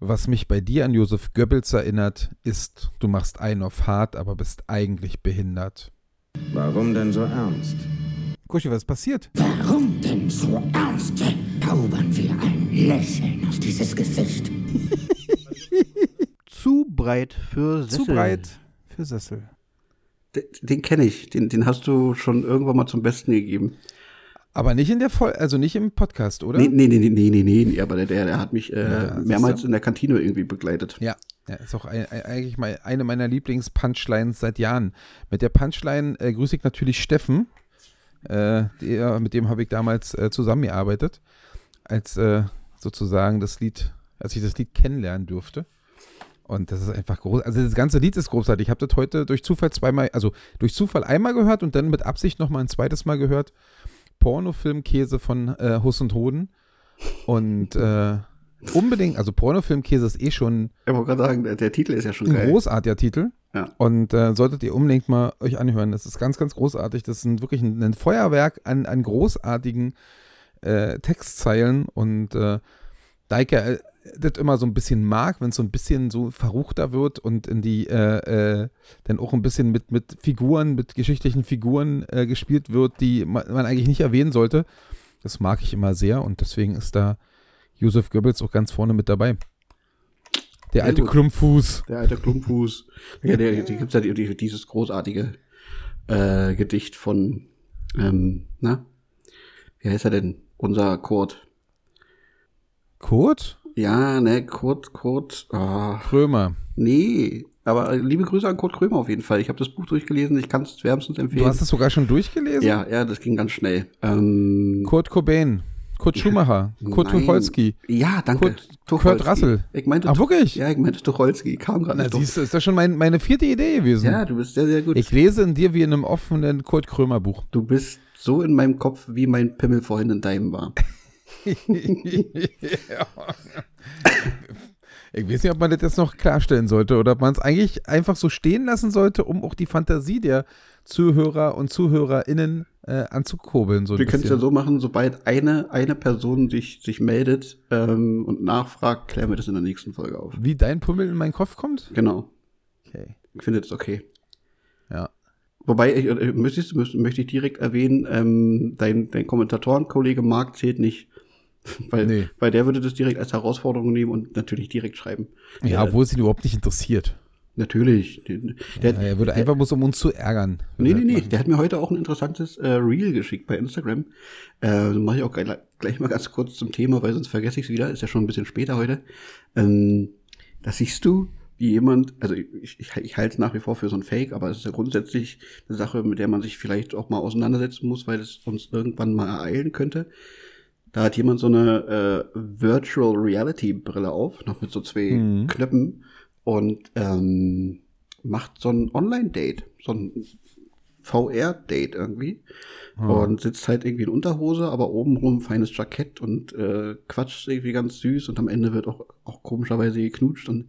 Was mich bei dir an Josef Goebbels erinnert, ist, du machst einen auf hart, aber bist eigentlich behindert. Warum denn so ernst? Kuschi, was ist passiert? Warum denn so ernst? Zaubern wir ein Lächeln auf dieses Gesicht. Zu breit für Sessel. Zu breit für Sessel. Den, den kenne ich. Den, den hast du schon irgendwann mal zum Besten gegeben. Aber nicht in der Voll also nicht im Podcast, oder? Nee, nee, nee, nee, nee, nee, nee. aber der, der hat mich äh, Ja, mehrmals in der Kantine irgendwie begleitet. Ja, ja ist auch ein, ein, eigentlich mal eine meiner Lieblings-Punchlines seit Jahren. Mit der Punchline äh, grüße ich natürlich Steffen. Äh, der, mit dem habe ich damals äh, zusammengearbeitet, als äh, sozusagen das Lied, als ich das Lied kennenlernen durfte. Und das ist einfach groß. Also das ganze Lied ist großartig. Ich habe das heute durch Zufall zweimal, also durch Zufall einmal gehört und dann mit Absicht nochmal ein zweites Mal gehört. Pornofilmkäse von äh, Huss und Hoden. Und äh, unbedingt, also Pornofilmkäse ist eh schon Ich wollte gerade sagen, der, der Titel ist ja schon ein geil. großartiger Titel. Ja. Und äh, solltet ihr unbedingt mal euch anhören. Das ist ganz, ganz großartig. Das ist wirklich ein, ein Feuerwerk an, an großartigen äh, Textzeilen. Und da ich ja äh, das immer so ein bisschen mag, wenn es so ein bisschen so verruchter wird und in die, äh, äh, dann auch ein bisschen mit, mit Figuren, mit geschichtlichen Figuren äh, gespielt wird, die man, man eigentlich nicht erwähnen sollte. Das mag ich immer sehr und deswegen ist da Josef Goebbels auch ganz vorne mit dabei. Der alte gut. Klumpfuß. Der alte Klumpfuß. ja, der, die gibt's ja die, die, dieses großartige äh, Gedicht von, ähm, na, wie heißt er denn? Unser Kurt. Kurt? Ja, ne, Kurt, Kurt, ah, Krömer. nee. Aber äh, liebe Grüße an Kurt Krömer auf jeden Fall. Ich habe das Buch durchgelesen, ich kann es wärmstens empfehlen. Du hast es sogar schon durchgelesen? ja, ja, das ging ganz schnell. Ähm, Kurt Cobain. Kurt Schumacher. Kurt nein. Tucholsky. Ja, danke. Kurt- Tucholsky. Kurt Russell. Ich meinte, Ach, wirklich? Ja, ich meinte Tucholsky. Kam gerade Na, nicht. siehst du, ist das schon mein, meine vierte Idee gewesen. Ja, du bist sehr, sehr gut. Ich lese in dir wie in einem offenen Kurt Krömer Buch. du bist so in meinem Kopf, wie mein Pimmel vorhin in deinem war. Ich weiß nicht, ob man das jetzt noch klarstellen sollte oder ob man es eigentlich einfach so stehen lassen sollte, um auch die Fantasie der Zuhörer und ZuhörerInnen äh, anzukurbeln. So Wir können es ja so machen, sobald eine, eine Person sich, sich meldet ähm, und nachfragt, klären wir das in der nächsten Folge auf. Wie dein Pummel in meinen Kopf kommt? Genau. Okay. Ich finde das okay. Ja. Wobei, ich, äh, möchtest, möchte, möchte ich direkt erwähnen, ähm, dein, dein Kommentatorenkollege Marc zählt nicht. Weil, Nee. weil der würde das direkt als Herausforderung nehmen und natürlich direkt schreiben. Ja, Äh, obwohl es ihn überhaupt nicht interessiert. Natürlich. Der, der, Ja, er würde einfach bloß, um uns zu ärgern. Nee, nee, nee. Der hat mir heute auch ein interessantes äh, Reel geschickt bei Instagram. Äh, das mache ich auch gleich, gleich mal ganz kurz zum Thema, weil sonst vergesse ich es wieder. Ist ja schon ein bisschen später heute. Ähm, da siehst du, wie jemand, also ich, ich, ich halte es nach wie vor für so ein Fake, aber es ist ja grundsätzlich eine Sache, mit der man sich vielleicht auch mal auseinandersetzen muss, weil es uns irgendwann mal ereilen könnte. Da hat jemand so eine äh, Virtual Reality Brille auf, noch mit so zwei Mhm. Knöpfen und ähm, macht so ein Online-Date, so ein VR-Date irgendwie. Und sitzt halt irgendwie in Unterhose, aber obenrum feines Jackett und äh, quatscht irgendwie ganz süß und am Ende wird auch, auch komischerweise geknutscht und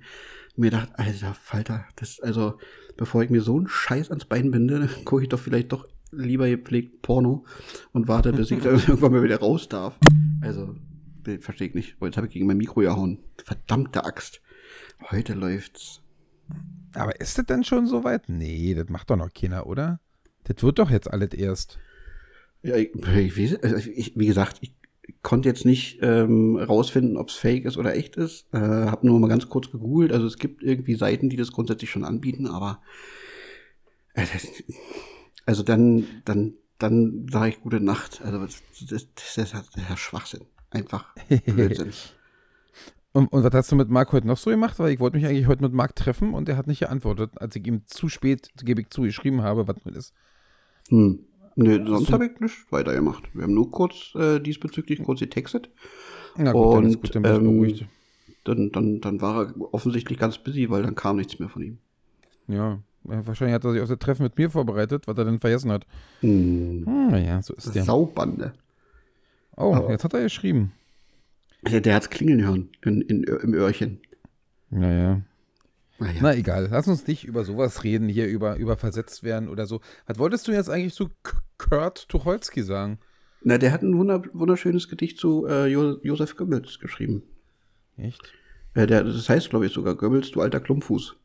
mir dachte, alter Falter, das, also, bevor ich mir so einen Scheiß ans Bein binde, gucke ich doch vielleicht doch lieber gepflegt Porno und warte, bis ich irgendwann mal wieder raus darf. Also, verstehe ich nicht. Oh, jetzt habe ich gegen mein Mikro gehauen. Verdammte Axt. Heute läuft's. Aber ist das denn schon so weit? Nee, das macht doch noch keiner, oder? Das wird doch jetzt alles erst. Ja, ich, ich, also ich, wie gesagt, ich konnte jetzt nicht ähm, rausfinden, ob es fake ist oder echt ist. Äh, hab nur mal ganz kurz gegoogelt. Also es gibt irgendwie Seiten, die das grundsätzlich schon anbieten, aber äh, das, also dann, dann, dann sage ich gute Nacht. Also das, das, das ist ja Schwachsinn. Einfach Blödsinn. Und, und was hast du mit Marc heute noch so gemacht? Weil ich wollte mich eigentlich heute mit Marc treffen und er hat nicht geantwortet, als ich ihm zu spät, gebe ich zu, geschrieben habe, was das ist. Hm. Nö, sonst habe ich nichts weitergemacht. Wir haben nur kurz äh, diesbezüglich kurz getextet. Na gut, dann ist Und, gut, dann bin ich ähm, beruhigt. Dann, dann, dann war er offensichtlich ganz busy, weil dann kam nichts mehr von ihm. Ja, wahrscheinlich hat er sich auf das Treffen mit mir vorbereitet, was er denn vergessen hat. Hm. Hm, naja, so ist der. Saubande. Oh, Aber- jetzt hat er geschrieben. Der, der hat's klingeln hören in, in, im Öhrchen. Naja. Naja. Na egal, lass uns nicht über sowas reden, hier über, über versetzt werden oder so. Was wolltest du jetzt eigentlich zu Kurt Tucholsky sagen? Na, der hat ein wunder, wunderschönes Gedicht zu äh, jo Josef Goebbels geschrieben. Echt? Äh, der, das heißt, glaube ich, sogar Goebbels, du alter Klumpfuß.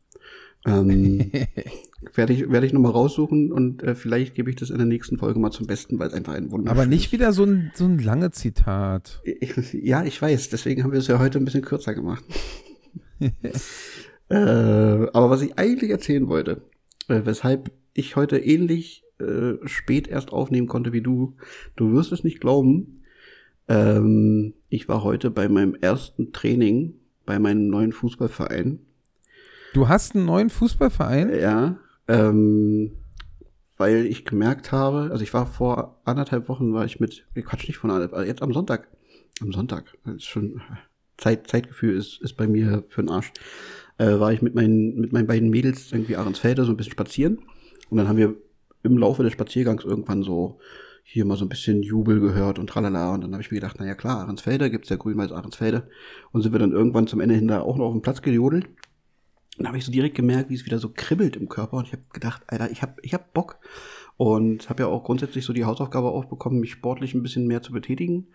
Ähm, werde ich, werde ich nochmal raussuchen und äh, vielleicht gebe ich das in der nächsten Folge mal zum Besten, weil es einfach ein Wunder Aber nicht wieder so ein, so ein lange Zitat. Ich, ja, ich weiß, deswegen haben wir es ja heute ein bisschen kürzer gemacht. äh, aber was ich eigentlich erzählen wollte, äh, weshalb ich heute ähnlich äh, spät erst aufnehmen konnte wie du, du wirst es nicht glauben, ähm, ich war heute bei meinem ersten Training bei meinem neuen Fußballverein. Du hast einen neuen Fußballverein? Ja, ähm, weil ich gemerkt habe, also ich war vor anderthalb Wochen, war ich mit, ich quatsch nicht von anderthalb, jetzt am Sonntag, am Sonntag, das ist schon, Zeit, Zeitgefühl ist, ist bei mir für den Arsch, äh, war ich mit meinen, mit meinen beiden Mädels irgendwie Ahrensfelder so ein bisschen spazieren und dann haben wir im Laufe des Spaziergangs irgendwann so hier mal so ein bisschen Jubel gehört und tralala. Und dann habe ich mir gedacht, naja klar, Ahrensfelde, gibt's ja grün-weiß Ahrensfelde. Und sind wir dann irgendwann zum Ende hin da auch noch auf den Platz gejodelt. Und dann habe ich so direkt gemerkt, wie es wieder so kribbelt im Körper. Und ich habe gedacht, Alter, ich habe ich hab Bock. Und habe ja auch grundsätzlich so die Hausaufgabe aufbekommen, mich sportlich ein bisschen mehr zu betätigen,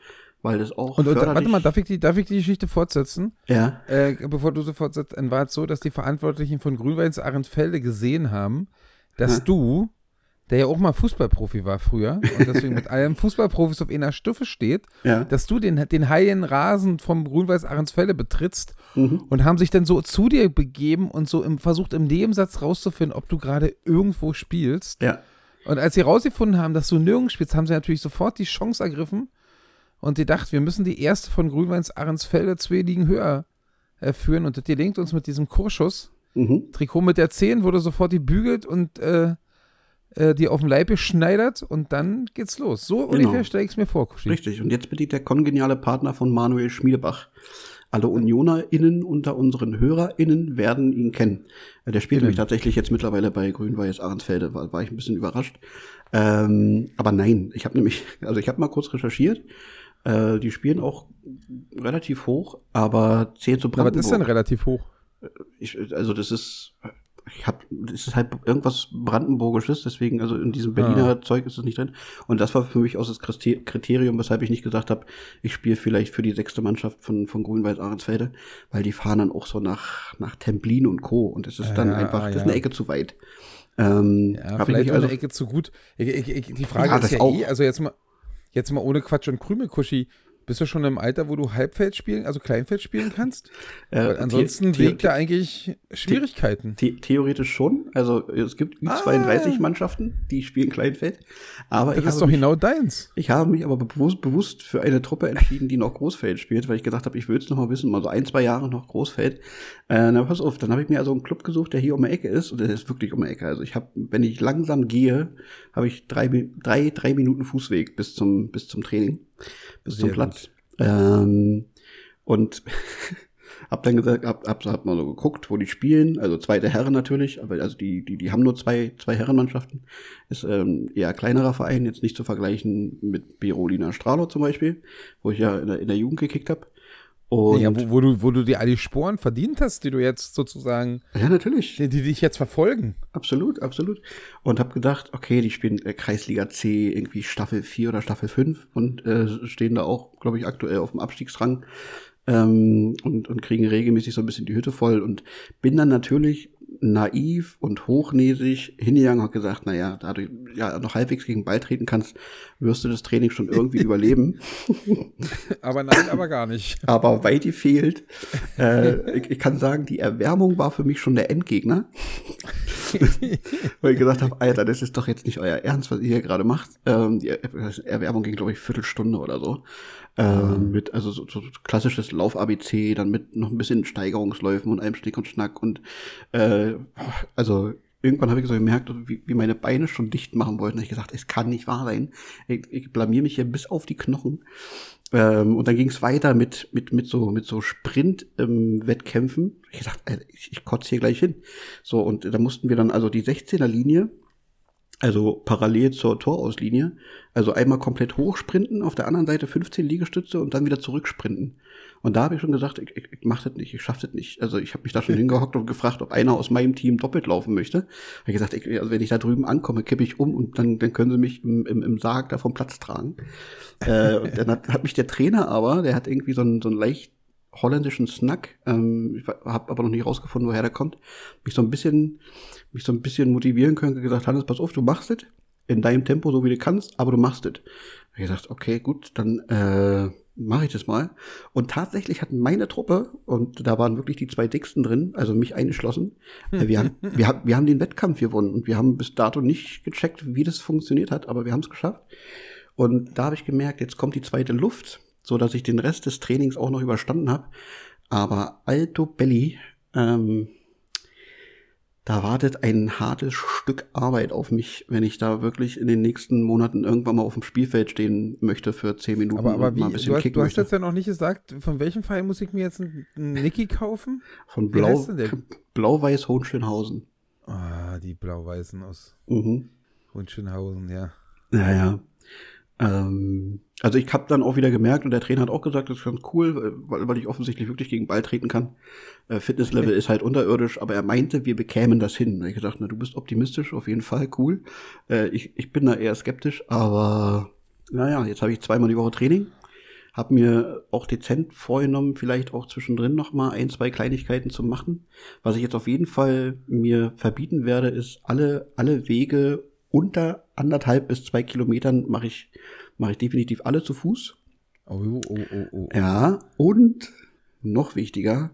weil das auch. Und, und warte mal, darf ich, die, darf ich die Geschichte fortsetzen? Ja. Äh, bevor du sie fortsetzt, dann war es so, dass die Verantwortlichen von Grünweins Ahrensfelde gesehen haben, dass Ja. du, der ja auch mal Fußballprofi war früher und deswegen mit allen Fußballprofis auf einer Stufe steht, Ja. dass du den, den heilen Rasen vom Grünweiß Ahrensfelde betrittst Mhm. und haben sich dann so zu dir begeben und so im, versucht im Nebensatz rauszufinden, ob du gerade irgendwo spielst. Ja. Und als sie rausgefunden haben, dass du nirgends spielst, haben sie natürlich sofort die Chance ergriffen und die dachten, wir müssen die erste von Grünweins Ahrensfelde zwei Ligen höher äh, führen und das gelingt uns mit diesem Kursschuss. Mhm. Trikot mit der 10 wurde sofort gebügelt und äh, äh, die auf dem Leib geschneidert und dann geht's los. So Genau. ungefähr stelle ich es mir vor, Kuschi. Richtig. Und jetzt bedient der kongeniale Partner von Manuel Schmiedebach. Alle UnionerInnen unter unseren HörerInnen werden ihn kennen. Äh, Der spielt Genau. nämlich tatsächlich jetzt mittlerweile bei Grün-Weiß Ahrensfelde, war, war ich ein bisschen überrascht. Ähm, aber nein, ich habe nämlich, also ich habe mal kurz recherchiert. Äh, die spielen auch relativ hoch, aber zählt zu Aber Brandenburg. das ist dann relativ hoch. ich, also das ist, ich hab, das ist halt irgendwas Brandenburgisches, deswegen, also in diesem Berliner Zeug ist es nicht drin. Und das war für mich auch das Kriter- Kriterium, weshalb ich nicht gesagt habe, ich spiele vielleicht für die sechste Mannschaft von, von Grün-Weiß Ahrensfelde, weil die fahren dann auch so nach, nach Templin und Co. Und das ist dann Ja, einfach, das ist ja. eine Ecke zu weit. Ähm, Ja, vielleicht auch also, eine Ecke zu gut. Ich, ich, ich, die Frage Ja, ist ja auch. eh, also jetzt mal, jetzt mal ohne Quatsch und Krümel, Kuschi, bist du schon im Alter, wo du Halbfeld spielen, also Kleinfeld spielen kannst? äh, ansonsten The- liegt da eigentlich Schwierigkeiten. The theoretisch schon. Also es gibt Ü32 Mannschaften, die spielen Kleinfeld. Aber Ah. Das ich ist habe doch mich- genau deins. Ich habe mich aber bewusst, bewusst für eine Truppe entschieden, die noch Großfeld spielt, weil ich gedacht habe, ich will es noch mal wissen, mal so ein, zwei Jahre noch Großfeld. Äh, na, pass auf, dann habe ich mir also einen Club gesucht, der hier um die Ecke ist, und der ist wirklich um die Ecke. Also ich habe, wenn ich langsam gehe, habe ich drei, drei, drei Minuten Fußweg bis zum, bis zum Training, bis Sehr zum Platz. Ähm, und hab dann gesagt, hab, hab, hab mal so geguckt, wo die spielen, also zweite Herren natürlich, aber also die, die, die haben nur zwei, zwei Herrenmannschaften. Ist ähm, eher kleinerer Verein, jetzt nicht zu vergleichen mit Birolina Stralo zum Beispiel, wo ich ja in der, in der Jugend gekickt habe. Und ja, wo, wo, du, wo du dir all die Sporen verdient hast, die du jetzt sozusagen, ja, natürlich. die, die dich jetzt verfolgen. Absolut, absolut. Und habe gedacht, okay, die spielen äh, Kreisliga C, irgendwie Staffel 4 oder Staffel 5 und äh, stehen da auch, glaube ich, aktuell auf dem Abstiegsrang ähm, und, und kriegen regelmäßig so ein bisschen die Hütte voll und bin dann natürlich naiv und hochnäsig hingegangen und gesagt, naja, da du ja noch halbwegs gegen Ball treten kannst, wirst du das Training schon irgendwie überleben. Aber nein, aber gar nicht. aber weit gefehlt. Äh, ich, ich kann sagen, die Erwärmung war für mich schon der Endgegner. Weil ich gesagt habe, Alter, das ist doch jetzt nicht euer Ernst, was ihr hier gerade macht. Ähm, die Er- Erwärmung ging, glaube ich, Viertelstunde oder so. Ähm, mit, also so, so klassisches Lauf-ABC, dann mit noch ein bisschen Steigerungsläufen und einem Schnick und Schnack und äh, also irgendwann habe ich so gemerkt, wie, wie meine Beine schon dicht machen wollten. Da hab ich gesagt, es kann nicht wahr sein. Ich, ich blamier mich hier bis auf die Knochen. Ähm, und dann ging es weiter mit, mit, mit so, mit so Sprint-Wettkämpfen. ich gesagt, Alter, ich, ich kotze hier gleich hin. So, und da mussten wir dann also die 16er-Linie, also parallel zur Torauslinie, also einmal komplett hochsprinten, auf der anderen Seite 15 Liegestütze und dann wieder zurücksprinten. Und da habe ich schon gesagt, ich, ich, ich mach das nicht, ich schaff das nicht. Also ich habe mich da schon hingehockt und gefragt, ob einer aus meinem Team doppelt laufen möchte. Hab ich gesagt, ich, also wenn ich da drüben ankomme, kippe ich um und dann, dann können sie mich im, im, im Sarg da vom Platz tragen. äh, und dann hat, hat mich der Trainer aber, der hat irgendwie so einen, so einen leicht holländischen Snack, ähm, ich habe aber noch nicht rausgefunden, woher der kommt, mich so ein bisschen, mich so ein bisschen motivieren können, gesagt, Hannes, pass auf, du machst es in deinem Tempo, so wie du kannst, aber du machst es. Ich gesagt, okay, gut, dann äh, mache ich das mal. Und tatsächlich hatten meine Truppe, und da waren wirklich die zwei dicksten drin, also mich eingeschlossen, äh, wir, haben, wir, haben, wir haben den Wettkampf gewonnen und wir haben bis dato nicht gecheckt, wie das funktioniert hat, aber wir haben es geschafft. Und da habe ich gemerkt, jetzt kommt die zweite Luft, so dass ich den Rest des Trainings auch noch überstanden habe. Aber Alto Belli, ähm, da wartet ein hartes Stück Arbeit auf mich, wenn ich da wirklich in den nächsten Monaten irgendwann mal auf dem Spielfeld stehen möchte für zehn Minuten Aber, aber und wie, mal ein bisschen du, hast, kicken du hast möchte. jetzt ja noch nicht gesagt, von welchem Verein muss ich mir jetzt einen, einen Niki kaufen? Von Blau? Blau-Weiß Hohenschönhausen. Ah, die Blau-Weißen aus Mhm. Hohenschönhausen, ja. Ja, ja. Ähm, also ich habe dann auch wieder gemerkt und der Trainer hat auch gesagt, das ist ganz cool, weil, weil ich offensichtlich wirklich gegen Ball treten kann. Äh, Fitnesslevel ist halt unterirdisch, aber er meinte, wir bekämen das hin. Hab ich gesagt, na, du bist optimistisch, auf jeden Fall, cool. Äh, ich, ich bin da eher skeptisch, aber naja, jetzt habe ich zweimal die Woche Training. Hab mir auch dezent vorgenommen, vielleicht auch zwischendrin noch mal ein, zwei Kleinigkeiten zu machen. Was ich jetzt auf jeden Fall mir verbieten werde, ist alle, alle Wege unter anderthalb bis zwei Kilometern mache ich, mache ich definitiv alle zu Fuß. Oh, oh, oh, oh. oh. Ja, und noch wichtiger,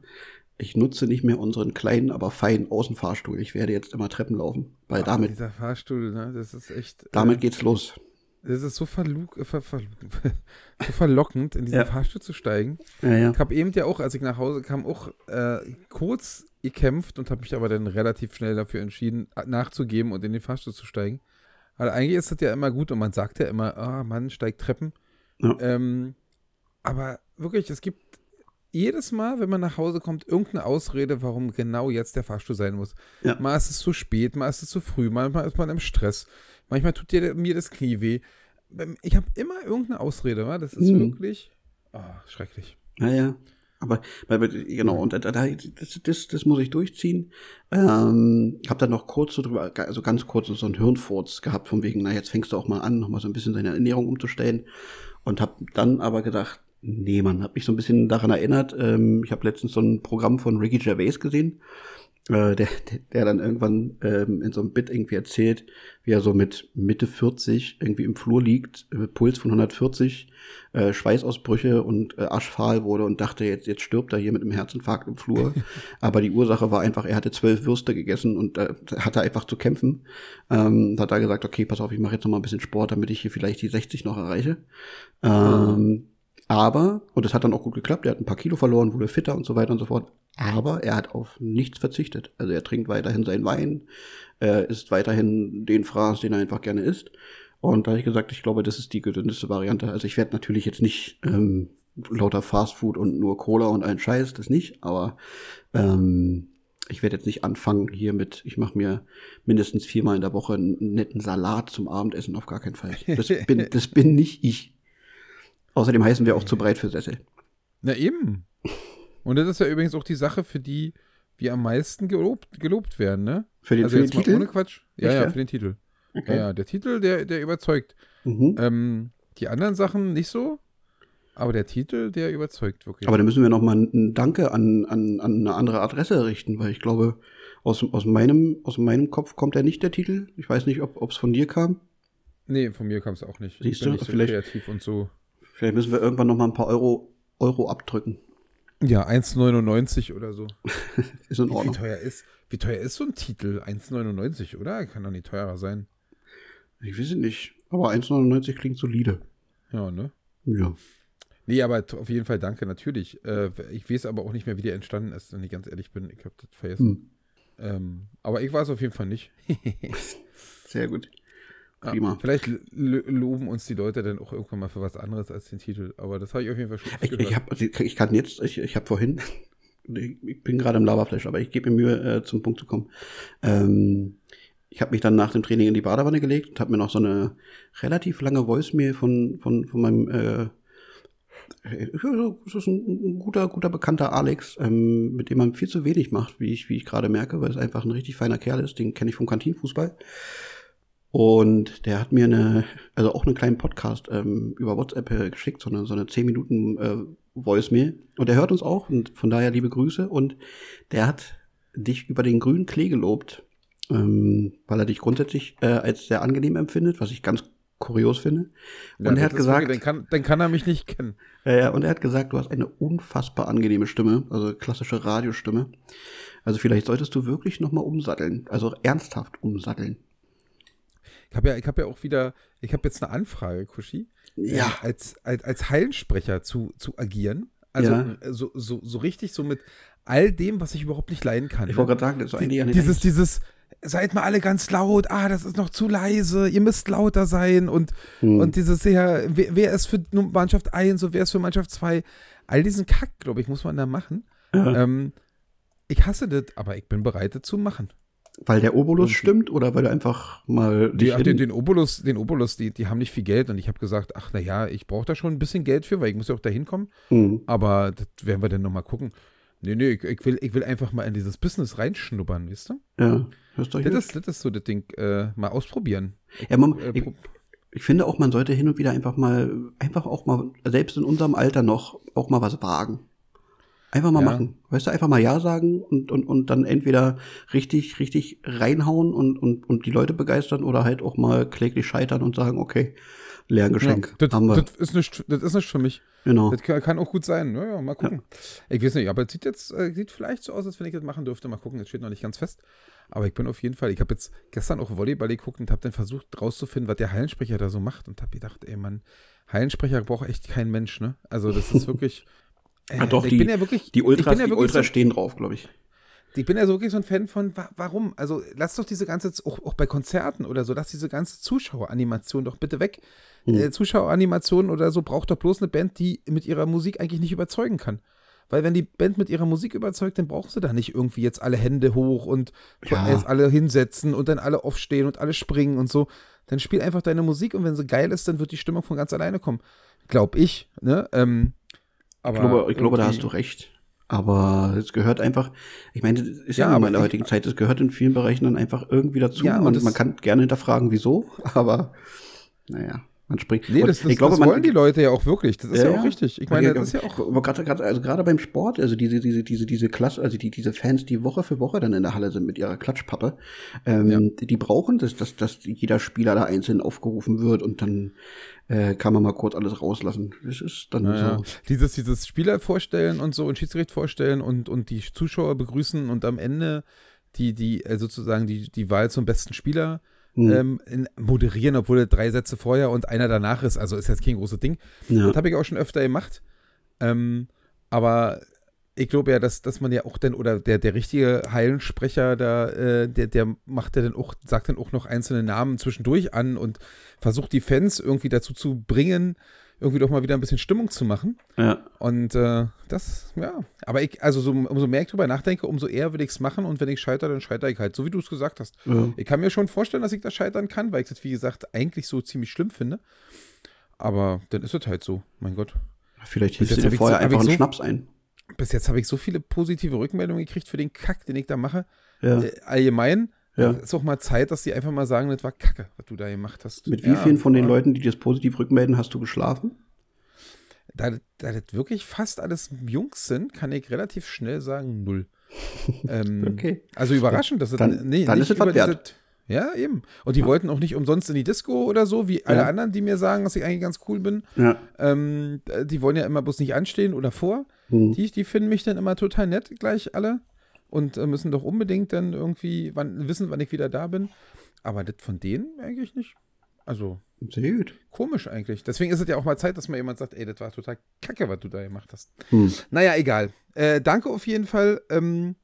ich nutze nicht mehr unseren kleinen, aber feinen Außenfahrstuhl. Ich werde jetzt immer Treppen laufen, weil Ah, damit, Dieser Fahrstuhl, ne, das ist echt. damit äh, geht's los. Das ist so, verlug, ver, ver, so verlockend, in diesen Ja. Fahrstuhl zu steigen. Ja, ja. Ich habe eben ja auch, als ich nach Hause kam, auch äh, kurz gekämpft und habe mich aber dann relativ schnell dafür entschieden, nachzugeben und in den Fahrstuhl zu steigen. Weil eigentlich ist das ja immer gut und man sagt ja immer, ah, Mann, steigt Treppen. Ähm, aber wirklich, es gibt jedes Mal, wenn man nach Hause kommt, irgendeine Ausrede, warum genau jetzt der Fahrstuhl sein muss. Mal ist es zu spät, mal ist es zu früh, manchmal ist man im Stress, manchmal tut dir, mir das Knie weh. Ähm, Ich habe immer irgendeine Ausrede, wa? das ist Mhm. wirklich oh, schrecklich. Ja, ja. Aber, genau, und da, da, das, das, das muss ich durchziehen. Ähm, hab dann noch kurz so drüber, also ganz kurz so einen Hirnfurz gehabt, von wegen, na, jetzt fängst du auch mal an, nochmal so ein bisschen deine Ernährung umzustellen. Und hab dann aber gedacht, nee, man, hab mich so ein bisschen daran erinnert. Ähm, ich habe letztens so ein Programm von Ricky Gervais gesehen, äh, der, der, der dann irgendwann ähm, in so einem Bit irgendwie erzählt, wie er so mit Mitte 40 irgendwie im Flur liegt, äh, Puls von 140, äh, Schweißausbrüche und äh, aschfahl wurde und dachte, jetzt, jetzt stirbt er hier mit einem Herzinfarkt im Flur. Aber die Ursache war einfach, er hatte zwölf Würste gegessen und äh, hatte einfach zu kämpfen. Ähm, da hat er gesagt, okay, pass auf, ich mache jetzt noch mal ein bisschen Sport, damit ich hier vielleicht die 60 noch erreiche. Ähm, aber, und das hat dann auch gut geklappt, er hat ein paar Kilo verloren, wurde fitter und so weiter und so fort. Aber er hat auf nichts verzichtet. Also er trinkt weiterhin seinen Wein, er isst weiterhin den Fraß, den er einfach gerne isst. Und da habe ich gesagt, ich glaube, das ist die gesündeste Variante. Also ich werde natürlich jetzt nicht ähm, lauter Fastfood und nur Cola und ein Scheiß, das nicht, aber ähm, ich werde jetzt nicht anfangen hier mit, ich mache mir mindestens viermal in der Woche einen netten Salat zum Abendessen, auf gar keinen Fall. Das bin, das bin nicht ich. Außerdem heißen wir auch zu breit für Sessel. Na eben. Und das ist ja übrigens auch die Sache, für die wir am meisten gelobt, gelobt werden, ne? Für den, also für den jetzt mal Titel? ohne Quatsch. Ja, Echt, ja, ja? für den Titel. Okay. Ja, ja, der Titel, der, der überzeugt. Mhm. Ähm, die anderen Sachen nicht so, aber der Titel, der überzeugt wirklich. Aber da müssen wir noch mal ein Danke an, an, an eine andere Adresse richten, weil ich glaube, aus, aus, meinem, aus meinem Kopf kommt ja nicht der Titel. Ich weiß nicht, ob es von dir kam. nee, von mir kam es auch nicht. Siehst du, so vielleicht- kreativ und so. Vielleicht müssen wir irgendwann noch mal ein paar Euro, Euro abdrücken. Ja, 1,99 oder so. Ist in Wie, wie Ordnung. teuer ist, wie teuer ist so ein Titel? 1,99, oder? Kann doch nicht teurer sein. Ich weiß es nicht. Aber 1,99 klingt solide. Ja, ne? Ja. Nee, aber auf jeden Fall danke, natürlich. Äh, ich weiß aber auch nicht mehr, wie der entstanden ist, wenn ich ganz ehrlich bin. Ich habe das vergessen. Hm. Ähm, aber ich war es auf jeden Fall nicht. Sehr gut. Prima. vielleicht loben uns die Leute dann auch irgendwann mal für was anderes als den Titel. Aber das habe ich auf jeden Fall schon Ich, gehört. ich, hab, ich kann jetzt, ich, ich habe vorhin, ich, bin gerade im Laberflash, aber ich gebe mir Mühe, äh, zum Punkt zu kommen. Ähm, ich habe mich dann nach dem Training in die Badewanne gelegt und habe mir noch so eine relativ lange Voicemail von, von, von meinem, äh, so- das ist ein, guter, guter bekannter Alex, ähm, mit dem man viel zu wenig macht, wie ich, wie ich gerade merke, weil es einfach ein richtig feiner Kerl ist. Den kenne ich vom Kantinenfußball. Und der hat mir eine, also auch einen kleinen Podcast ähm, über WhatsApp äh, geschickt, so eine, so eine 10 Minuten äh, Voicemail und er hört uns auch und von daher liebe Grüße und der hat dich über den grünen Klee gelobt, ähm, weil er dich grundsätzlich äh, als sehr angenehm empfindet, was ich ganz kurios finde. Ja, und er hat gesagt, wirklich- dann, kann, dann kann er mich nicht kennen. äh, und er hat gesagt, du hast eine unfassbar angenehme Stimme, also klassische Radiostimme. Also vielleicht solltest du wirklich noch mal umsatteln, also ernsthaft umsatteln. Ich habe ja, ich habe ja auch wieder, ich habe jetzt eine Anfrage, Kushi, Ja. äh, als, als, als Heilensprecher zu, zu agieren. Also Ja. äh, so, so, so richtig so mit all dem, was ich überhaupt nicht leiden kann. Ich ne? wollte gerade sagen, das ist eigentlich an den dieses, dieses, seid mal alle ganz laut, ah, das ist noch zu leise, ihr müsst lauter sein und, Hm. und dieses, ja, wer, wer ist für Mannschaft 1 und wer ist für Mannschaft 2, all diesen Kack, glaube ich, muss man da machen. Ja. Ähm, ich hasse das, aber ich bin bereit, das zu machen. Weil der Obolus stimmt oder weil du einfach mal Die, ach, den, den Obolus, den Obolus, die, die haben nicht viel Geld und ich habe gesagt, ach naja, ich brauche da schon ein bisschen Geld für, weil ich muss ja auch da hinkommen. Hm. Aber das werden wir dann nochmal gucken. Nee, nee, ich, ich, will, ich will einfach mal in dieses Business reinschnuppern, weißt du? Ja, hörst du Das ist, das ist so das Ding, äh, mal ausprobieren. Ja, man, Äh, ich, ich finde auch, man sollte hin und wieder einfach mal, einfach auch mal, selbst in unserem Alter noch, auch mal was wagen. Einfach mal Ja. machen. Weißt du, einfach mal Ja sagen und, und, und dann entweder richtig, richtig reinhauen und, und, und die Leute begeistern oder halt auch mal kläglich scheitern und sagen, okay, Lehrgeschenk. das, haben wir. das, ist nicht, das ist nicht für mich. genau. Das kann, kann auch gut sein. Naja, mal gucken. Ich weiß nicht, aber es sieht jetzt äh, sieht vielleicht so aus, als wenn ich das machen dürfte. Mal gucken, es steht noch nicht ganz fest. Aber ich bin auf jeden Fall, ich habe jetzt gestern auch Volleyball geguckt und habe dann versucht rauszufinden, was der Hallensprecher da so macht und habe gedacht, ey Mann, Hallensprecher braucht echt kein Mensch, ne? Also das ist wirklich. Äh, Ah, doch, ich die- bin ja wirklich, Die ich Ultras, bin ja wirklich Ultras so, stehen drauf, glaube ich. ich bin ja so wirklich so ein Fan von, wa warum? Also lass doch diese ganze, auch, auch bei Konzerten oder so, lass diese ganze Zuschaueranimation doch bitte weg. Hm. Äh, Zuschaueranimation oder so braucht doch bloß eine Band, die mit ihrer Musik eigentlich nicht überzeugen kann. Weil wenn die Band mit ihrer Musik überzeugt, dann brauchen sie da nicht irgendwie jetzt alle Hände hoch und Ja. jetzt alle hinsetzen und dann alle aufstehen und alle springen und so. Dann spiel einfach deine Musik und wenn sie geil ist, dann wird die Stimmung von ganz alleine kommen. Glaub ich, ne? Ähm, aber Ich glaube, ich glaube da hast du recht. Aber es gehört einfach, ich meine, das ist ja, Ja, in der heutigen Zeit, es gehört in vielen Bereichen dann einfach irgendwie dazu. Ja, und man, man kann gerne hinterfragen, wieso, aber naja, man springt. Nee, das, das, ich glaube, das man, wollen die Leute ja auch wirklich. Das ist ja, auch richtig. Ich meine, das ist ja auch. Aber gerade, gerade, also gerade beim Sport, also diese, diese, diese, diese Klasse, also die, diese Fans, die Woche für Woche dann in der Halle sind mit ihrer Klatschpappe, ähm, Ja. die, die brauchen das, dass, dass jeder Spieler da einzeln aufgerufen wird und dann äh, kann man mal kurz alles rauslassen. Das ist dann Naja, so. dieses, dieses Spieler vorstellen und so und Schiedsgericht vorstellen und, und die Zuschauer begrüßen und am Ende die, die äh, sozusagen die, die Wahl zum besten Spieler Hm. ähm, moderieren, obwohl er drei Sätze vorher und einer danach ist. Also ist jetzt kein großes Ding. Ja. Das habe ich auch schon öfter gemacht. Ähm, aber ich glaube ja, dass, dass man ja auch dann, oder der, der richtige Heilensprecher da, äh, der, der macht ja dann auch, sagt dann auch noch einzelne Namen zwischendurch an und versucht die Fans irgendwie dazu zu bringen, irgendwie doch mal wieder ein bisschen Stimmung zu machen. ja. Und äh, das, ja. Aber ich, also so, umso mehr ich drüber nachdenke, umso eher will ich es machen und wenn ich scheitere, dann scheitere ich halt, so wie du es gesagt hast. ja. Ich kann mir schon vorstellen, dass ich da scheitern kann, weil ich das, wie gesagt, eigentlich so ziemlich schlimm finde. Aber dann ist es halt so, mein Gott. Vielleicht jetzt dir vorher so- einfach ich einen so- Schnaps ein. Bis jetzt habe ich so viele positive Rückmeldungen gekriegt für den Kack, den ich da mache. Ja. Äh, allgemein. Ja. Ist auch mal Zeit, dass die einfach mal sagen, das war Kacke, was du da gemacht hast. Mit wie Ja, vielen von den Leuten, die das positiv rückmelden, hast du geschlafen? Da, da das wirklich fast alles Jungs sind, kann ich relativ schnell sagen, null. ähm, Okay. Also überraschend, dass es Dann- nee, dann nicht ist es was wert. diese- Ja, eben. Und die wollten auch nicht umsonst in die Disco oder so, wie alle Ja. anderen, die mir sagen, dass ich eigentlich ganz cool bin. Ja. Ähm, die wollen ja immer bloß nicht anstehen oder vor. Hm. Die, die finden mich dann immer total nett, gleich alle. Und äh, müssen doch unbedingt dann irgendwie wann, wissen, wann ich wieder da bin. Aber das von denen eigentlich nicht. Also Sehr gut. komisch eigentlich. Deswegen ist es ja auch mal Zeit, dass mal jemand sagt, ey, das war total kacke, was du da gemacht hast. Hm. Naja, egal. Äh, danke auf jeden Fall. Ähm,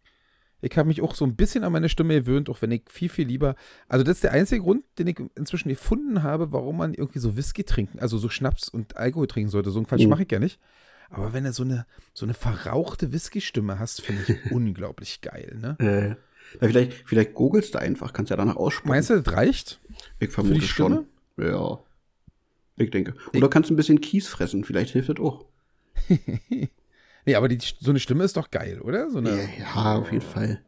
ich habe mich auch so ein bisschen an meine Stimme gewöhnt, auch wenn ich viel, viel lieber. Also, das ist der einzige Grund, den ich inzwischen gefunden habe, warum man irgendwie so Whisky trinken, also so Schnaps und Alkohol trinken sollte. So einen Quatsch Mhm. mache ich ja nicht. Aber wenn du so eine, so eine verrauchte Whisky-Stimme hast, finde ich unglaublich geil, ne? Äh, ja, vielleicht, vielleicht googelst du einfach, kannst ja danach aussprechen. Meinst du, das reicht? Ich vermute die schon. Ja. Ich denke. Oder kannst ein bisschen Kies fressen, vielleicht hilft das auch. Nee, aber die, so eine Stimme ist doch geil, oder? So eine, Ja, auf jeden Fall.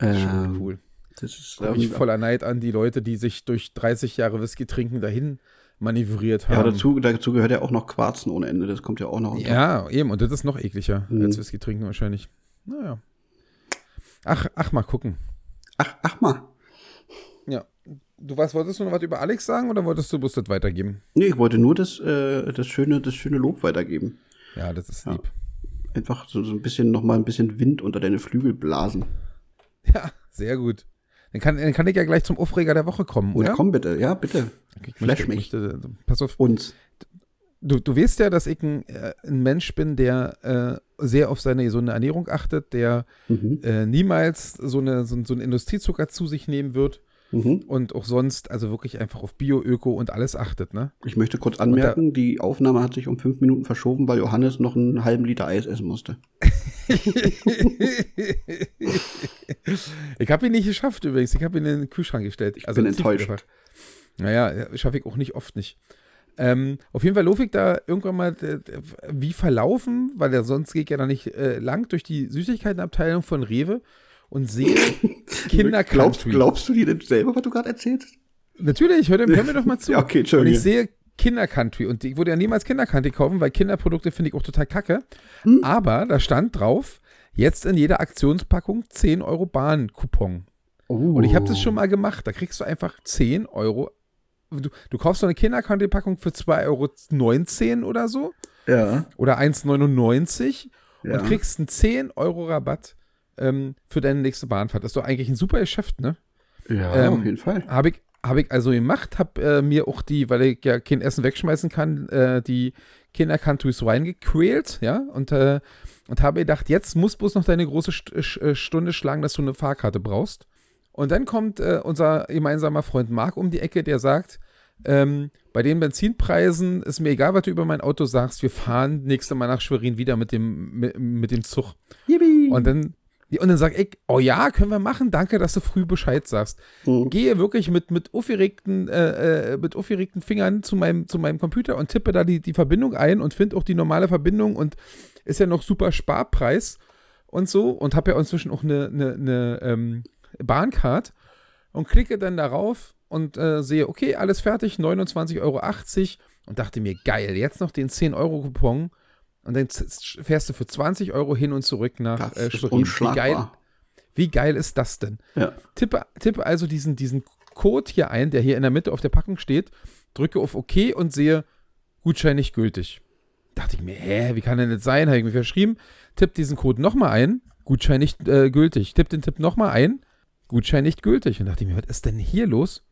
Schon Ähm, cool. Das ist Guck ich voller Neid an die Leute, die sich durch 30 Jahre Whisky trinken dahin manövriert Ja, haben. dazu, dazu gehört ja auch noch Quarzen ohne Ende. Das kommt ja auch noch. Ja, eben. Und das ist noch ekliger Mhm. als Whisky trinken wahrscheinlich. Naja. Ach, ach, mal gucken. Ach, ach mal. Ja. Du was, wolltest du noch was über Alex sagen oder wolltest du bloß das weitergeben? Nee, ich wollte nur das, äh, das, schöne, das schöne Lob weitergeben. Ja, das ist Ja. lieb. Einfach so, so ein bisschen, noch mal ein bisschen Wind unter deine Flügel blasen. Ja, sehr gut. Dann kann, dann kann ich ja gleich zum Aufreger der Woche kommen, oder? Ja, komm bitte, ja, bitte. Ich flash mich. möchte, pass auf. Uns. Du, du weißt ja, dass ich ein, äh, ein Mensch bin, der äh, sehr auf seine gesunde Ernährung achtet, der Mhm. äh, niemals so, eine, so, so einen Industriezucker zu sich nehmen wird Mhm. und auch sonst also wirklich einfach auf Bio, Öko und alles achtet, ne? Ich möchte kurz anmerken, die Aufnahme hat sich um fünf Minuten verschoben, weil Johannes noch einen halben Liter Eis essen musste. ich habe ihn nicht geschafft übrigens. Ich habe ihn in den Kühlschrank gestellt. Ich bin ins enttäuscht. Tiefkühlfach. Naja, schaffe ich auch nicht oft nicht. Ähm, auf jeden Fall laufe ich da irgendwann mal äh, wie verlaufen, weil der sonst geht ja da nicht äh, lang durch die Süßigkeitenabteilung von Rewe und sehe Kinder glaubst, glaubst du dir denn selber, was du gerade erzählst? Natürlich, hör, hör mir doch mal zu. Ja, okay, und ich sehe Kinder Country und ich würde ja niemals Kinder Country kaufen, weil Kinderprodukte finde ich auch total kacke. Hm. Aber da stand drauf, jetzt in jeder Aktionspackung 10 Euro Bahn-Coupon. Oh. Und ich habe das schon mal gemacht. Da kriegst du einfach 10 Euro. Du, du kaufst so eine Kinder-Country-Packung für 2,19 Euro oder so. Ja, Oder 1,99 ja. und kriegst einen 10 Euro Rabatt ähm, für deine nächste Bahnfahrt. Das ist doch eigentlich ein super Geschäft, ne? ja ähm, auf jeden Fall. Habe ich, hab ich also gemacht, habe äh, mir auch die, weil ich ja kein Essen wegschmeißen kann, äh, die Kinder Country's reingequält, ja, und, äh, und habe gedacht, jetzt muss bloß noch deine große St Sch- äh, Stunde schlagen, dass du eine Fahrkarte brauchst. Und dann kommt äh, unser gemeinsamer Freund Marc um die Ecke, der sagt, ähm, bei den Benzinpreisen ist mir egal, was du über mein Auto sagst, wir fahren nächste Mal nach Schwerin wieder mit dem, mit, mit dem Zug. Yippie. Und dann, und dann sag ich, oh ja, können wir machen, danke, dass du früh Bescheid sagst. Mhm. Gehe wirklich mit, mit, aufgeregten, äh, äh, mit aufgeregten Fingern zu meinem, zu meinem Computer und tippe da die, die Verbindung ein und finde auch die normale Verbindung und ist ja noch super Sparpreis und so und habe ja inzwischen auch eine, eine, eine ähm, Bahncard und klicke dann darauf und äh, sehe, okay, alles fertig, 29,80 Euro und dachte mir, geil, jetzt noch den 10-Euro-Coupon und dann fährst du für 20 Euro hin und zurück nach Das äh, Schwerin. Wie geil, wie geil ist das denn? Ja. Tippe, tippe also diesen, diesen Code hier ein, der hier in der Mitte auf der Packung steht, drücke auf OK und sehe, Gutschein nicht gültig. Dachte ich mir, hä, wie kann denn das sein? Habe ich mir verschrieben, tipp diesen Code nochmal ein, Gutschein nicht äh, gültig. Tipp den Tipp nochmal ein, Gutschein nicht gültig. Und dachte ich mir, was ist denn hier los?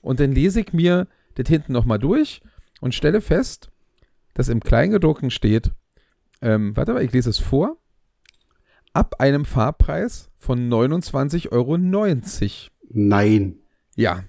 Und dann lese ich mir das hinten nochmal durch und stelle fest, dass im Kleingedruckten steht, ähm, warte mal, ich lese es vor, ab einem Fahrpreis von 29,90 Euro. Nein. Ja.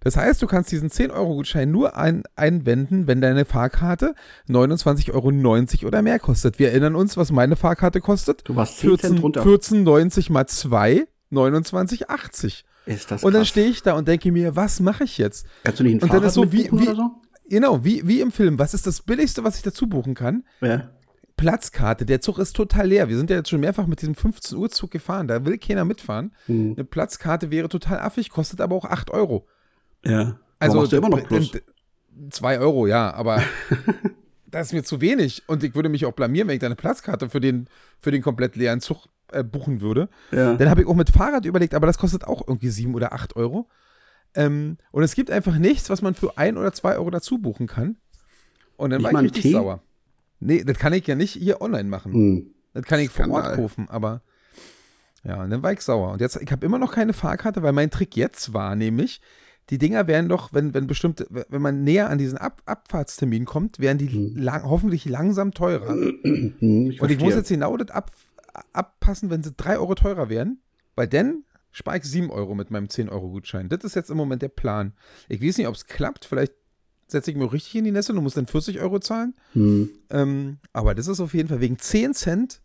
Das heißt, du kannst diesen 10-Euro-Gutschein nur ein, einwenden, wenn deine Fahrkarte 29,90 Euro oder mehr kostet. Wir erinnern uns, was meine Fahrkarte kostet. Du warst 10 Cent 14 runter. 14,90 mal 2, 29,80. Ist das Und dann stehe ich da und denke mir, was mache ich jetzt? Kannst du nicht ein und dann Fahrrad ist so wie- wie- oder so? Genau, wie, wie im Film. Was ist das Billigste, was ich dazu buchen kann? Ja. Platzkarte. Der Zug ist total leer. Wir sind ja jetzt schon mehrfach mit diesem 15 Uhr Zug gefahren. Da will keiner mitfahren. Hm. Eine Platzkarte wäre total affig, kostet aber auch 8 Euro. Ja. Also machst du immer noch Plus. 2 Euro, ja, aber das ist mir zu wenig. Und ich würde mich auch blamieren, wenn ich da eine Platzkarte für den, für den komplett leeren Zug äh, buchen würde. Ja. Dann habe ich auch mit Fahrrad überlegt, aber das kostet auch irgendwie 7 oder 8 Euro. Ähm, und es gibt einfach nichts, was man für 1 oder 2 Euro dazu buchen kann. Und dann Nicht war ich richtig Tee? sauer. Nee, das kann ich ja nicht hier online machen. Hm. Das kann ich vor Ort kaufen, aber ja, und dann war ich sauer. Und jetzt, ich habe immer noch keine Fahrkarte, weil mein Trick jetzt war nämlich, die Dinger werden doch, wenn, wenn bestimmte, wenn man näher an diesen Ab Abfahrtstermin kommt, werden die lang, hoffentlich langsam teurer. Hm, ich Und ich muss jetzt genau das ab, abpassen, wenn sie 3 Euro teurer werden, weil dann spare ich 7 Euro mit meinem 10-Euro-Gutschein. Das ist jetzt im Moment der Plan. Ich weiß nicht, ob es klappt. Vielleicht setze ich mir auch richtig in die Nässe und muss dann 40 Euro zahlen. Hm. Ähm, aber das ist auf jeden Fall wegen 10 Cent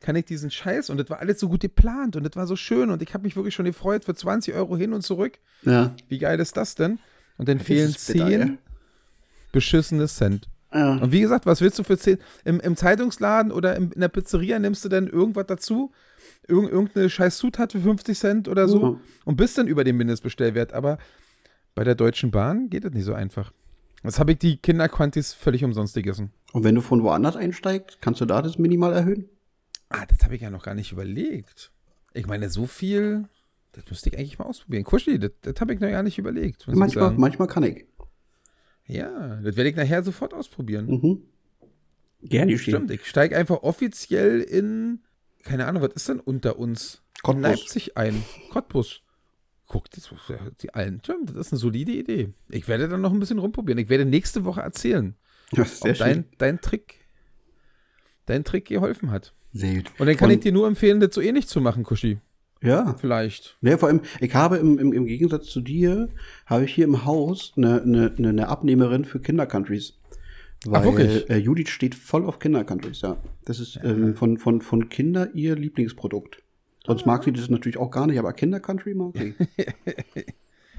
kann ich diesen Scheiß und das war alles so gut geplant und das war so schön und ich habe mich wirklich schon gefreut für 20 Euro hin und zurück. Ja. Wie geil ist das denn? Und dann Das fehlen ist bitter, 10 ja. beschissene Cent. Ja. Und wie gesagt, was willst du für 10? Im, im Zeitungsladen oder im, in der Pizzeria nimmst du dann irgendwas dazu? Irgend, irgendeine scheiß Zutat für 50 Cent oder so Ja. und bist dann über den Mindestbestellwert. Aber bei der Deutschen Bahn geht das nicht so einfach. Das habe ich die Kinderquantis völlig umsonst gegessen. Und wenn du von woanders einsteigst, kannst du da das minimal erhöhen? Ah, das habe ich ja noch gar nicht überlegt. Ich meine, so viel, das müsste ich eigentlich mal ausprobieren. Kuschli, das, das habe ich noch gar nicht überlegt. Manchmal, manchmal kann ich. Ja, das werde ich nachher sofort ausprobieren. Mhm. Gerne geschehen. Stimmt, ich steige einfach offiziell in, keine Ahnung, was ist denn unter uns? Cottbus. Leipzig ein. Cottbus. Guck, das, die allen. Das ist eine solide Idee. Ich werde dann noch ein bisschen rumprobieren. Ich werde nächste Woche erzählen, Das ob dein, dein Trick, dein Trick geholfen hat. Sehr gut. Und dann kann Und- ich dir nur empfehlen, das so ähnlich zu machen, Kuschi. Ja. Vielleicht. Ja, vor allem, ich habe im, im, im Gegensatz zu dir, habe ich hier im Haus eine, eine, eine- Abnehmerin für Kindercountries. Weil wirklich? äh, Judith steht voll auf Kindercountries, ja. Das ist ähm, von, von, von Kinder ihr Lieblingsprodukt. Sonst mag sie das natürlich auch gar nicht, aber Kindercountry mag sie.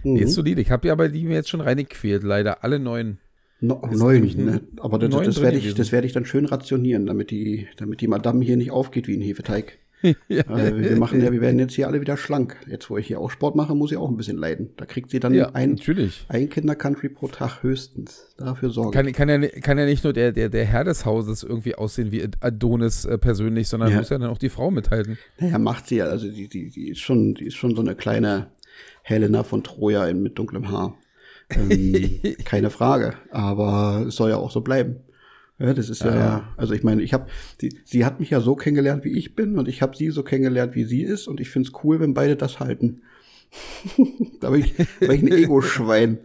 Nee, ist mhm. solide. Ich habe ja bei die mir jetzt schon reingequält, leider. Alle neun. No, neun, ne? Aber das, das werde ich, das werde ich dann schön rationieren, damit die, damit die Madame hier nicht aufgeht wie ein Hefeteig. Ja. Also wir machen ja, wir werden jetzt hier alle wieder schlank. Jetzt, wo ich hier auch Sport mache, muss ich auch ein bisschen leiden. Da kriegt sie dann ja, ein, natürlich. ein Kinder-Country pro Tag höchstens. Dafür sorge Kann, kann, ja, kann ja nicht nur der, der, der Herr des Hauses irgendwie aussehen wie Adonis äh, persönlich, sondern Ja. muss ja dann auch die Frau mithalten. Naja, macht sie ja. Also die, die, die ist schon, die ist schon so eine kleine Helena von Troja in, mit dunklem Haar. Ähm, keine Frage. Aber es soll ja auch so bleiben. Ja, das ist ja, Ja. also ich meine, ich habe, sie hat mich ja so kennengelernt, wie ich bin, und ich habe sie so kennengelernt, wie sie ist, und ich find's cool, wenn beide das halten. da bin ich, bin ich ein Ego-Schwein.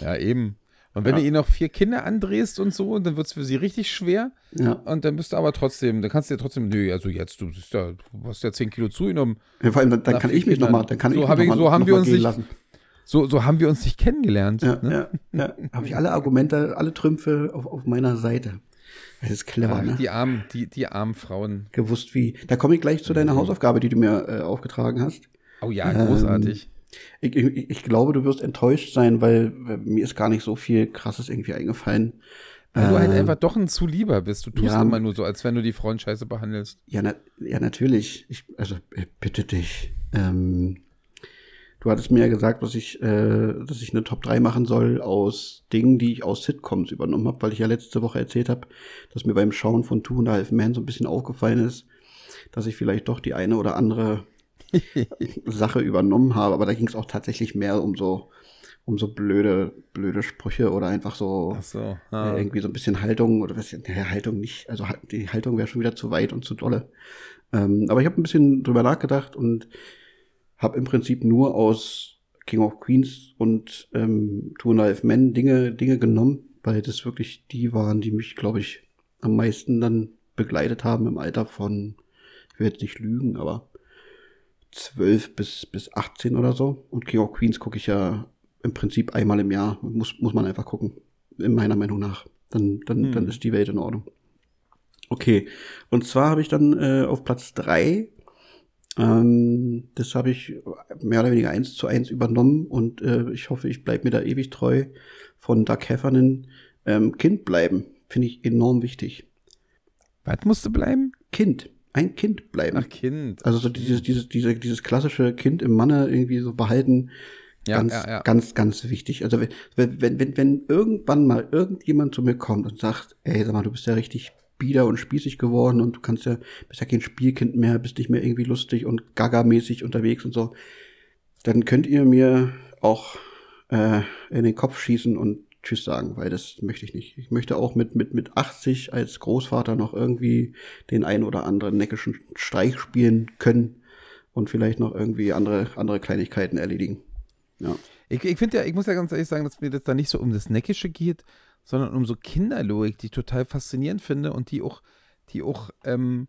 Ja, eben. Und wenn Ja. du ihr noch vier Kinder andrehst und so, dann wird es für sie richtig schwer. Ja. Und dann bist du aber trotzdem, dann kannst du ja trotzdem, nö, also jetzt, du, bist ja, du hast ja 10 Kilo zugenommen. Ja, Vor allem, dann, dann kann ich mich nochmal, dann kann So ich mich hab ich- noch so haben noch wir mal uns gehen nicht- lassen. So, so haben wir uns nicht kennengelernt. Ja, ne? ja, ja. Habe ich alle Argumente, alle Trümpfe auf, auf meiner Seite. Das ist clever, Ach, ne? die, armen, die, die armen Frauen. Gewusst wie. Da komme ich gleich zu deiner Hausaufgabe, die du mir äh, aufgetragen hast. Oh ja, Ähm, großartig. Ich, ich, ich glaube, du wirst enttäuscht sein, weil äh, mir ist gar nicht so viel Krasses irgendwie eingefallen. Weil du halt äh, einfach doch ein zu lieber bist. Du tust ja. immer nur so, als wenn du die Frauen scheiße behandelst. Ja, na, ja natürlich. Ich, also äh, bitte dich. Ähm, du hattest mir ja gesagt, dass ich, äh, dass ich eine Top 3 machen soll aus Dingen, die ich aus Sitcoms übernommen habe, weil ich ja letzte Woche erzählt habe, dass mir beim Schauen von Two and a Half Men so ein bisschen aufgefallen ist, dass ich vielleicht doch die eine oder andere Sache übernommen habe. Aber da ging es auch tatsächlich mehr um so, um so blöde, blöde Sprüche oder einfach so so. Ah. irgendwie so ein bisschen Haltung oder was naja, Haltung nicht, also die Haltung wäre schon wieder zu weit und zu dolle. Ähm, aber ich habe ein bisschen drüber nachgedacht und habe im Prinzip nur aus King of Queens und ähm, Two and a Half Men Dinge, Dinge genommen, weil das wirklich die waren, die mich, glaube ich, am meisten dann begleitet haben im Alter von, ich will jetzt nicht lügen, aber 12 bis, bis 18 oder so. Und King of Queens gucke ich ja im Prinzip einmal im Jahr. Muss, muss man einfach gucken. In meiner Meinung nach. Dann, dann, Hm. dann ist die Welt in Ordnung. Okay. Und zwar habe ich dann äh, auf Platz drei ähm, das habe ich mehr oder weniger eins zu eins übernommen und äh, ich hoffe, ich bleibe mir da ewig treu von Doug Heffernan. Ähm, kind bleiben, finde ich enorm wichtig. Was musste bleiben? Kind, ein Kind bleiben. Ach, Kind. Also so dieses, dieses, diese, dieses klassische Kind im Manne irgendwie so behalten. Ja, ganz, ja, ja. ganz, ganz wichtig. Also wenn, wenn, wenn, wenn irgendwann mal irgendjemand zu mir kommt und sagt, ey, sag mal, du bist ja richtig bieder und spießig geworden und du kannst ja, bist ja kein Spielkind mehr, bist nicht mehr irgendwie lustig und gaga-mäßig unterwegs und so, dann könnt ihr mir auch äh, in den Kopf schießen und Tschüss sagen, weil das möchte ich nicht. Ich möchte auch mit, mit, mit 80 als Großvater noch irgendwie den ein oder anderen neckischen Streich spielen können und vielleicht noch irgendwie andere, andere Kleinigkeiten erledigen. Ja. Ich, ich finde ja, ich muss ja ganz ehrlich sagen, dass mir das da nicht so um das Neckische geht, sondern um so Kinderlogik, die ich total faszinierend finde und die auch, die auch, ähm,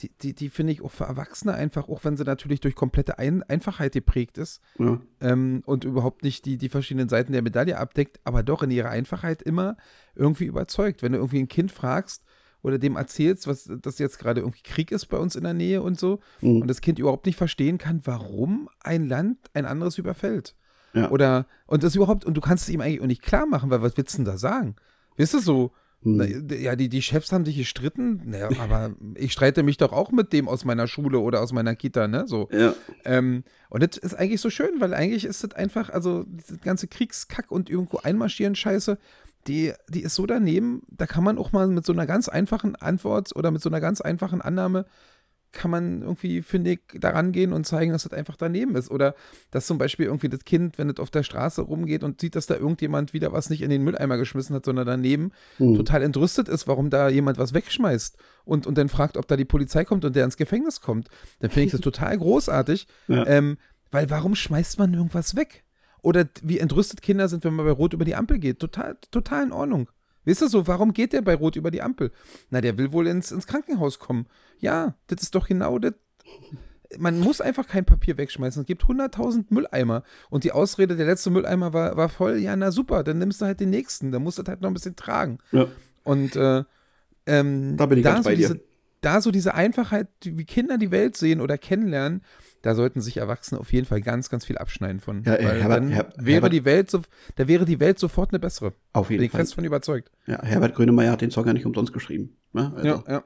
die, die, die finde ich auch für Erwachsene einfach, auch wenn sie natürlich durch komplette Ein Einfachheit geprägt ist ja. ähm, und überhaupt nicht die, die verschiedenen Seiten der Medaille abdeckt, aber doch in ihrer Einfachheit immer irgendwie überzeugt. Wenn du irgendwie ein Kind fragst oder dem erzählst, was das jetzt gerade irgendwie Krieg ist bei uns in der Nähe und so, Mhm. und das Kind überhaupt nicht verstehen kann, warum ein Land ein anderes überfällt. Ja. Oder, und das überhaupt, und du kannst es ihm eigentlich auch nicht klar machen, weil was willst du denn da sagen? Weißt du so? Hm. Na, ja, die, die Chefs haben sich gestritten, naja, aber ich streite mich doch auch mit dem aus meiner Schule oder aus meiner Kita, ne? So. Ja. Ähm, und das ist eigentlich so schön, weil eigentlich ist das einfach, also diese ganze Kriegskack und irgendwo einmarschieren Scheiße, die, die ist so daneben, da kann man auch mal mit so einer ganz einfachen Antwort oder mit so einer ganz einfachen Annahme kann man irgendwie, finde ich, daran gehen und zeigen, dass das einfach daneben ist. Oder dass zum Beispiel irgendwie das Kind, wenn es auf der Straße rumgeht und sieht, dass da irgendjemand wieder was nicht in den Mülleimer geschmissen hat, sondern daneben Hm. total entrüstet ist, warum da jemand was wegschmeißt und, und dann fragt, ob da die Polizei kommt und der ins Gefängnis kommt, dann finde ich das total großartig. Ja. Ähm, weil warum schmeißt man irgendwas weg? Oder wie entrüstet Kinder sind, wenn man bei Rot über die Ampel geht. Total, total in Ordnung. Weißt du so, warum geht der bei Rot über die Ampel? Na, der will wohl ins, ins Krankenhaus kommen. Ja, das ist doch genau das. Man muss einfach kein Papier wegschmeißen. Es gibt 100.000 Mülleimer. Und die Ausrede, der letzte Mülleimer war, war voll. Ja, na super, dann nimmst du halt den nächsten. Dann musst du das halt noch ein bisschen tragen. Ja. Und äh, ähm, Da bin ich ganz so bei dir. diese, da so diese Einfachheit, wie Kinder die Welt sehen oder kennenlernen, da sollten sich Erwachsene auf jeden Fall ganz, ganz viel abschneiden von. Ja, äh, Weil Herbert- dann Her- wäre Herbert- die Welt so, da wäre die Welt sofort eine bessere. Auf Bin jeden ich Fall. fest von überzeugt. Ja, Herbert Grönemeyer hat den Song ja nicht umsonst geschrieben. Ne? Also, ja, ja.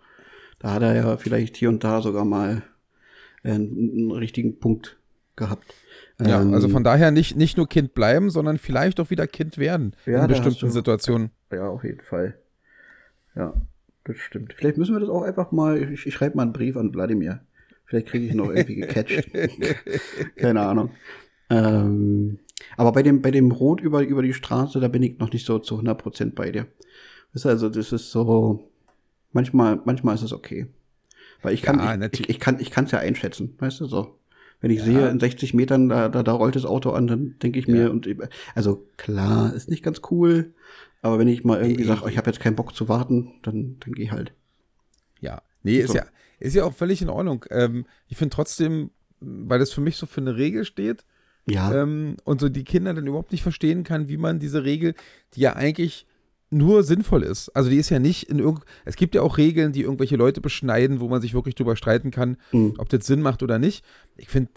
Da hat er ja vielleicht hier und da sogar mal einen, einen richtigen Punkt gehabt. Ja, Ähm, also von daher nicht, nicht nur Kind bleiben, sondern vielleicht auch wieder Kind werden Ja, in bestimmten du- Situationen. Ja, auf jeden Fall. Ja, das stimmt. Vielleicht müssen wir das auch einfach mal, ich, ich schreibe mal einen Brief an Wladimir. Vielleicht kriege ich ihn noch irgendwie gecatcht. Keine Ahnung. Ähm, aber bei dem, bei dem Rot über, über die Straße, da bin ich noch nicht so zu 100% bei dir. Weißt du, also das ist so, manchmal, manchmal ist es okay. Weil ich kann, Ja, ich, ich, ich kann, ich kann es ja einschätzen, weißt du, so. Wenn ich sehe, in 60 Metern, da, da, da rollt das Auto an, dann denke ich mir, Ja. und also klar, ist nicht ganz cool, aber wenn ich mal irgendwie Ich- sage, oh, ich habe jetzt keinen Bock zu warten, dann, dann geh halt. Ja, nee, ist So. ja, ist ja auch völlig in Ordnung. Ähm, ich finde trotzdem, weil das für mich so für eine Regel steht Ja, ähm, und so die Kinder dann überhaupt nicht verstehen kann, wie man diese Regel, die ja eigentlich nur sinnvoll ist. Also die ist ja nicht in irgend, es gibt ja auch Regeln, die irgendwelche Leute beschneiden, wo man sich wirklich drüber streiten kann, Mhm. ob das Sinn macht oder nicht. Ich finde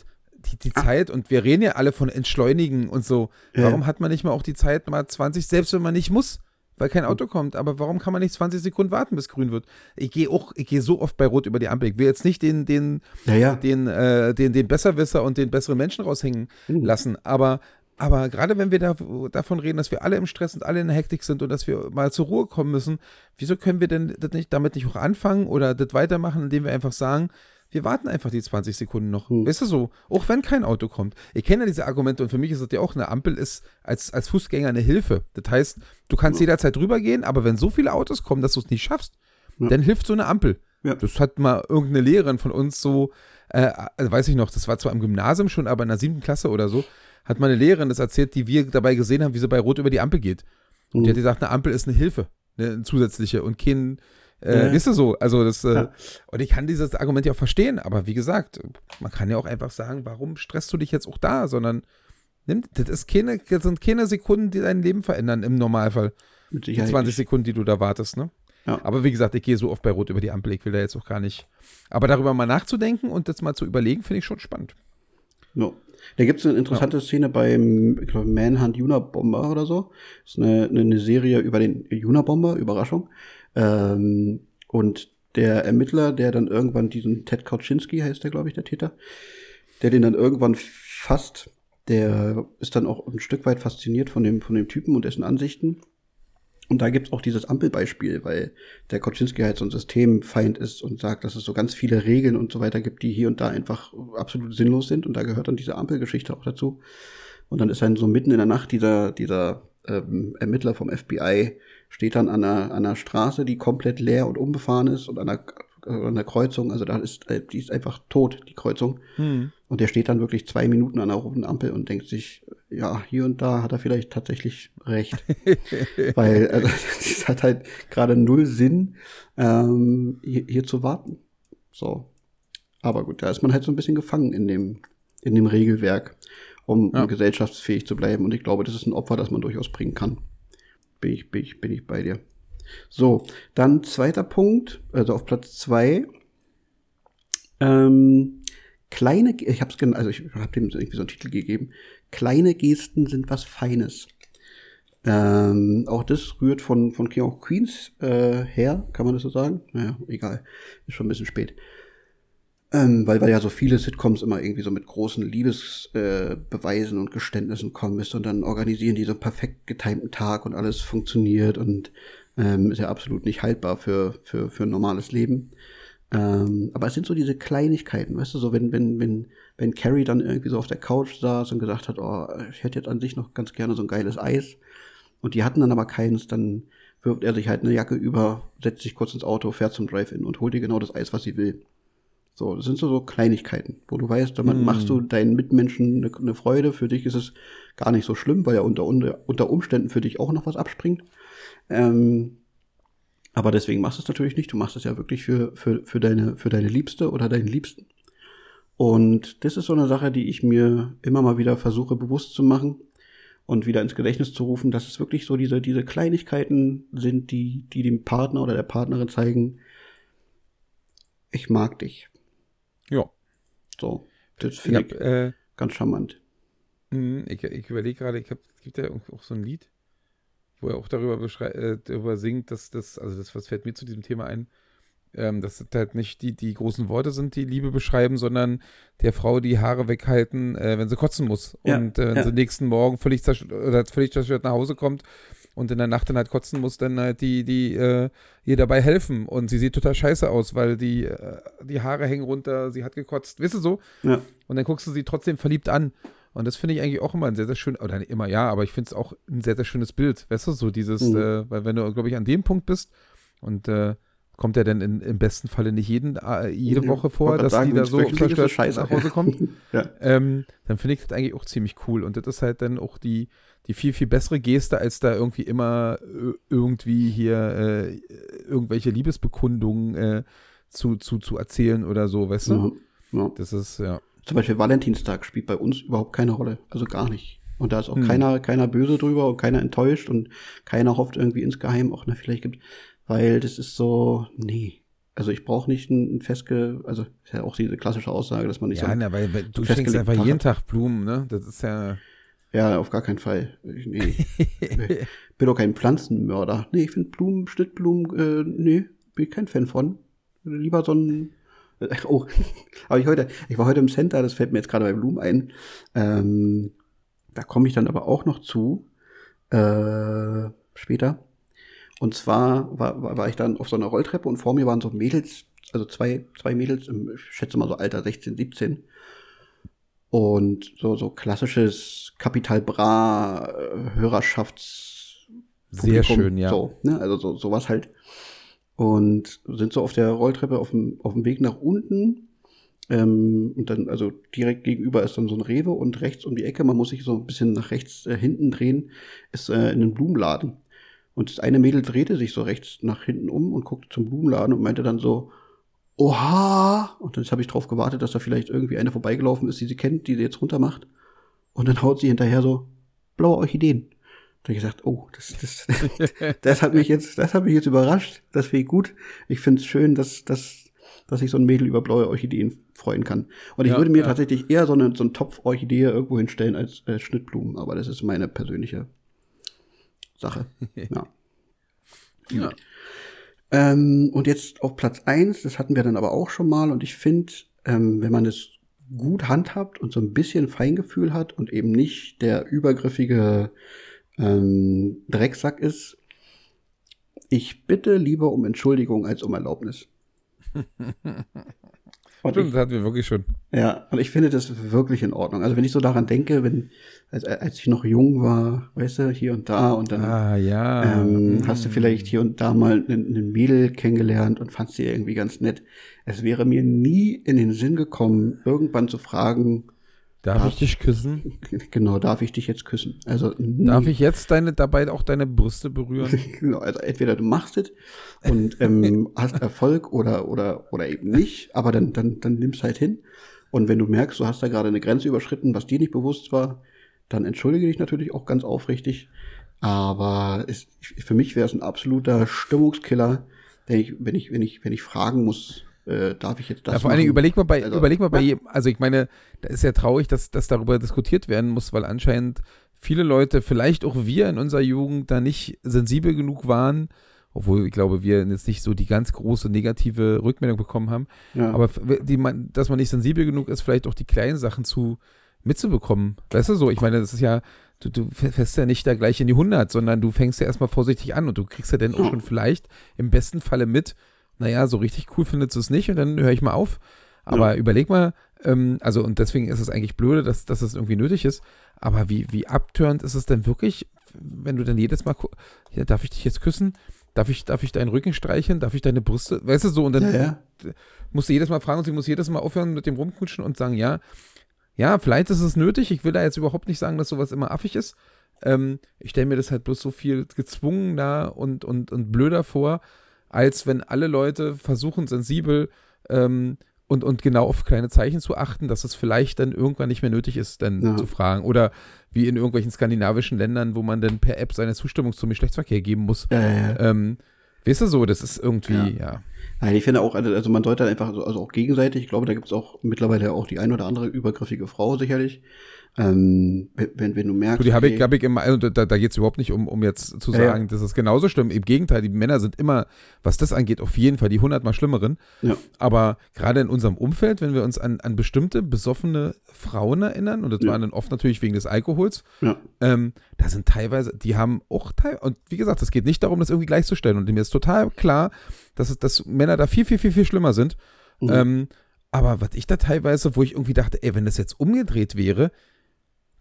die, die Zeit, und wir reden ja alle von Entschleunigen und so, Ja. warum hat man nicht mal auch die Zeit, mal 20, selbst wenn man nicht muss, weil kein Auto kommt, aber warum kann man nicht 20 Sekunden warten, bis grün wird? Ich gehe auch, ich gehe so oft bei Rot über die Ampel. Ich will jetzt nicht den, den, ja, ja. den, äh, den, den Besserwisser und den besseren Menschen raushängen Mhm. lassen. Aber, aber gerade wenn wir da, davon reden, dass wir alle im Stress und alle in der Hektik sind und dass wir mal zur Ruhe kommen müssen, wieso können wir denn nicht, damit nicht auch anfangen oder das weitermachen, indem wir einfach sagen, wir warten einfach die 20 Sekunden noch. Hm. Weißt du so? Auch wenn kein Auto kommt. Ich kenne ja diese Argumente und für mich ist das ja auch, eine Ampel ist als, als Fußgänger eine Hilfe. Das heißt, du kannst jederzeit drüber gehen, aber wenn so viele Autos kommen, dass du es nicht schaffst, Ja. dann hilft so eine Ampel. Ja. Das hat mal irgendeine Lehrerin von uns so, äh, also weiß ich noch, das war zwar im Gymnasium schon, aber in der siebten Klasse oder so, hat meine Lehrerin das erzählt, die wir dabei gesehen haben, wie sie bei Rot über die Ampel geht. Und die Mhm. hat gesagt, eine Ampel ist eine Hilfe, ne, eine zusätzliche und kein, äh, Ja. weißt du so, also das, äh, Ja. und ich kann dieses Argument ja auch verstehen, aber wie gesagt, man kann ja auch einfach sagen, warum stresst du dich jetzt auch da, sondern nimm, das ist keine, das sind keine Sekunden, die dein Leben verändern im Normalfall. Mit Die Sicherheit. 20 Sekunden, die du da wartest, ne? Ja. Aber wie gesagt, ich gehe so oft bei Rot über die Ampel, ich will da jetzt auch gar nicht. Aber darüber mal nachzudenken und das mal zu überlegen, finde ich schon spannend. No. Da gibt es eine interessante Szene beim ich glaub, Manhunt Unabomber oder so. Das ist eine, eine, eine Serie über den Unabomber, Überraschung. Ähm, und der Ermittler, der dann irgendwann diesen Ted Kaczynski heißt der, glaube ich, der Täter, der den dann irgendwann fasst, der ist dann auch ein Stück weit fasziniert von dem, von dem Typen und dessen Ansichten. Und da gibt's auch dieses Ampelbeispiel, weil der Koczynski halt so ein Systemfeind ist und sagt, dass es so ganz viele Regeln und so weiter gibt, die hier und da einfach absolut sinnlos sind. Und da gehört dann diese Ampelgeschichte auch dazu. Und dann ist dann so mitten in der Nacht dieser, dieser ähm, Ermittler vom FBI steht dann an einer, an einer Straße, die komplett leer und unbefahren ist und an einer, äh, an einer Kreuzung, also da ist, äh, die ist einfach tot, die Kreuzung. Und der steht dann wirklich zwei Minuten an der roten Ampel und denkt sich, ja, hier und da hat er vielleicht tatsächlich recht. Weil also, es hat halt gerade null Sinn, ähm, hier, hier zu warten. So. Aber gut, da ist man halt so ein bisschen gefangen in dem, in dem Regelwerk, um, Ja. um gesellschaftsfähig zu bleiben. Und ich glaube, das ist ein Opfer, das man durchaus bringen kann. Bin ich, bin ich, bin ich bei dir. So, dann zweiter Punkt, also auf Platz zwei. Ähm, kleine, ich habe es also ich habe dem irgendwie so einen Titel gegeben. Kleine Gesten sind was Feines. Ähm, auch das rührt von von King of Queens äh, her, kann man das so sagen? Naja, egal, ist schon ein bisschen spät. Ähm, weil, weil ja so viele Sitcoms immer irgendwie so mit großen Liebesbeweisen äh, und Geständnissen kommen müssen und dann organisieren die so einen perfekt getimten Tag und alles funktioniert und ähm, ist ja absolut nicht haltbar für, für, für ein normales Leben. Ähm, aber es sind so diese Kleinigkeiten, weißt du, so wenn, wenn, wenn, wenn Carrie dann irgendwie so auf der Couch saß und gesagt hat, oh, ich hätte jetzt an sich noch ganz gerne so ein geiles Eis. Und die hatten dann aber keins, dann wirft er sich halt eine Jacke über, setzt sich kurz ins Auto, fährt zum Drive-In und holt dir genau das Eis, was sie will. So, das sind so, so Kleinigkeiten, wo du weißt, damit mm. machst du deinen Mitmenschen eine, eine, Freude. Für dich ist es gar nicht so schlimm, weil ja unter, unter Umständen für dich auch noch was abspringt. Ähm, aber deswegen machst du es natürlich nicht. Du machst es ja wirklich für, für, für, deine, für deine Liebste oder deinen Liebsten. Und das ist so eine Sache, die ich mir immer mal wieder versuche bewusst zu machen und wieder ins Gedächtnis zu rufen, dass es wirklich so diese, diese Kleinigkeiten sind, die, die dem Partner oder der Partnerin zeigen, ich mag dich. Ja. So, das finde ich, äh, ganz charmant. Mhm, ich, ich überlege gerade, ich hab, es gibt ja auch so ein Lied, wo er auch darüber, äh, darüber singt, dass das, also das, was fällt mir zu diesem Thema ein, ähm, dass das halt nicht die, die großen Worte sind, die Liebe beschreiben, sondern der Frau die Haare weghalten, äh, wenn sie kotzen muss. Ja, und äh, wenn ja. sie nächsten Morgen völlig zerstört, oder völlig zerstört nach Hause kommt und in der Nacht dann halt kotzen muss, dann halt die, die äh, ihr dabei helfen. Und sie sieht total scheiße aus, weil die, äh, die Haare hängen runter, sie hat gekotzt, weißt du so? Ja. Und dann guckst du sie trotzdem verliebt an. Und das finde ich eigentlich auch immer ein sehr, sehr schön, oder immer ja, aber ich finde es auch ein sehr, sehr schönes Bild, weißt du, so dieses, mhm. äh, weil wenn du, glaube ich, an dem Punkt bist und äh, kommt er denn in, im besten Falle nicht jeden, äh, jede Woche vor, dass sagen, die da so verstört nach Hause kommt, ja. ähm, dann finde ich das eigentlich auch ziemlich cool. Und das ist halt dann auch die, die viel, viel bessere Geste, als da irgendwie immer äh, irgendwie hier äh, irgendwelche Liebesbekundungen äh, zu, zu, zu erzählen oder so, weißt du? Ja, ja. Das ist, ja. Zum Beispiel Valentinstag spielt bei uns überhaupt keine Rolle. Also gar nicht. Und da ist auch hm. keiner, keiner böse drüber und keiner enttäuscht und keiner hofft irgendwie insgeheim, auch na, vielleicht gibt, weil das ist so, nee. Also ich brauche nicht ein, ein festge, also ist ja auch diese klassische Aussage, dass man nicht ja, so. Ja, weil, weil du schenkst einfach jeden Tag Blumen, ne? Das ist ja. Ja, auf gar keinen Fall. Ich, nee. bin doch kein Pflanzenmörder. Nee, ich finde Blumen, Schnittblumen, äh, nee, bin ich kein Fan von. Lieber so ein. Äh, oh, aber ich heute, ich war heute im Center, das fällt mir jetzt gerade bei Blumen ein. Ähm, da komme ich dann aber auch noch zu. Äh, später. Und zwar war, war, war ich dann auf so einer Rolltreppe und vor mir waren so Mädels, also zwei, zwei Mädels, im, ich schätze mal so Alter 16, 17. Und so, so klassisches Kapital Bra äh, Hörerschafts Sehr schön, ja. So, ne? Also so, sowas halt. Und sind so auf der Rolltreppe auf dem, auf dem Weg nach unten. Ähm, und dann, also direkt gegenüber ist dann so ein Rewe und rechts um die Ecke, man muss sich so ein bisschen nach rechts äh, hinten drehen, ist äh, in einem Blumenladen. Und das eine Mädel drehte sich so rechts nach hinten um und guckte zum Blumenladen und meinte dann so, oha! Und dann habe ich drauf gewartet, dass da vielleicht irgendwie eine vorbeigelaufen ist, die sie kennt, die sie jetzt runter macht. Und dann haut sie hinterher so, blaue Orchideen. Da habe ich gesagt, oh, das, das, das hat mich jetzt, das hat mich jetzt überrascht. Das finde ich gut. Ich finde es schön, dass, dass, dass sich so ein Mädel über blaue Orchideen freuen kann. Und ich ja, würde mir ja. tatsächlich eher so, eine, so einen Topf Orchidee irgendwo hinstellen als äh, Schnittblumen. Aber das ist meine persönliche Sache. Ja. ja. Ähm, und jetzt auf Platz eins, das hatten wir dann aber auch schon mal. Und ich finde, ähm, wenn man es gut handhabt und so ein bisschen Feingefühl hat und eben nicht der übergriffige ähm, Drecksack ist, ich bitte lieber um Entschuldigung als um Erlaubnis. Und Stimmt, ich, das hatten wir wirklich schon. Ja, und ich finde das wirklich in Ordnung. Also wenn ich so daran denke, wenn, als, als ich noch jung war, weißt du, hier und da und dann ah, ja. ähm, mm. hast du vielleicht hier und da mal einen, einen Mädel kennengelernt und fandst sie irgendwie ganz nett. Es wäre mir nie in den Sinn gekommen, irgendwann zu fragen, Darf ich dich küssen? Genau, darf ich dich jetzt küssen? Also darf ich jetzt deine dabei auch deine Brüste berühren? genau, also entweder du machst es und ähm, hast Erfolg oder oder oder eben nicht, aber dann dann dann nimmst halt hin. Und wenn du merkst, du hast da gerade eine Grenze überschritten, was dir nicht bewusst war, dann entschuldige dich natürlich auch ganz aufrichtig. Aber es, für mich wäre es ein absoluter Stimmungskiller, wenn ich, wenn ich, wenn ich, wenn ich fragen muss, äh, darf ich jetzt das ja, vor allen Dingen überleg mal bei, also, überleg mal bei ja. jedem, also ich meine, da ist ja traurig, dass, dass darüber diskutiert werden muss, weil anscheinend viele Leute, vielleicht auch wir in unserer Jugend, da nicht sensibel genug waren obwohl ich glaube, wir jetzt nicht so die ganz große negative Rückmeldung bekommen haben. Ja. Aber die, man, dass man nicht sensibel genug ist, vielleicht auch die kleinen Sachen zu mitzubekommen. Weißt du so? Ich meine, das ist ja, du, du fährst ja nicht da gleich in die 100, sondern du fängst ja erstmal vorsichtig an und du kriegst ja dann auch schon vielleicht im besten Falle mit, naja, so richtig cool findest du es nicht und dann höre ich mal auf. Aber überleg mal, ähm, also und deswegen ist es eigentlich blöde, dass, dass es irgendwie nötig ist. Aber wie, wie abtörend ist es denn wirklich, wenn du dann jedes Mal, ja, darf ich dich jetzt küssen? Darf ich, darf ich deinen Rücken streicheln? Darf ich deine Brüste? Weißt du so? Und dann Ja, ja. musst du jedes Mal fragen und sie muss jedes Mal aufhören mit dem Rumkutschen und sagen, ja, ja, vielleicht ist es nötig. Ich will da jetzt überhaupt nicht sagen, dass sowas immer affig ist. Ähm, ich stelle mir das halt bloß so viel gezwungener und, und, und blöder vor, als wenn alle Leute versuchen, sensibel ähm, und, und genau auf kleine Zeichen zu achten, dass es vielleicht dann irgendwann nicht mehr nötig ist, dann Ja. zu fragen. Oder wie in irgendwelchen skandinavischen Ländern, wo man dann per App seine Zustimmung zum Geschlechtsverkehr geben muss. Ja, ja. Ähm, weißt du so, das ist irgendwie, ja. Nein, ich finde auch, also also man sollte halt einfach, so- also auch gegenseitig, ich glaube, da gibt es auch mittlerweile auch die ein oder andere übergriffige Frau sicherlich. Ähm, wenn, wenn du merkst. Du, die habe ich, hab ich immer, also da, da geht es überhaupt nicht um, um jetzt zu Ja, ja. sagen, das ist genauso schlimm. Im Gegenteil, die Männer sind immer, was das angeht, auf jeden Fall die hundertmal schlimmeren. Ja. Aber gerade in unserem Umfeld, wenn wir uns an, an bestimmte besoffene Frauen erinnern, und das Ja. waren dann oft natürlich wegen des Alkohols, ähm, da sind teilweise, die haben auch teil und wie gesagt, es geht nicht darum, das irgendwie gleichzustellen. Und mir ist total klar, dass, es, dass Männer da viel, viel, viel, viel schlimmer sind. Mhm. Ähm, aber was ich da teilweise, wo ich irgendwie dachte, ey, wenn das jetzt umgedreht wäre,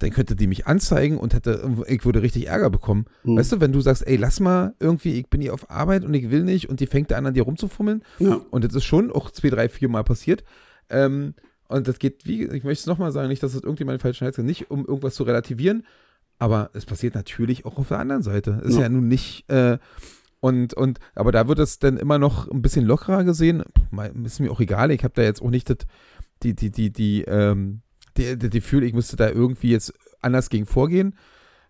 dann könnte die mich anzeigen und hätte, ich würde richtig Ärger bekommen. Mhm. Weißt du, wenn du sagst, ey, lass mal irgendwie, ich bin hier auf Arbeit und ich will nicht und die fängt da an, an dir rumzufummeln. Ja. Und das ist schon auch zwei, drei, vier Mal passiert. Ähm, und das geht, wie, ich möchte es nochmal sagen, nicht, dass das irgendjemand falsch heißt, nicht um irgendwas zu relativieren, aber es passiert natürlich auch auf der anderen Seite. Ist ja, Ja. nun nicht, äh, und, und, aber da wird es dann immer noch ein bisschen lockerer gesehen. Ist mir auch egal, ich habe da jetzt auch nicht das, die, die, die, die, ähm, die, die, die Gefühl, ich müsste da irgendwie jetzt anders gegen vorgehen,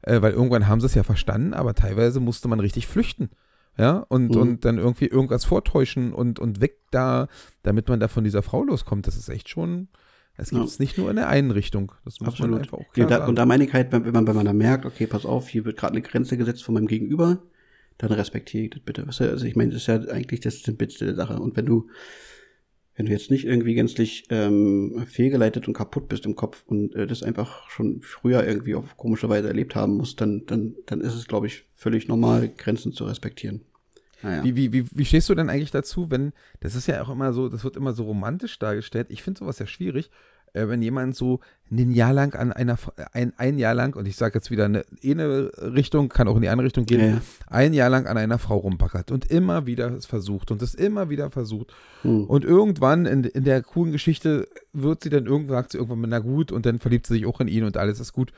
äh, weil irgendwann haben sie es ja verstanden, aber teilweise musste man richtig flüchten. Ja, und, Mhm. und dann irgendwie irgendwas vortäuschen und, und weg da, damit man da von dieser Frau loskommt. Das ist echt schon, es gibt Ja. es nicht nur in der einen Richtung. Das muss man Absolut. einfach auch Ja, klar da, sagen. und da meine ich halt, wenn man, wenn man da merkt, okay, pass auf, hier wird gerade eine Grenze gesetzt von meinem Gegenüber, dann respektiere ich das bitte. Also ich meine, das ist ja eigentlich das Simpelste der Sache. Und wenn du, wenn du jetzt nicht irgendwie gänzlich ähm, fehlgeleitet und kaputt bist im Kopf und äh, das einfach schon früher irgendwie auf komische Weise erlebt haben musst, dann, dann, dann ist es, glaube ich, völlig normal, Grenzen zu respektieren. Naja. Wie, wie, wie, wie stehst du denn eigentlich dazu, wenn, das ist ja auch immer so, das wird immer so romantisch dargestellt. Ich finde sowas ja schwierig, wenn jemand so ein Jahr lang an einer, Fra- ein, ein Jahr lang, und ich sage jetzt wieder eine, eh eine Richtung, kann auch in die andere Richtung gehen, Ja, ein Jahr lang an einer Frau rumpackert und immer wieder es versucht und es immer wieder versucht. Hm. Und irgendwann in, in der coolen Geschichte wird sie dann irgendwann, sagt sie irgendwann na gut, und dann verliebt sie sich auch in ihn und alles ist gut.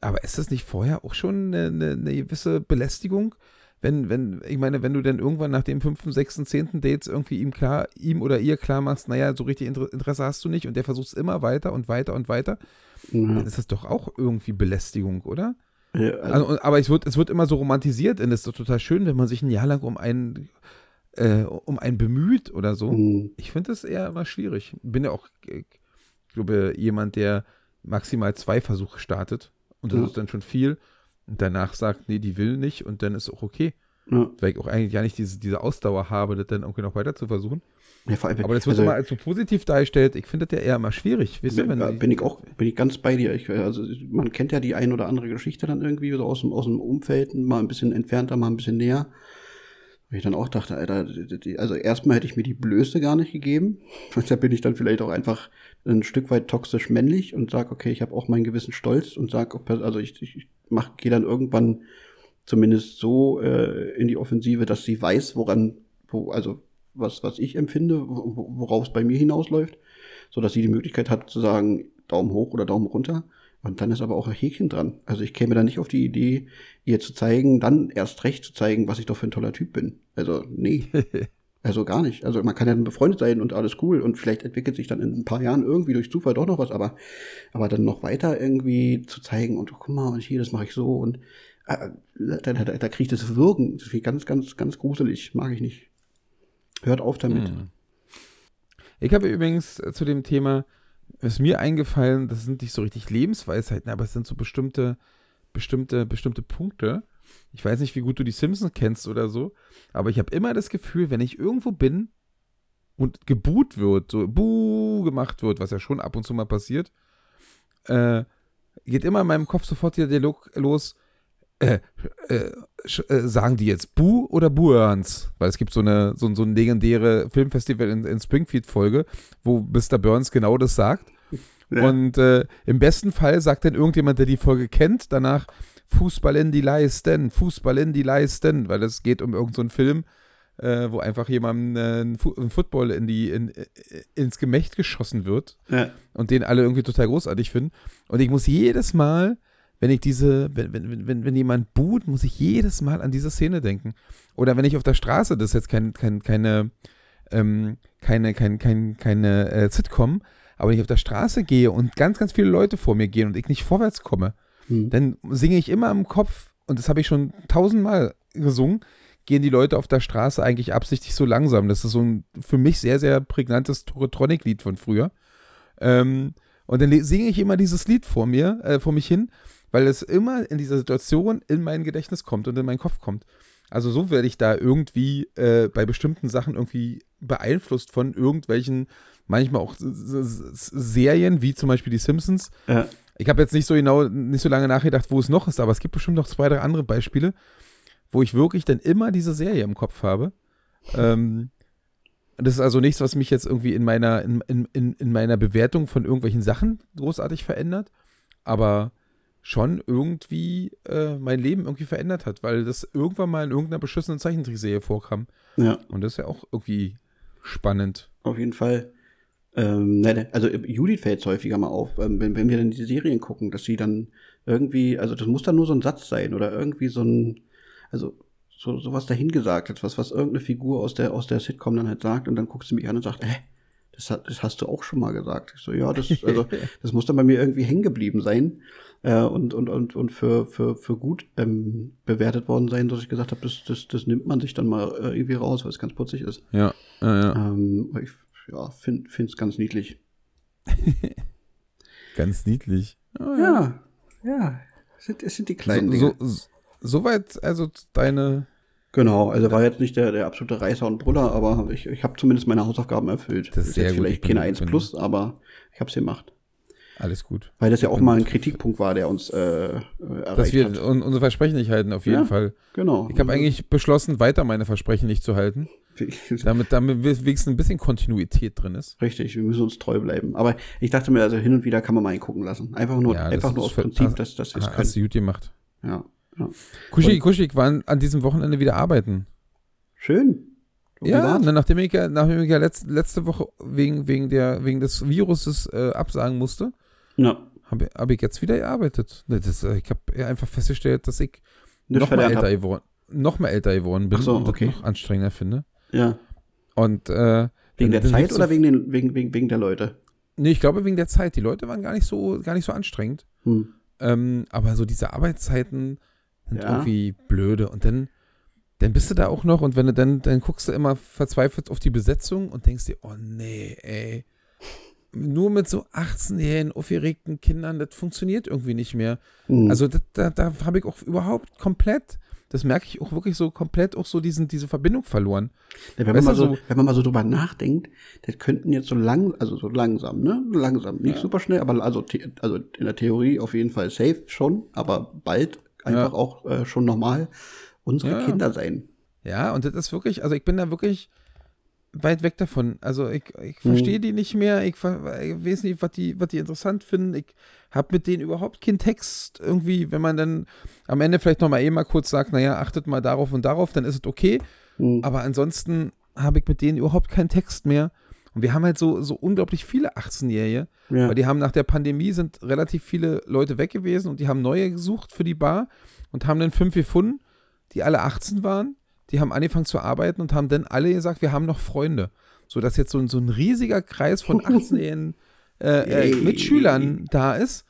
Aber ist das nicht vorher auch schon eine, eine, eine gewisse Belästigung? Wenn, wenn, ich meine, wenn du dann irgendwann nach dem fünften, sechsten, zehnten Dates irgendwie ihm klar, ihm oder ihr klar machst, naja, so richtig Inter- Interesse hast du nicht und der versucht es immer weiter und weiter und weiter, Ja. dann ist das doch auch irgendwie Belästigung, oder? Ja, Also, also, aber es wird, es wird immer so romantisiert und es ist doch total schön, wenn man sich ein Jahr lang um einen, äh, um einen bemüht oder so. hm. Ich finde das eher immer schwierig. Bin ja auch, äh, ich glaube, jemand, der maximal zwei Versuche startet und das Ja. ist dann schon viel und danach sagt, nee, die will nicht und dann ist auch okay. ja. Weil ich auch eigentlich ja nicht diese, diese Ausdauer habe, das dann irgendwie noch weiter zu versuchen. Ja, vor allem, Aber das wird also- immer als so positiv dargestellt. Ich finde das ja eher immer schwierig. Weißt du, Bin, wenn die- bin ich auch, bin ich ganz bei dir. Ich, also man kennt ja die ein oder andere Geschichte dann irgendwie so aus dem, aus dem Umfeld, mal ein bisschen entfernter, mal ein bisschen näher. Wo ich dann auch dachte, Alter, also erstmal hätte ich mir die Blöße gar nicht gegeben. Da bin ich dann vielleicht auch einfach ein Stück weit toxisch männlich und sag, okay, ich habe auch meinen gewissen Stolz und sag, auch pers- also ich, ich mach, gehe dann irgendwann zumindest so äh, in die Offensive, dass sie weiß, woran, wo, also was, was ich empfinde, wo- wo- worauf es bei mir hinausläuft, so dass sie die Möglichkeit hat zu sagen, Daumen hoch oder Daumen runter. Und dann ist aber auch ein Häkchen dran. Also ich käme da nicht auf die Idee, ihr zu zeigen, dann erst recht zu zeigen, was ich doch für ein toller Typ bin. Also, nee. Also gar nicht. Also man kann ja dann befreundet sein und alles cool und vielleicht entwickelt sich dann in ein paar Jahren irgendwie durch Zufall doch noch was, aber, aber dann noch weiter irgendwie zu zeigen und guck mal, und hier, das mache ich so und äh, da, da, da kriege ich das Wirken. Das finde ich ganz, ganz, ganz gruselig. Mag ich nicht. Hört auf damit. Hm. Ich habe übrigens äh, zu dem Thema, ist mir eingefallen, das sind nicht so richtig Lebensweisheiten, aber es sind so bestimmte, bestimmte, bestimmte Punkte. Ich weiß nicht, wie gut du die Simpsons kennst oder so, aber ich habe immer das Gefühl, wenn ich irgendwo bin und geboot wird, so Buh gemacht wird, was ja schon ab und zu mal passiert, äh, geht immer in meinem Kopf sofort der Dialog los, äh, äh, äh, sagen die jetzt Bu oder Burns? Weil es gibt so eine so, so ein legendäre Filmfestival in, in Springfield-Folge, wo Mr. Burns genau das sagt. Ja. Und äh, im besten Fall sagt dann irgendjemand, der die Folge kennt, danach Fußball in die Leisten, Fußball in die Leisten, weil es geht um irgendeinen so Film, äh, wo einfach jemandem äh, ein, Football in die, in, äh, ins Gemächt geschossen wird Ja. und den alle irgendwie total großartig finden. Und ich muss jedes Mal, wenn ich diese, wenn, wenn, wenn, wenn jemand boot, muss ich jedes Mal an diese Szene denken. Oder wenn ich auf der Straße, das ist jetzt kein, kein, keine, ähm, keine, kein, kein, keine äh, Sitcom, aber wenn ich auf der Straße gehe und ganz, ganz viele Leute vor mir gehen und ich nicht vorwärts komme, Hm. dann singe ich immer im Kopf, und das habe ich schon tausendmal gesungen, gehen die Leute auf der Straße eigentlich absichtlich so langsam. Das ist so ein für mich sehr, sehr prägnantes Toretronic-Lied von früher. Ähm, und dann singe ich immer dieses Lied vor mir, äh, vor mich hin, weil es immer in dieser Situation in mein Gedächtnis kommt und in meinen Kopf kommt. Also so werde ich da irgendwie äh, bei bestimmten Sachen irgendwie beeinflusst von irgendwelchen, manchmal auch S- S- Serien, wie zum Beispiel die Simpsons, Ja. Ich habe jetzt nicht so genau, nicht so lange nachgedacht, wo es noch ist, aber es gibt bestimmt noch zwei, drei andere Beispiele, wo ich wirklich dann immer diese Serie im Kopf habe. Ähm, das ist also nichts, was mich jetzt irgendwie in meiner, in, in, in, in meiner Bewertung von irgendwelchen Sachen großartig verändert, aber schon irgendwie äh, mein Leben irgendwie verändert hat, weil das irgendwann mal in irgendeiner beschissenen Zeichentrickserie vorkam. ja. Und das ist ja auch irgendwie spannend. Auf jeden Fall. Ähm, ne, ne, also äh, Judith fällt es häufiger mal auf, ähm, wenn, wenn wir dann die Serien gucken, dass sie dann irgendwie, also das muss dann nur so ein Satz sein oder irgendwie so ein, also so sowas dahingesagt, etwas, was irgendeine Figur aus der aus der Sitcom dann halt sagt und dann guckt sie mich an und sagt, hä, das, hat, das hast du auch schon mal gesagt. Ich so, ja, das, also, das muss dann bei mir irgendwie hängen geblieben sein äh, und, und, und, und für, für, für gut ähm, bewertet worden sein, dass ich gesagt habe, das, das, das nimmt man sich dann mal äh, irgendwie raus, weil es ganz putzig ist. Ja, ja, ja. Ähm, ich ja, finde es ganz niedlich. ganz niedlich. Ah, Ja, ja. Es sind, es sind die kleinen so, Dinge. so, so, soweit also deine Genau, also war jetzt nicht der, der absolute Reißer und Brüller, aber ich, ich habe zumindest meine Hausaufgaben erfüllt. Das ist sehr jetzt gut. vielleicht keine 1 bin- plus, aber ich habe es gemacht. alles gut. Weil das ja auch mal ein Kritikpunkt war, der uns äh, äh, erreicht Dass wir hat. un unsere Versprechen nicht halten, auf jeden Ja. Fall. Genau. Ich habe eigentlich beschlossen, weiter meine Versprechen nicht zu halten, damit, damit wenigstens ein bisschen Kontinuität drin ist. Richtig, wir müssen uns treu bleiben. Aber ich dachte mir, also hin und wieder kann man mal gucken lassen. Einfach nur, Ja, das einfach nur aus Prinzip, das- dass, wir es Ah, Hast können. du gut gemacht. Ja, ja. Kuschig, Kuschig war an, diesem Wochenende wieder arbeiten. Schön. Ja, ne, nachdem ich ja, nachdem ich ja letzt, letzte Woche wegen, wegen, der, wegen des Viruses äh, absagen musste, ja. habe hab ich jetzt wieder gearbeitet. Ne, das, äh, ich habe einfach festgestellt, dass ich Nicht noch mal, älter geworden, noch mal älter geworden bin so, und okay. das noch anstrengender finde. Ja. Und äh, Wegen der Zeit oder so- wegen, den, wegen, wegen, wegen der Leute? Nee, ich glaube wegen der Zeit. Die Leute waren gar nicht so, gar nicht so anstrengend. Hm. Ähm, aber so diese Arbeitszeiten sind Ja. irgendwie blöde. Und dann, dann bist du da auch noch und wenn du dann, dann guckst du immer verzweifelt auf die Besetzung und denkst dir, oh nee, ey. Nur mit so 18-jährigen, aufgeregten Kindern, das funktioniert irgendwie nicht mehr. Hm. Also das, da, da habe ich auch überhaupt komplett, das merke ich auch wirklich so komplett auch so diesen, diese Verbindung verloren. Ja, wenn, man mal so, so- wenn man mal so drüber nachdenkt, das könnten jetzt so lang, also so langsam, ne? Langsam, nicht super schnell, aber also, also in der Theorie auf jeden Fall safe schon, aber bald einfach Ja. auch äh, schon normal unsere Ja. Kinder sein. Ja, und das ist wirklich, also ich bin da wirklich weit weg davon. Also ich, ich Mhm. verstehe die nicht mehr, ich, ich weiß nicht, was die, was die interessant finden. Ich habe mit denen überhaupt keinen Text irgendwie, wenn man dann am Ende vielleicht nochmal eben mal kurz sagt, naja, achtet mal darauf und darauf, dann ist es okay. Hm. Aber ansonsten habe ich mit denen überhaupt keinen Text mehr. Und wir haben halt so, so unglaublich viele 18-Jährige, Ja. weil die haben nach der Pandemie sind relativ viele Leute weg gewesen und die haben neue gesucht für die Bar und haben dann fünf gefunden, die alle 18 waren. Die haben angefangen zu arbeiten und haben dann alle gesagt, wir haben noch Freunde. So dass jetzt so, ein- so ein riesiger Kreis von 18-jährigen äh, äh. Mitschülern da ist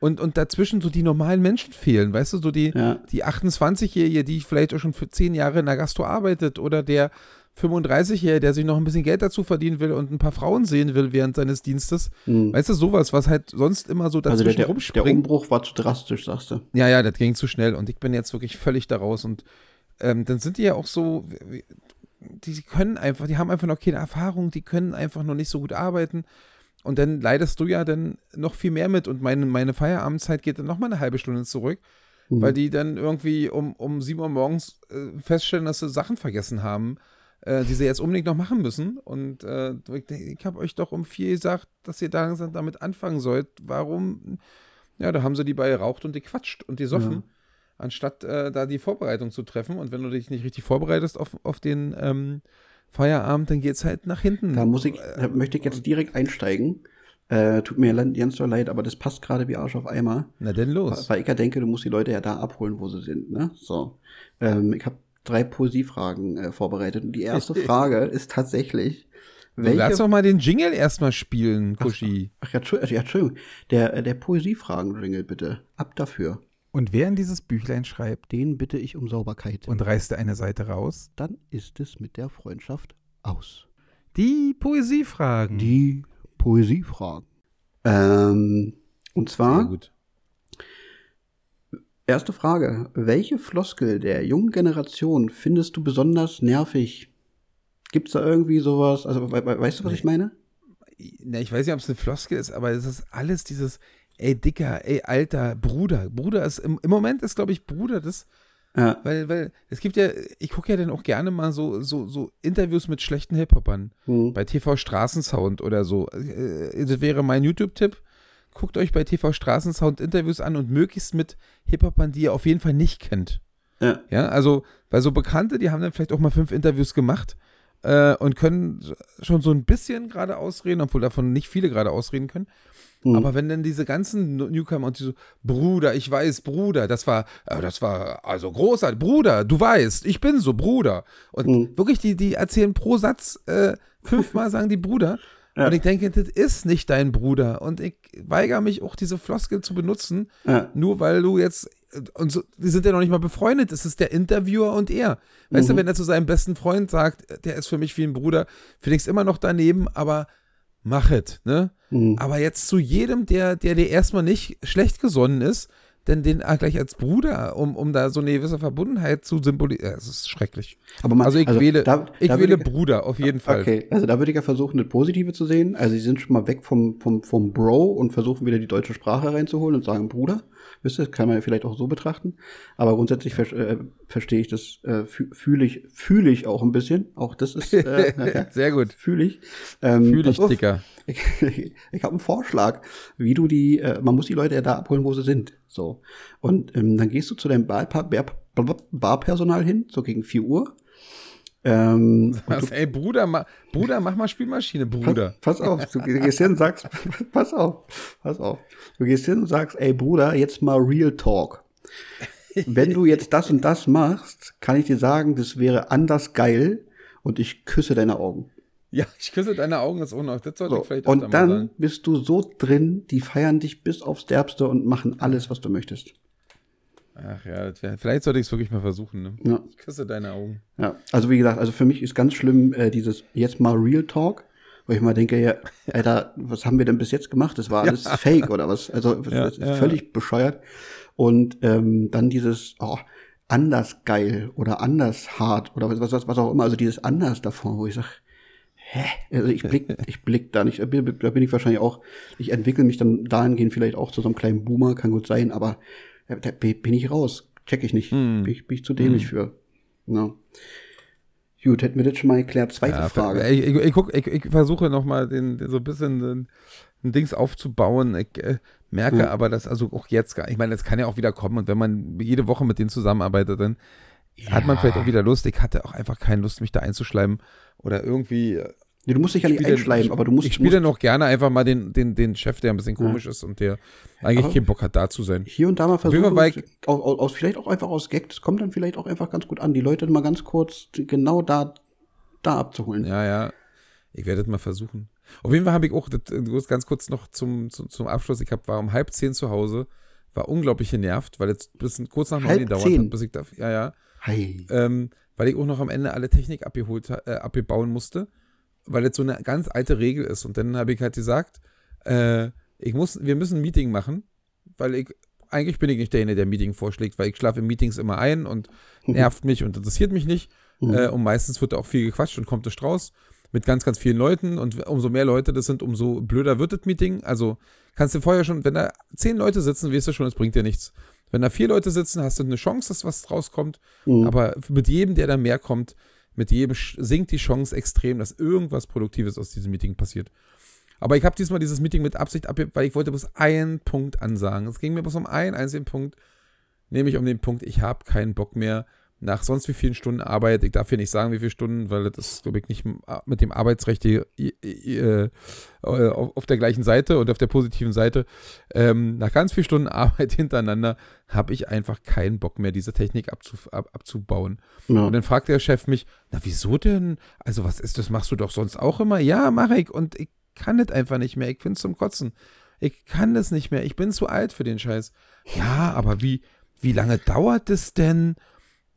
und, und dazwischen so die normalen Menschen fehlen. Weißt du, so die, Ja. die 28-Jährige, die vielleicht auch schon für zehn Jahre in der Gastro arbeitet oder der 35-Jährige, der sich noch ein bisschen Geld dazu verdienen will und ein paar Frauen sehen will während seines Dienstes. Hm. Weißt du, sowas, was halt sonst immer so Also dazwischen der, der, der rumspringt. Umbruch war zu drastisch, sagst du. Ja, ja, das ging zu schnell und ich bin jetzt wirklich völlig daraus und ähm, dann sind die ja auch so, die die können einfach, die haben einfach noch keine Erfahrung, die können einfach noch nicht so gut arbeiten. Und dann leidest du ja dann noch viel mehr mit. Und meine, meine Feierabendzeit geht dann noch mal eine halbe Stunde zurück, Mhm. weil die dann irgendwie um, um 7 Uhr morgens äh, feststellen, dass sie Sachen vergessen haben, äh, die sie jetzt unbedingt noch machen müssen. Und äh, ich, habe euch doch um vier gesagt, dass ihr da langsam damit anfangen sollt, warum? Ja, da haben sie die bei geraucht und gequatscht und gesoffen, Ja. Anstatt äh, da die Vorbereitung zu treffen. Und wenn du dich nicht richtig vorbereitest auf, auf den ähm, Feierabend, dann geht's halt nach hinten. Da muss ich, da möchte ich jetzt direkt einsteigen. Äh, tut mir ganz so leid, aber das passt gerade wie Arsch auf Eimer. Na denn los. Weil ich ja denke, du musst die Leute ja da abholen, wo sie sind. Ne? So. Ähm, ich habe drei Poesiefragen äh, vorbereitet. Und die erste Frage ist tatsächlich, Du Lass welche. doch mal den Jingle erstmal spielen, Kuschi. Ach ja, Entschu- ja, Entschuldigung. Der, äh, der Poesiefragen-Jingle bitte. Ab dafür. Und wer in dieses Büchlein schreibt Den bitte ich um Sauberkeit. und reißt eine Seite raus, dann ist es mit der Freundschaft aus. die Poesiefragen. Die Poesiefragen. Ähm, und Sehr zwar, gut. erste Frage. Welche Floskel der jungen Generation findest du besonders nervig? Gibt's da irgendwie sowas? Also, we we weißt du, was ich meine? Na, ich weiß nicht, ob es eine Floskel ist, aber es ist alles dieses, ey, Dicker, ey, Alter, Bruder. Bruder ist, im, im Moment ist, glaube ich, Bruder das, Ja. weil, weil, es gibt ja, ich gucke ja dann auch gerne mal so, so, so Interviews mit schlechten Hip-Hopern. Hm. bei TV Straßensound oder so. Äh, Das wäre mein YouTube-Tipp. Guckt euch bei TV Straßensound Interviews an und möglichst mit Hip-Hopern, die ihr auf jeden Fall nicht kennt. Ja. Ja, also, weil so Bekannte, die haben dann vielleicht auch mal fünf Interviews gemacht äh, und können schon so ein bisschen gerade ausreden, obwohl davon nicht viele gerade ausreden können. Hm. Aber wenn dann diese ganzen Newcomer und die so, Bruder, ich weiß, Bruder, das war, äh, das war also großartig, Bruder, du weißt, ich bin so, Bruder. Und Hm. wirklich, die, die erzählen pro Satz äh, fünfmal sagen die Bruder. Ja. Und ich denke, das ist nicht dein Bruder. Und ich weigere mich auch, diese Floskel zu benutzen, Ja. nur weil du jetzt, und so, die sind ja noch nicht mal befreundet, es ist der Interviewer und er. Weißt Mhm. du, wenn er zu seinem besten Freund sagt, der ist für mich wie ein Bruder, finde ich es immer noch daneben, aber mach es, ne? Hm. Aber jetzt zu jedem, der, der dir erstmal nicht schlecht gesonnen ist, denn den ah, gleich als Bruder, um, um da so eine gewisse Verbundenheit zu symbolisieren. Es ist schrecklich. Aber man, Also ich wähle, da- ich da wähle würde Bruder, auf jeden Fall. Okay, also da würde ich ja versuchen, das Positive zu sehen. Also sie sind schon mal weg vom, vom, vom Bro und versuchen wieder die deutsche Sprache reinzuholen und sagen Bruder. Wisst ihr, das kann man ja vielleicht auch so betrachten. Aber grundsätzlich ver äh, verstehe ich das, äh, fü- fühle ich, fühle ich auch ein bisschen. Auch das ist, äh, Sehr gut. fühle ich. Ähm, Fühle ich, auf. Dicker. Ich, ich habe einen Vorschlag, wie du die, äh, man muss die Leute ja da abholen, wo sie sind. So. Und ähm, dann gehst du zu deinem Bar, Bar, Bar, Barpersonal hin, so gegen 4 Uhr. Ähm, Was, ey, Bruder, ma, Bruder, mach mal Spielmaschine, Bruder. Pass, pass auf, du gehst hin und sagst, pass auf, pass auf. Du gehst hin und sagst, ey Bruder, jetzt mal Real Talk. Wenn du jetzt das und das machst, kann ich dir sagen, das wäre anders geil und ich küsse deine Augen. Ja, ich küsse deine Augen jetzt auch noch. Das sollte So. ich vielleicht Und dann bist du so drin, die feiern dich bis aufs Derbste und machen alles, was du möchtest. Ach ja, wär, vielleicht sollte ich es wirklich mal versuchen. Ne? Ja. Ich küsse deine Augen. Ja, also wie gesagt, also für mich ist ganz schlimm äh, dieses jetzt mal Real Talk, wo ich mal denke, ja, Alter, was haben wir denn bis jetzt gemacht? Das war alles Fake oder was? Also das Ja, ist ja, völlig bescheuert. Und ähm, dann dieses oh, anders geil oder anders hart oder was, was, was auch immer, also dieses anders davor, wo ich sage, hä? Also ich blick, ich blick da nicht, da bin ich wahrscheinlich auch, ich entwickle mich dann dahingehend vielleicht auch zu so einem kleinen Boomer, kann gut sein, aber da, bin ich raus, check ich nicht, Hm. bin, ich, bin ich zu dämlich für. Ja. Gut, hätten wir das schon mal geklärt. Zweite Ja, Frage. Ich, ich, ich, guck, ich, ich versuche nochmal den, den, so ein bisschen den, ein Dings aufzubauen. Ich äh, merke Ja. aber, dass also auch jetzt gar, ich meine, das kann ja auch wieder kommen und wenn man jede Woche mit denen zusammenarbeitet, dann hat man vielleicht auch wieder Lust. Ich hatte auch einfach keine Lust, mich da einzuschleimen oder irgendwie. Äh, Nee, du musst dich ja nicht einschleimen, ich- aber du musst. Ich spiele musst noch gerne einfach mal den, den, den Chef, der ein bisschen komisch ist und der eigentlich Aber- keinen Bock hat, da zu sein. hier und da mal versuchen, aus, aus, aus, vielleicht auch einfach aus Gag, das kommt dann vielleicht auch einfach ganz gut an, die Leute mal ganz kurz genau da, da abzuholen. Ja, ja. Ich werde das mal versuchen. Auf jeden Fall habe ich auch, das, hast ganz kurz noch zum, zum, zum Abschluss, ich hab, war um halb zehn zu Hause, war unglaublich genervt, weil jetzt bis kurz nach neun gedauert hat, bis ich da, ja, ja, Hi. ähm, weil ich auch noch am Ende alle Technik abgeholt, äh, abgebauen musste, weil das so eine ganz alte Regel ist. Und dann habe ich halt gesagt, äh, ich muss, wir müssen ein Meeting machen, weil ich, eigentlich bin ich nicht derjenige, der ein Meeting vorschlägt, weil ich schlafe in Meetings immer ein und nervt mich und interessiert mich nicht. Mhm. Äh, und meistens wird da auch viel gequatscht und kommt es raus mit ganz, ganz vielen Leuten. Und umso mehr Leute das sind, umso blöder wird das Meeting. Also kannst du vorher schon, wenn da zehn Leute sitzen, weißt du schon, es bringt dir nichts. Wenn da vier Leute sitzen, hast du eine Chance, dass was rauskommt. Mhm. Aber mit jedem, der da mehr kommt, mit jedem sinkt die Chance extrem, dass irgendwas Produktives aus diesem Meeting passiert. Aber ich habe diesmal dieses Meeting mit Absicht ab, weil ich wollte bloß einen Punkt ansagen. Es ging mir bloß um einen einzigen Punkt, nämlich um den Punkt, ich habe keinen Bock mehr nach sonst wie vielen Stunden Arbeit. Ich darf hier nicht sagen, wie viele Stunden, weil das ist, glaube ich, nicht mit dem Arbeitsrecht hier, äh, auf auf der gleichen Seite und auf der positiven Seite. Ähm, nach ganz vielen Stunden Arbeit hintereinander habe ich einfach keinen Bock mehr, diese Technik abzu, ab, abzubauen. Ja. Und dann fragt der Chef mich, na wieso denn? Also was ist das, machst du doch sonst auch immer? Ja, mache ich und ich kann das einfach nicht mehr. Ich finde zum Kotzen. Ich kann das nicht mehr. Ich bin zu alt für den Scheiß. Ja, aber wie, wie lange dauert es denn?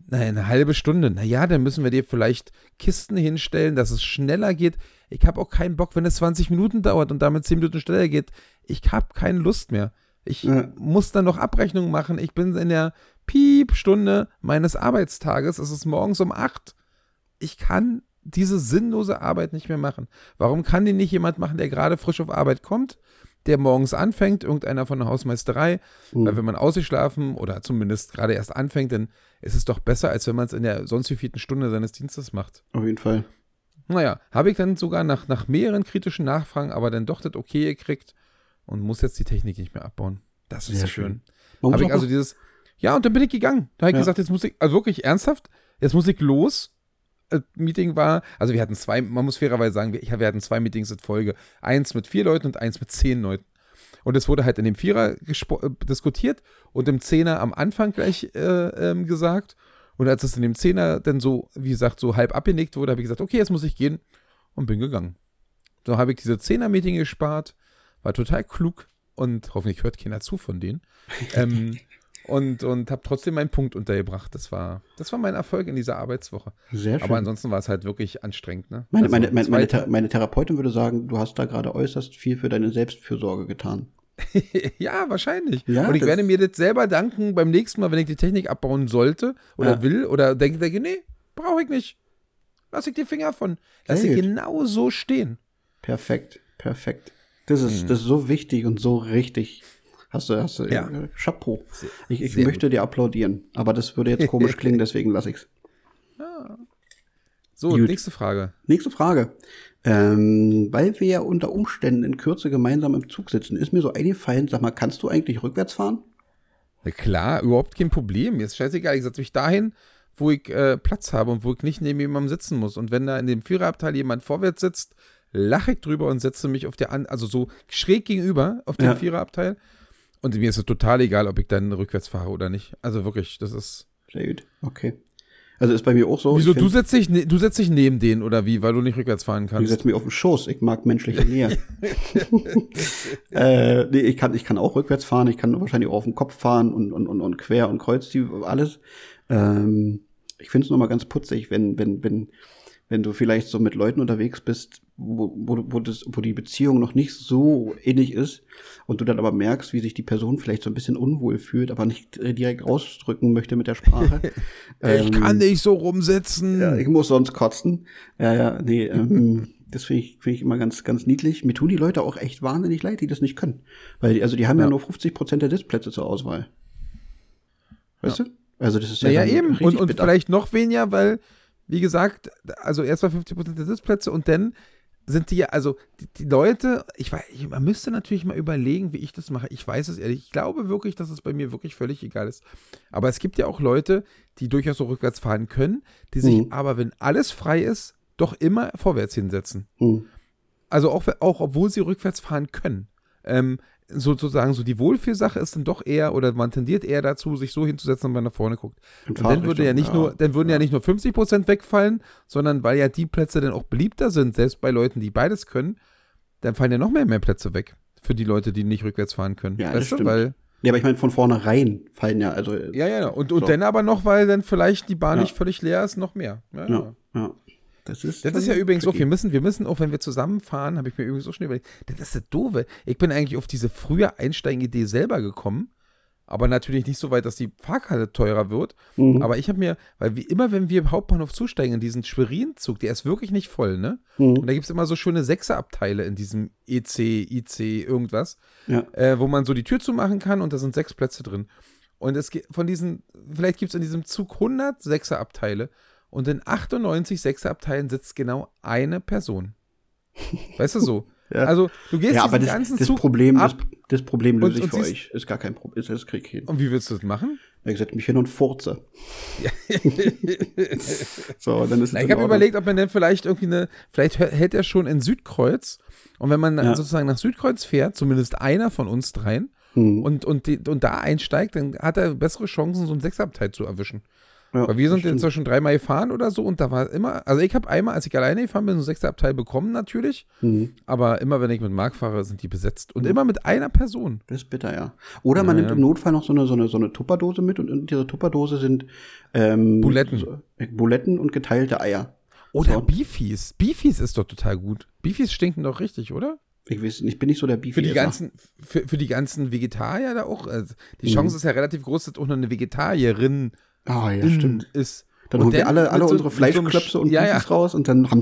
Na, eine halbe Stunde. Naja, dann müssen wir dir vielleicht Kisten hinstellen, dass es schneller geht. Ich habe auch keinen Bock, wenn es 20 Minuten dauert und damit 10 Minuten schneller geht. Ich habe keine Lust mehr. Ich Ja. muss dann noch Abrechnungen machen. Ich bin in der Piepstunde meines Arbeitstages. Es ist morgens um 8. Ich kann diese sinnlose Arbeit nicht mehr machen. Warum kann die nicht jemand machen, der gerade frisch auf Arbeit kommt, der morgens anfängt, irgendeiner von der Hausmeisterei? Mhm. Weil wenn man ausgeschlafen oder zumindest gerade erst anfängt, dann ist es doch besser, als wenn man es in der sonst wievielten Stunde seines Dienstes macht. Auf jeden Fall. Naja, habe ich dann sogar nach, nach mehreren kritischen Nachfragen aber dann doch das okay gekriegt und muss jetzt die Technik nicht mehr abbauen. Das ist ja schön. schön. Habe ich also dieses, ja, und dann bin ich gegangen. Da habe ich Ja. gesagt, jetzt muss ich, also wirklich ernsthaft, jetzt muss ich los. Meeting war, also wir hatten zwei, man muss fairerweise sagen, wir, wir hatten zwei Meetings in Folge. Eins mit vier Leuten und eins mit zehn Leuten. Und es wurde halt in dem Vierer äh, diskutiert und im Zehner am Anfang gleich äh, ähm, gesagt. Und als es in dem Zehner dann so, wie gesagt, so halb abgenickt wurde, habe ich gesagt, okay, jetzt muss ich gehen und bin gegangen. So habe ich diese Zehner-Meeting gespart, war total klug und hoffentlich hört keiner zu von denen. ähm, und und habe trotzdem meinen Punkt untergebracht. Das war, das war mein Erfolg in dieser Arbeitswoche. Sehr schön. Aber ansonsten war es halt wirklich anstrengend. Ne? meine, Also meine, meine, meine, Thera- meine Therapeutin würde sagen, du hast da gerade äußerst viel für deine Selbstfürsorge getan. ja, wahrscheinlich. Ja, und ich werde mir das selber danken beim nächsten Mal, wenn ich die Technik abbauen sollte oder Ja. will oder denke, denke nee, brauche ich nicht. Lass ich die Finger von. Lass gut. genau so stehen. Perfekt, perfekt. Das ist, das ist so wichtig und so richtig. Hast du, hast du, Ja. äh, Chapeau. Ich, ich möchte dir applaudieren, aber das würde jetzt komisch klingen, deswegen lasse ich's. So, Gut. nächste Frage. Nächste Frage. Ähm, weil wir ja unter Umständen in Kürze gemeinsam im Zug sitzen, ist mir so eingefallen, sag mal, kannst du eigentlich rückwärts fahren? Na klar, überhaupt kein Problem. Mir ist scheißegal. Ich setze mich dahin, wo ich äh, Platz habe und wo ich nicht neben jemandem sitzen muss. Und wenn da in dem Viererabteil jemand vorwärts sitzt, lache ich drüber und setze mich auf der, an also so schräg gegenüber auf dem Ja. Viererabteil. Und mir ist es total egal, ob ich dann rückwärts fahre oder nicht. Also wirklich, das ist. Sehr gut. Okay. Also ist bei mir auch so. Wieso, du setzt, dich, ne- du setzt dich neben denen oder wie, weil du nicht rückwärts fahren kannst? setze mich auf den Schoß. Ich mag menschliche Nähe. äh, nee, ich kann, ich kann auch rückwärts fahren. Ich kann wahrscheinlich auch auf dem Kopf fahren und, und, und, und quer und kreuz die alles. Ähm, ich finde es nochmal ganz putzig, wenn, wenn, wenn, wenn du vielleicht so mit Leuten unterwegs bist, wo, wo, wo, das, wo die Beziehung noch nicht so innig ist und du dann aber merkst, wie sich die Person vielleicht so ein bisschen unwohl fühlt, aber nicht äh, direkt rausdrücken möchte mit der Sprache. ich kann nicht so rumsitzen. Ja, ich muss sonst kotzen. Ja, ja, nee, ähm, das finde ich, finde ich immer ganz, ganz niedlich. Mir tun die Leute auch echt wahnsinnig leid, die das nicht können. Weil, die, also die haben ja, Ja. nur 50 Prozent der Sitzplätze zur Auswahl. Weißt du? Also das ist ja, Naja, dann eben. Und, und vielleicht noch weniger, weil, wie gesagt, also erstmal 50% der Sitzplätze und dann sind die ja, also die, die Leute, ich weiß, ich, man müsste natürlich mal überlegen, wie ich das mache. Ich weiß es ehrlich. Ich glaube wirklich, dass es bei mir wirklich völlig egal ist. Aber es gibt ja auch Leute, die durchaus so rückwärts fahren können, die sich Mhm. aber, wenn alles frei ist, doch immer vorwärts hinsetzen. Hm. Also auch, auch obwohl sie rückwärts fahren können. Ähm, sozusagen so die Wohlfühlsache ist dann doch eher, oder man tendiert eher dazu, sich so hinzusetzen, wenn man nach vorne guckt. Und dann würde ja nicht ja. nur, dann würden ja. nicht nur 50 Prozent wegfallen, sondern weil ja die Plätze dann auch beliebter sind, selbst bei Leuten, die beides können, dann fallen ja noch mehr, mehr Plätze weg für die Leute, die nicht rückwärts fahren können. Ja, das weißt du, stimmt. weil Ja, aber ich meine, von vornherein fallen ja, also. Ja, ja, und, und So. dann aber noch, weil dann vielleicht die Bahn Ja. nicht völlig leer ist, noch mehr. Ja, ja. Ja, ja. Das ist, Das ist ja übrigens so, tricky. wir müssen, wir müssen auch, wenn wir zusammenfahren, habe ich mir übrigens auch schon überlegt, das ist das Doofe. Ich bin eigentlich auf diese frühe Einsteigen-Idee selber gekommen, aber natürlich nicht so weit, dass die Fahrkarte teurer wird. Mhm. Aber ich habe mir, weil wie immer, wenn wir im Hauptbahnhof zusteigen, in diesen Schwerin-Zug, der ist wirklich nicht voll, ne? Mhm. Und da gibt es immer so schöne Sechserabteile in diesem EC, IC, irgendwas, Ja. äh, wo man so die Tür zumachen kann und da sind sechs Plätze drin. Und es gibt von diesen, vielleicht gibt es in diesem Zug 100 Sechserabteile und in 98 Sechserabteilen sitzt genau eine Person. Weißt du so? Ja. Also du gehst Ja, aber diesen das, ganzen das Zug Problem, das, ab das Problem löse und- ich und für euch. Ist gar kein Problem. Das krieg hin. und wie willst du das machen? Ich setze mich hin und furze. so, dann ist es Na, ich habe überlegt, ob man denn vielleicht irgendwie eine, vielleicht hä- hält er schon in Südkreuz und wenn man dann Ja. sozusagen nach Südkreuz fährt, zumindest einer von uns dreien, Mhm. und, und, die, und da einsteigt, dann hat er bessere Chancen, so einen Sechsabteil zu erwischen. Ja, Weil wir sind stimmt. inzwischen dreimal gefahren oder so und da war immer, also ich habe einmal, als ich alleine gefahren bin, so ein Sechsabteil bekommen natürlich, Mhm. aber immer wenn ich mit Marc fahre, sind die besetzt und immer mit einer Person. Das ist bitter, ja. Oder man Ja, nimmt ja. im Notfall noch so eine, so eine, so eine Tupperdose mit und in dieser Tupperdose sind ähm, Buletten. So, äh, Buletten und geteilte Eier. Oder So. Beefies. Beefies ist doch total gut. Beefies stinken doch richtig, oder? Ich weiß nicht, ich bin nicht so der Beefy. Für die ganzen, für, für die ganzen Vegetarier da auch. Also die Mhm. Chance ist ja relativ groß, dass auch noch eine Vegetarierin Ah, ja, stimmt. ist. Dann Und holen wir alle, alle so- unsere so Fleischklöpse Sch- und ja, ja. Raus und dann haben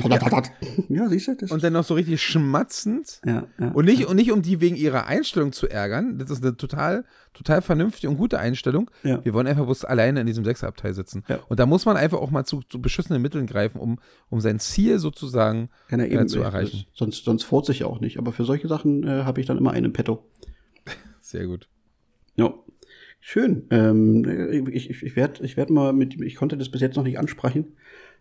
Ja, siehst du das? Und dann noch so richtig schmatzend. ja, ja. Und nicht, und nicht um die wegen ihrer Einstellung zu ärgern. Das ist eine total, total vernünftige und gute Einstellung. Ja. Wir wollen einfach bloß alleine in diesem Sechserabteil sitzen. Ja. Und da muss man einfach auch mal zu, zu beschissenen Mitteln greifen, um, um sein Ziel sozusagen Ja, na, äh, eben, zu äh, erreichen. Sonst, sonst furze ich ja auch nicht. Aber für solche Sachen äh, habe ich dann immer einen im Petto. Sehr gut. Ja. Schön. Ähm, ich ich, ich werde ich werd mal mit, ich konnte das bis jetzt noch nicht ansprechen.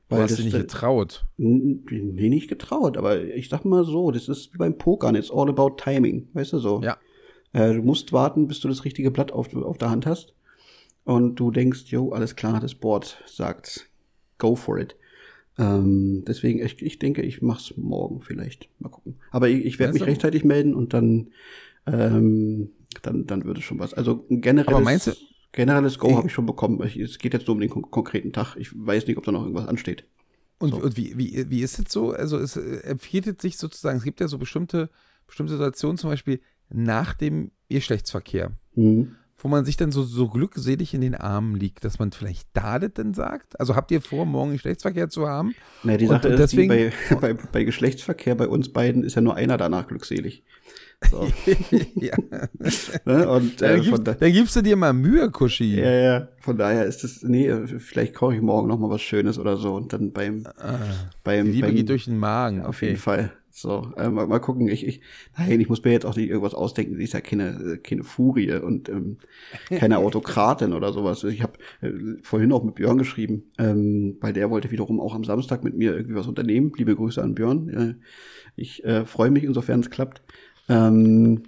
Du Weil hast das, dich nicht getraut. Nee, nicht getraut, aber ich sag mal so, das ist wie beim Pokern, it's all about timing, weißt du so. Ja. Äh, du musst warten, bis du das richtige Blatt auf, auf der Hand hast und du denkst, jo, alles klar, das Board sagt, go for it. Ähm, deswegen, ich, ich denke, ich mach's morgen vielleicht. Mal gucken. Aber ich, ich werde mich du? rechtzeitig melden und dann, ähm, dann, dann wird es schon was. Also ein generelles, Aber meinst du- generelles Go habe ich schon bekommen. Ich, es geht jetzt nur um den kon konkreten Tag. Ich weiß nicht, ob da noch irgendwas ansteht. Und, So. und wie, wie, wie ist es so? Also es äh, empfiehlt sich sozusagen, es gibt ja so bestimmte, bestimmte Situationen, zum Beispiel nach dem Geschlechtsverkehr, Mhm. wo man sich dann so, so glückselig in den Armen liegt, dass man vielleicht da das denn sagt? Also habt ihr vor, morgen Geschlechtsverkehr zu haben? Naja, die Sache und ist, deswegen- die bei, bei, bei Geschlechtsverkehr bei uns beiden ist ja nur einer danach glückselig. So, ja. ne? Und äh, dann, von, gibst, da, dann gibst du dir mal Mühe, Kuschi. ja, ja, von daher ist es, nee, äh, vielleicht koche ich morgen noch mal was Schönes oder so und dann beim, Ah, beim, die Liebe beim geht durch den Magen. auf okay. jeden Fall. So, äh, mal, mal gucken. Ich, ich, nein, ich muss mir jetzt auch nicht irgendwas ausdenken. Sie ist ja keine, äh, keine Furie und ähm, keine Autokratin oder sowas. Ich habe äh, vorhin auch mit Björn geschrieben, ähm, weil der wollte wiederum auch am Samstag mit mir irgendwie was unternehmen. Liebe Grüße an Björn. Äh, ich äh, freue mich, insofern es klappt. Ähm,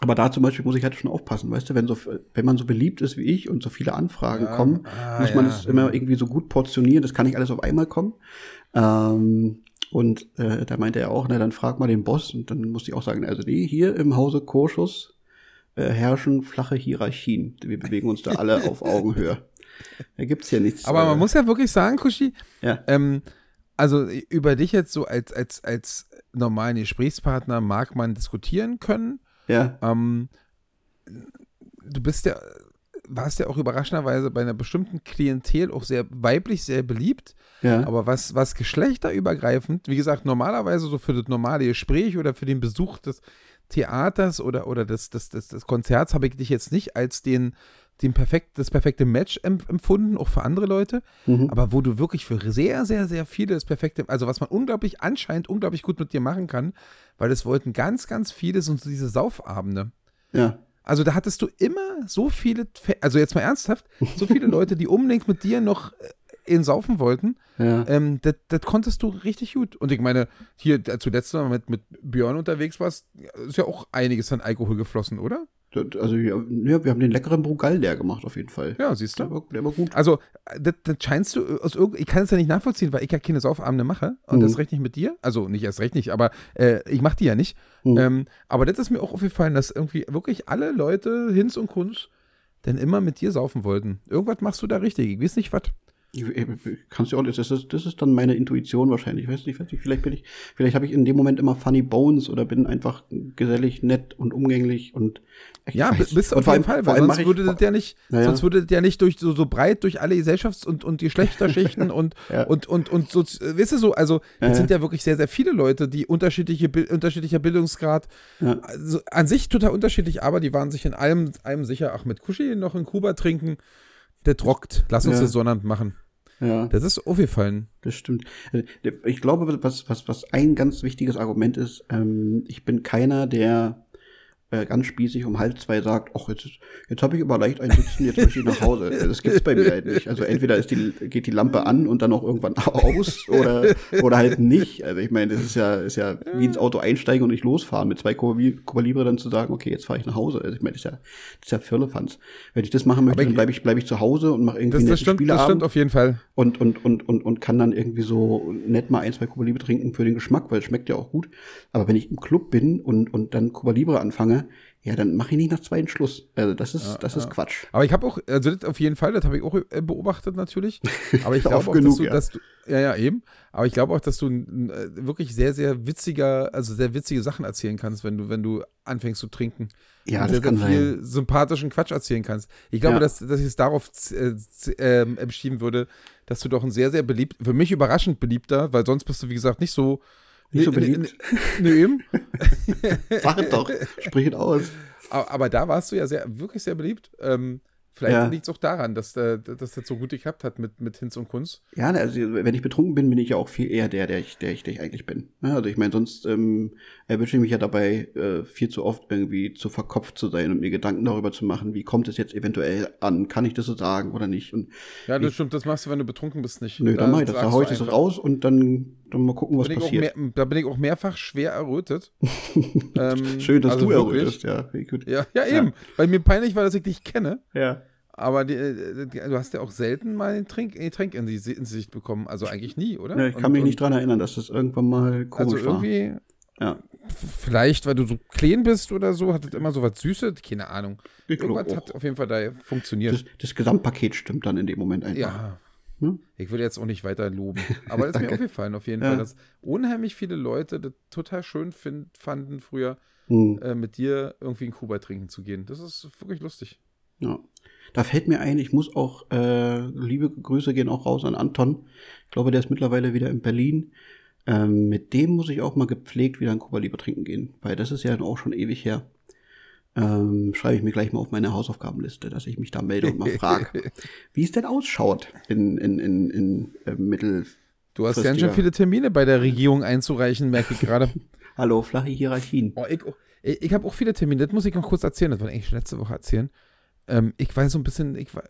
aber da zum Beispiel muss ich halt schon aufpassen, weißt du, wenn so, wenn man so beliebt ist wie ich und so viele Anfragen Ja. kommen, Ah, muss man ja. es immer irgendwie so gut portionieren, das kann nicht alles auf einmal kommen. Ähm, und äh, da meinte er auch, na dann frag mal den Boss und dann musste ich auch sagen, also nee, hier im Hause Kurschus äh, herrschen flache Hierarchien. Wir bewegen uns da alle auf Augenhöhe. Da gibt's hier nichts. Aber äh, man muss ja wirklich sagen, Kuschi, ja, ähm, also über dich jetzt so als, als, als normalen Gesprächspartner mag man diskutieren können. ja, Ähm, du bist ja, warst ja auch überraschenderweise bei einer bestimmten Klientel auch sehr weiblich, sehr beliebt. ja. Aber was, was geschlechterübergreifend, wie gesagt, normalerweise so für das normale Gespräch oder für den Besuch des Theaters oder, oder des, des, des, des Konzerts habe ich dich jetzt nicht als den, den perfekt, das perfekte Match em- empfunden, auch für andere Leute. Mhm. Aber wo du wirklich für sehr, sehr, sehr viele das perfekte, also was man unglaublich anscheinend unglaublich gut mit dir machen kann, weil das wollten ganz, ganz viele so diese Saufabende. ja. Also da hattest du immer so viele, also jetzt mal ernsthaft, so viele Leute, die unbedingt mit dir noch äh, in Saufen wollten. Ja. Ähm, das, das konntest du richtig gut. Und ich meine, hier zuletzt mal mit, mit Björn unterwegs warst, ist ja auch einiges an Alkohol geflossen, oder? Also, ja, wir haben den leckeren Brugal leer gemacht, auf jeden Fall. Ja, siehst Der du? war, der war gut. Also, das, das scheinst du aus ich kann es ja nicht nachvollziehen, weil ich ja keine Saufabende mache und Mhm. das recht nicht mit dir. Also nicht erst recht nicht, aber äh, ich mache die ja nicht. Mhm. Ähm, aber das ist mir auch aufgefallen, dass irgendwie wirklich alle Leute, Hinz und Kunz, dann immer mit dir saufen wollten. Irgendwas machst du da richtig. Ich weiß nicht, was. Ich, kannst du auch, das ist, das ist dann meine Intuition wahrscheinlich. Ich weiß nicht, weiß nicht vielleicht bin ich, vielleicht habe ich in dem Moment immer funny bones oder bin einfach gesellig, nett und umgänglich und Ja, bist auf jeden Fall, weil sonst würde das ja nicht, Ja, sonst würde das ja nicht durch so, so breit durch alle Gesellschafts- und, und Geschlechterschichten und, Ja. und, und, und so, weißt du so, also das Ja. sind ja wirklich sehr, sehr viele Leute, die unterschiedliche, unterschiedlicher Bildungsgrad, also an sich total unterschiedlich, aber die waren sich in allem, allem sicher, ach, mit Kuschi noch in Kuba trinken, der trockt, lass uns Ja. das Sonnabend machen. ja. Das ist aufgefallen. Das stimmt. Äh, Ich glaube, was, was, was ein ganz wichtiges Argument ist, ähm, ich bin keiner, der äh, ganz spießig um halb zwei sagt, ach, jetzt, jetzt habe ich aber leicht ein Sitzen, jetzt möchte ich nach Hause. Das gibt's bei mir halt nicht. Also entweder ist die, geht die Lampe an und dann auch irgendwann aus oder, oder halt nicht. Also ich meine, das ist ja, ist ja wie ins Auto einsteigen und nicht losfahren, mit zwei Cuba Libre dann zu sagen, okay, jetzt fahre ich nach Hause. Also ich meine, das ist ja, das ist ja Firlefanz. Wenn ich das machen möchte, dann bleibe ich, bleib ich zu Hause und mache irgendwie Das, das, stimmt, das stimmt auf jeden Fall. und, und, und, und, und kann dann irgendwie so nett mal ein, zwei Cuba Libre trinken für den Geschmack, weil es schmeckt ja auch gut. Aber wenn ich im Club bin und, und dann Cuba Libre anfange, ja, dann mache ich nicht nach zwei einen Schluss. Also das ist, das ist Quatsch. Aber ich habe auch, also das auf jeden Fall, das habe ich auch äh, beobachtet natürlich. Aber ich glaube auch, genug, dass du, ja. dass du, ja, ja, eben. Aber ich glaube auch, dass du äh, wirklich sehr, sehr witziger, also sehr witzige Sachen erzählen kannst, wenn du, wenn du anfängst zu trinken. Ja, Und das sehr, kann sehr viel sympathischen Quatsch erzählen kannst. Ich glaube, Ja. dass, dass ich es darauf äh, ähm, bestimmen würde, dass du doch ein sehr, sehr beliebt, für mich überraschend beliebter, weil sonst bist du, wie gesagt, nicht so. Nicht so beliebt? Nee, nee, eben. Sag doch, sprich es aus. Aber, aber da warst du ja sehr, wirklich sehr beliebt. Ähm, vielleicht Ja. liegt es auch daran, dass, dass das so gut geklappt hat mit, mit Hinz und Kunz. Ja, also wenn ich betrunken bin, bin ich ja auch viel eher der, der ich, der ich, der ich eigentlich bin. Also ich meine, sonst ähm, erwische ich mich ja dabei, äh, viel zu oft irgendwie zu verkopft zu sein und mir Gedanken darüber zu machen, wie kommt es jetzt eventuell an, kann ich das so sagen oder nicht. Und Ja, das stimmt, das machst du, wenn du betrunken bist, nicht. nö, dann mach ich das, da hau ich das raus und dann, dann mal gucken, was passiert. mehr, da bin ich auch mehrfach schwer errötet. Ähm, Schön, dass also du errötest, ja. Ja, ja, eben. Weil mir peinlich war, dass ich dich kenne. Ja. Aber die, äh, die, du hast ja auch selten mal ein Getränk in die in Sicht bekommen. Also eigentlich nie, oder? ja ich kann Und- mich nicht dran erinnern, dass das irgendwann mal komisch Also war. irgendwie, Ja. Vielleicht, weil du so klein bist oder so, hat es immer so was Süßes, keine Ahnung. Ich Irgendwas hat auf jeden Fall da funktioniert. Das, das Gesamtpaket stimmt dann in dem Moment einfach. Ja. Hm? Ich will jetzt auch nicht weiter loben. Aber das ist mir aufgefallen, auf jeden Ja. Fall, dass unheimlich viele Leute das total schön find, fanden, früher Hm. äh, mit dir irgendwie in Kuba trinken zu gehen. Das ist wirklich lustig. Ja. Da fällt mir ein, ich muss auch, äh, liebe Grüße gehen auch raus an Anton. Ich glaube, der ist mittlerweile wieder in Berlin. Ähm, mit dem muss ich auch mal gepflegt wieder ein Kuba Libre trinken gehen, weil das ist ja dann auch schon ewig her. Ähm, schreibe ich mir gleich mal auf meine Hausaufgabenliste, dass ich mich da melde und mal frage, wie es denn ausschaut in, in, in, in äh, Mittel. Du hast ganz schön viele Termine bei der Regierung einzureichen, merke ich gerade. Hallo, flache Hierarchien. Oh, ich ich, ich habe auch viele Termine, das muss ich noch kurz erzählen, das wollte ich eigentlich letzte Woche erzählen. Ähm, ich weiß so ein bisschen, ich, war-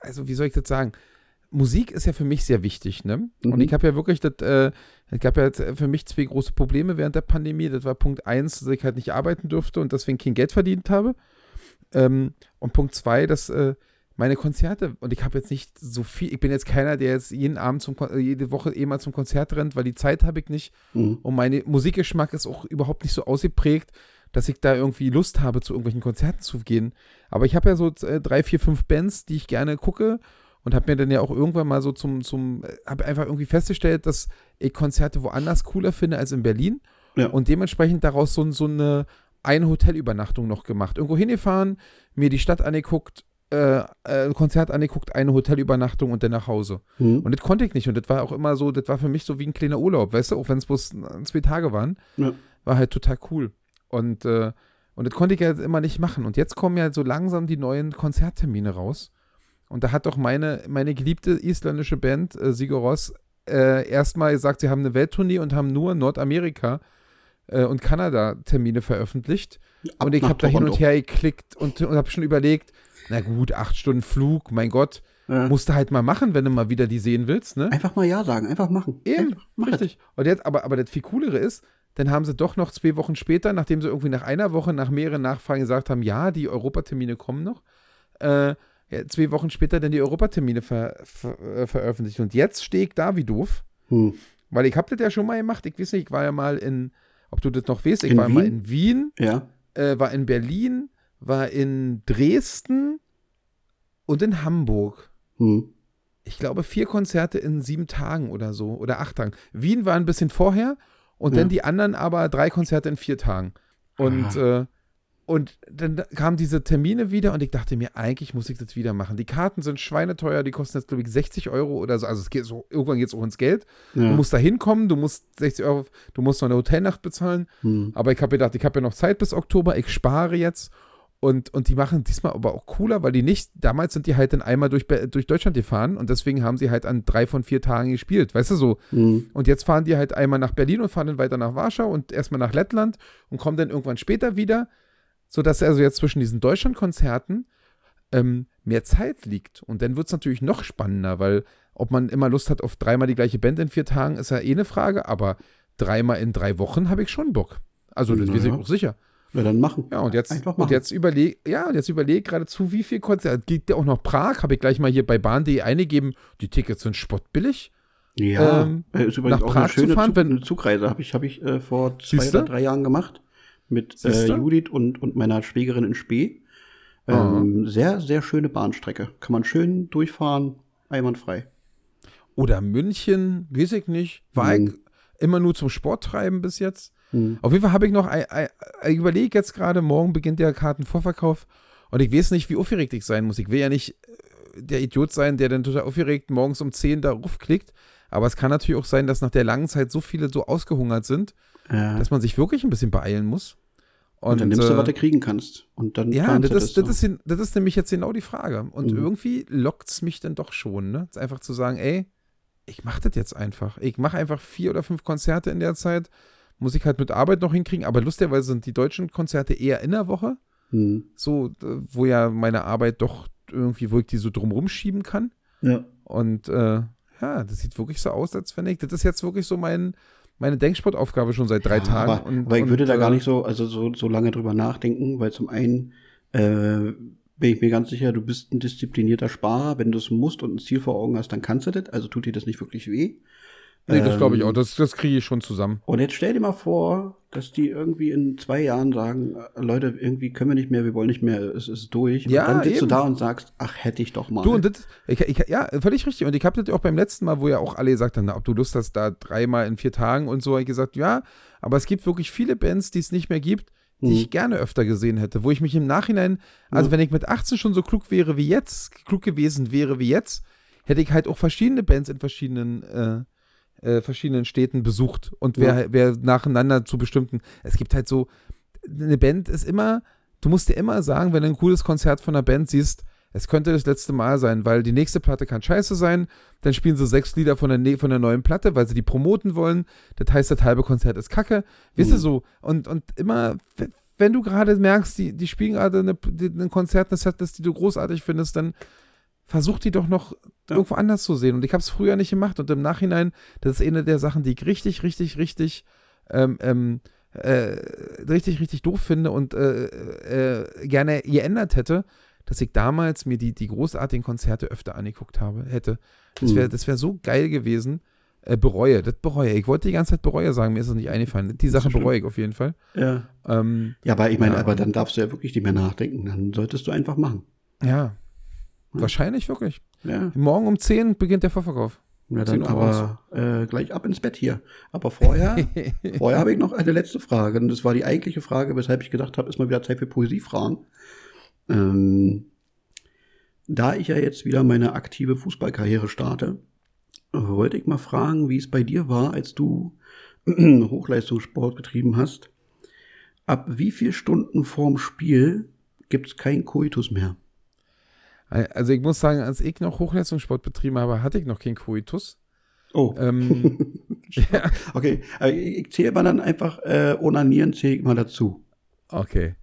also wie soll ich das sagen? Musik ist ja für mich sehr wichtig, ne? Und Mhm. ich habe ja wirklich, das, äh, es gab ja jetzt für mich zwei große Probleme während der Pandemie. Das war Punkt eins, dass ich halt nicht arbeiten durfte und deswegen kein Geld verdient habe. Ähm, und Punkt zwei, dass äh, meine Konzerte, und ich habe jetzt nicht so viel, ich bin jetzt keiner, der jetzt jeden Abend zum, äh, jede Woche eh mal zum Konzert rennt, weil die Zeit habe ich nicht. Mhm. Und mein Musikgeschmack ist auch überhaupt nicht so ausgeprägt, dass ich da irgendwie Lust habe, zu irgendwelchen Konzerten zu gehen. Aber ich habe ja so äh, drei, vier, fünf Bands, die ich gerne gucke und habe mir dann ja auch irgendwann mal so zum, zum, habe einfach irgendwie festgestellt, dass ich Konzerte woanders cooler finde als in Berlin Ja. und dementsprechend daraus so, so eine, eine Hotelübernachtung noch gemacht. Irgendwo hingefahren, mir die Stadt angeguckt, äh, äh, Konzert angeguckt, eine Hotelübernachtung und dann nach Hause. Mhm. Und das konnte ich nicht. Und das war auch immer so, das war für mich so wie ein kleiner Urlaub, weißt du, auch wenn es bloß äh, zwei Tage waren, Ja. war halt total cool. Und, äh, und das konnte ich ja jetzt immer nicht machen. Und jetzt kommen ja so langsam die neuen Konzerttermine raus. Und da hat doch meine, meine geliebte isländische Band, äh, Sigur Rós, äh, erstmal gesagt, sie haben eine Welttournee und haben nur Nordamerika äh, und Kanada Termine veröffentlicht. Ab und ich habe da hin und her geklickt und, und habe schon überlegt, na gut, acht Stunden Flug, mein Gott, Ja. musst du halt mal machen, wenn du mal wieder die sehen willst, ne? Einfach mal Ja sagen, einfach machen. Eben, Einfach, richtig. Und jetzt, aber, aber das viel coolere ist, dann haben sie doch noch zwei Wochen später, nachdem sie irgendwie nach einer Woche, nach mehreren Nachfragen gesagt haben, ja, die Europatermine kommen noch, äh, zwei Wochen später dann die Europatermine ver, ver, äh, veröffentlicht. Und jetzt stehe ich da wie doof, Hm. weil ich habe das ja schon mal gemacht. Ich weiß nicht, ich war ja mal in, ob du das noch weißt, ich In war mal Wien? in Wien, Ja. äh, war in Berlin, war in Dresden und in Hamburg. Hm. Ich glaube, vier Konzerte in sieben Tagen oder so oder acht Tagen. Wien war ein bisschen vorher und Ja. dann die anderen aber drei Konzerte in vier Tagen. Und, äh, und dann kamen diese Termine wieder und ich dachte mir, eigentlich muss ich das wieder machen. Die Karten sind schweineteuer, die kosten jetzt, glaube ich, 60 Euro oder so. Also es geht so, irgendwann geht es auch ins Geld. Ja. Du musst da hinkommen, du musst 60 Euro, du musst noch eine Hotelnacht bezahlen. Hm. Aber ich habe gedacht, ich habe ja noch Zeit bis Oktober, ich spare jetzt. Und, und die machen diesmal aber auch cooler, weil die nicht, damals sind die halt dann einmal durch, durch Deutschland gefahren und deswegen haben sie halt an drei von vier Tagen gespielt, weißt du so. Hm. Und jetzt fahren die halt einmal nach Berlin und fahren dann weiter nach Warschau und erstmal nach Lettland und kommen dann irgendwann später wieder, sodass also jetzt zwischen diesen Deutschlandkonzerten ähm, mehr Zeit liegt. Und dann wird es natürlich noch spannender, weil ob man immer Lust hat auf dreimal die gleiche Band in vier Tagen, ist ja eh eine Frage, aber dreimal in drei Wochen habe ich schon Bock. Also das Na weiß ich ja. auch sicher. Ja, dann machen. Ja, und jetzt, Einfach und machen. jetzt überleg, ja, jetzt überleg geradezu, wie viel Konzerte. Geht ja auch noch Prag, habe ich gleich mal hier bei Bahn.de eingegeben. Die Tickets sind spottbillig. Ja, ähm, äh, ist übrigens nach auch eine Prag zu schöne fahren, Zug, wenn- eine Zugreise. Habe ich, hab ich äh, vor zwei Siehste? oder drei Jahren gemacht. Mit äh? Judith und, und meiner Schwägerin in Spee. Ähm, sehr, sehr schöne Bahnstrecke. Kann man schön durchfahren, einwandfrei. Oder München, weiß ich nicht. War Hm. ich immer nur zum Sport treiben bis jetzt. Hm. Auf jeden Fall habe ich noch, ich überlege jetzt gerade, morgen beginnt der Kartenvorverkauf und ich weiß nicht, wie aufgeregt ich sein muss. Ich will ja nicht äh, der Idiot sein, der dann total aufgeregt morgens um 10 da raufklickt. Aber es kann natürlich auch sein, dass nach der langen Zeit so viele so ausgehungert sind, Ja. dass man sich wirklich ein bisschen beeilen muss. Und dann nimmst du, äh, was du kriegen kannst. Und dann Ja, das ist, das, ist, das ist nämlich jetzt genau die Frage. Und Mhm. irgendwie lockt es mich dann doch schon, ne? Einfach zu sagen, ey, ich mach das jetzt einfach. Ich mache einfach vier oder fünf Konzerte in der Zeit. Muss ich halt mit Arbeit noch hinkriegen. Aber lustigerweise sind die deutschen Konzerte eher in der Woche. Hm. So, wo ja meine Arbeit doch irgendwie, wo ich die so drumrum schieben kann. Ja. Und äh, ja, das sieht wirklich so aus, als wenn ich, das ist jetzt wirklich so mein, meine Denksportaufgabe schon seit drei Ja, Tagen. Aber, und, aber ich würde und, da gar äh, nicht so, also so, so lange drüber nachdenken, weil zum einen äh, bin ich mir ganz sicher, du bist ein disziplinierter Sparer. Wenn du es musst und ein Ziel vor Augen hast, dann kannst du das. Also tut dir das nicht wirklich weh. Nee, das glaube ich Ähm, auch. Das, das kriege ich schon zusammen. Und jetzt stell dir mal vor, dass die irgendwie in zwei Jahren sagen, äh, Leute, irgendwie können wir nicht mehr, wir wollen nicht mehr, es ist durch. Ja, und dann sitzt eben. du da und sagst, ach, hätte ich doch mal. Du und das, ich, ich, ja, völlig richtig. Und ich habe das auch beim letzten Mal, wo ja auch alle gesagt haben, na, ob du Lust hast, da dreimal in vier Tagen und so, hab ich gesagt, ja, aber es gibt wirklich viele Bands, die es nicht mehr gibt, die Mhm. ich gerne öfter gesehen hätte, wo ich mich im Nachhinein, also Ja. wenn ich mit 18 schon so klug wäre wie jetzt, klug gewesen wäre wie jetzt, hätte ich halt auch verschiedene Bands in verschiedenen, äh, äh, verschiedenen Städten besucht und wer, Ja. wer nacheinander zu bestimmten, es gibt halt so, eine Band ist immer, du musst dir immer sagen, wenn du ein cooles Konzert von einer Band siehst, es könnte das letzte Mal sein, weil die nächste Platte kann scheiße sein, dann spielen sie sechs Lieder von der, ne- von der neuen Platte, weil sie die promoten wollen, das heißt, das halbe Konzert ist kacke, weißt du Mhm. so, und, und immer, wenn du gerade merkst, die, die spielen gerade ein Konzert, eine Setlist, die du großartig findest, dann versuch die doch noch Ja. irgendwo anders zu sehen. Und ich habe es früher nicht gemacht und im Nachhinein, das ist eine der Sachen, die ich richtig, richtig, richtig, ähm, ähm, äh, richtig, richtig doof finde und äh, äh, gerne geändert hätte, dass ich damals mir die, die großartigen Konzerte öfter angeguckt habe, hätte. Das wäre Mhm. das wär so geil gewesen. Äh, bereue, das bereue. Ich wollte die ganze Zeit bereue sagen, mir ist das nicht eingefallen. Die Sache bereue ich auf jeden Fall. ja. Ähm, ja, aber ich meine, Ja. aber dann darfst du ja wirklich nicht mehr nachdenken. Dann solltest du einfach machen. ja. Wahrscheinlich wirklich. Ja, Morgen um 10 beginnt der Vorverkauf. ja 10 dann aber äh, gleich ab ins Bett hier. Aber vorher, vorher habe ich noch eine letzte Frage. Und das war die eigentliche Frage, weshalb ich gedacht habe, ist mal wieder Zeit für Poesiefragen. Ähm, da ich ja jetzt wieder meine aktive Fußballkarriere starte, wollte ich mal fragen, wie es bei dir war, als du Hochleistungssport betrieben hast. Ab wie viel Stunden vorm Spiel gibt es keinen Koitus mehr? Also ich muss sagen, als ich noch Hochleistungssport betrieben habe, hatte ich noch keinen Koitus. Oh, Ähm, ja, okay. Aber Ich, zähle mal dann einfach, äh, Onanieren zähle ich mal dazu. okay.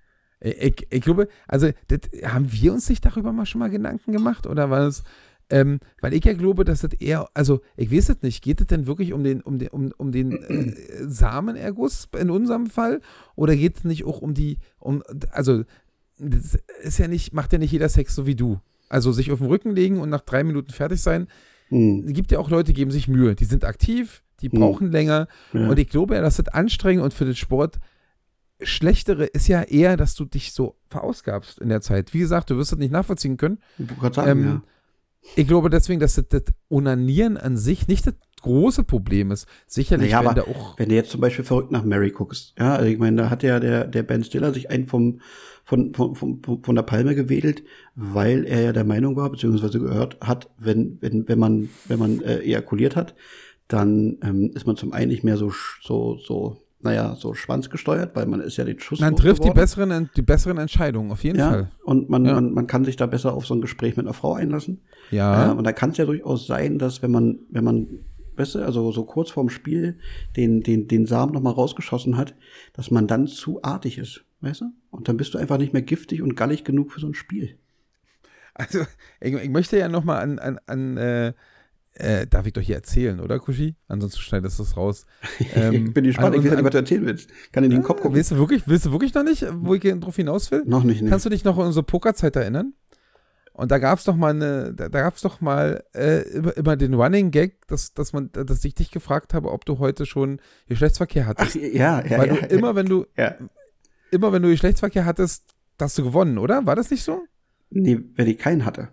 Ich, ich, glaube, also das, haben wir uns nicht darüber mal schon mal Gedanken gemacht? Oder war es, Ähm, weil ich ja glaube, dass das eher, also ich weiß es nicht, geht es denn wirklich um den, um den, um, um den äh, Samenerguss in unserem Fall? Oder geht es nicht auch um die, um, also das ist ja nicht, macht ja nicht jeder Sex so wie du. Also sich auf den Rücken legen und nach drei Minuten fertig sein. Hm. Es gibt ja auch Leute, die geben sich Mühe. Die sind aktiv, die Hm. brauchen länger. Ja. Und ich glaube ja, dass das anstrengend und für den Sport schlechtere ist ja eher, dass du dich so verausgabst in der Zeit. Wie gesagt, du wirst das nicht nachvollziehen können. Ich sagen, Ähm, ja. Ich glaube deswegen, dass das, das Onanieren an sich nicht das große Problem ist. Sicherlich, Naja, wenn aber auch. Wenn du jetzt zum Beispiel verrückt nach Mary guckst, ja, also ich meine, da hat ja der, der Ben Stiller sich einen vom, von, von, von, von der Palme gewedelt, weil er ja der Meinung war, beziehungsweise gehört hat, wenn, wenn, wenn man, wenn man äh, ejakuliert hat, dann ähm, ist man zum einen nicht mehr so, so, so, naja, so schwanzgesteuert, weil man ist ja den Schuss Man trifft die besseren, die besseren Entscheidungen, auf jeden ja, Fall. und man, Ja. man, man kann sich da besser auf so ein Gespräch mit einer Frau einlassen. Ja. Äh, und da kann es ja durchaus sein, dass wenn man, wenn man, weißt du, also so kurz vorm Spiel den, den, den Samen nochmal rausgeschossen hat, dass man dann zu artig ist, weißt du? Und dann bist du einfach nicht mehr giftig und gallig genug für so ein Spiel. Also, ich, ich möchte ja nochmal an, an, an äh, äh, darf ich doch hier erzählen, oder, Kushi? Ansonsten schneidest du es raus. Ähm, ich bin gespannt, an- ich weiß nicht, was du erzählen willst. Kann in den Kopf gucken? Willst du wirklich, willst du wirklich noch nicht, wo ich drauf hinaus will? Noch nicht, ne? Kannst du dich noch an unsere Pokerzeit erinnern? Und da gab es doch mal eine, da, da gab es doch mal äh, immer, immer den Running Gag, dass, dass man, dass ich dich gefragt habe, ob du heute schon Geschlechtsverkehr Ach, hattest. ja, ja, Weil ja. du immer, wenn du, ja. immer wenn du Geschlechtsverkehr hattest, hast du gewonnen, oder? War das nicht so? Nee, wenn ich keinen hatte.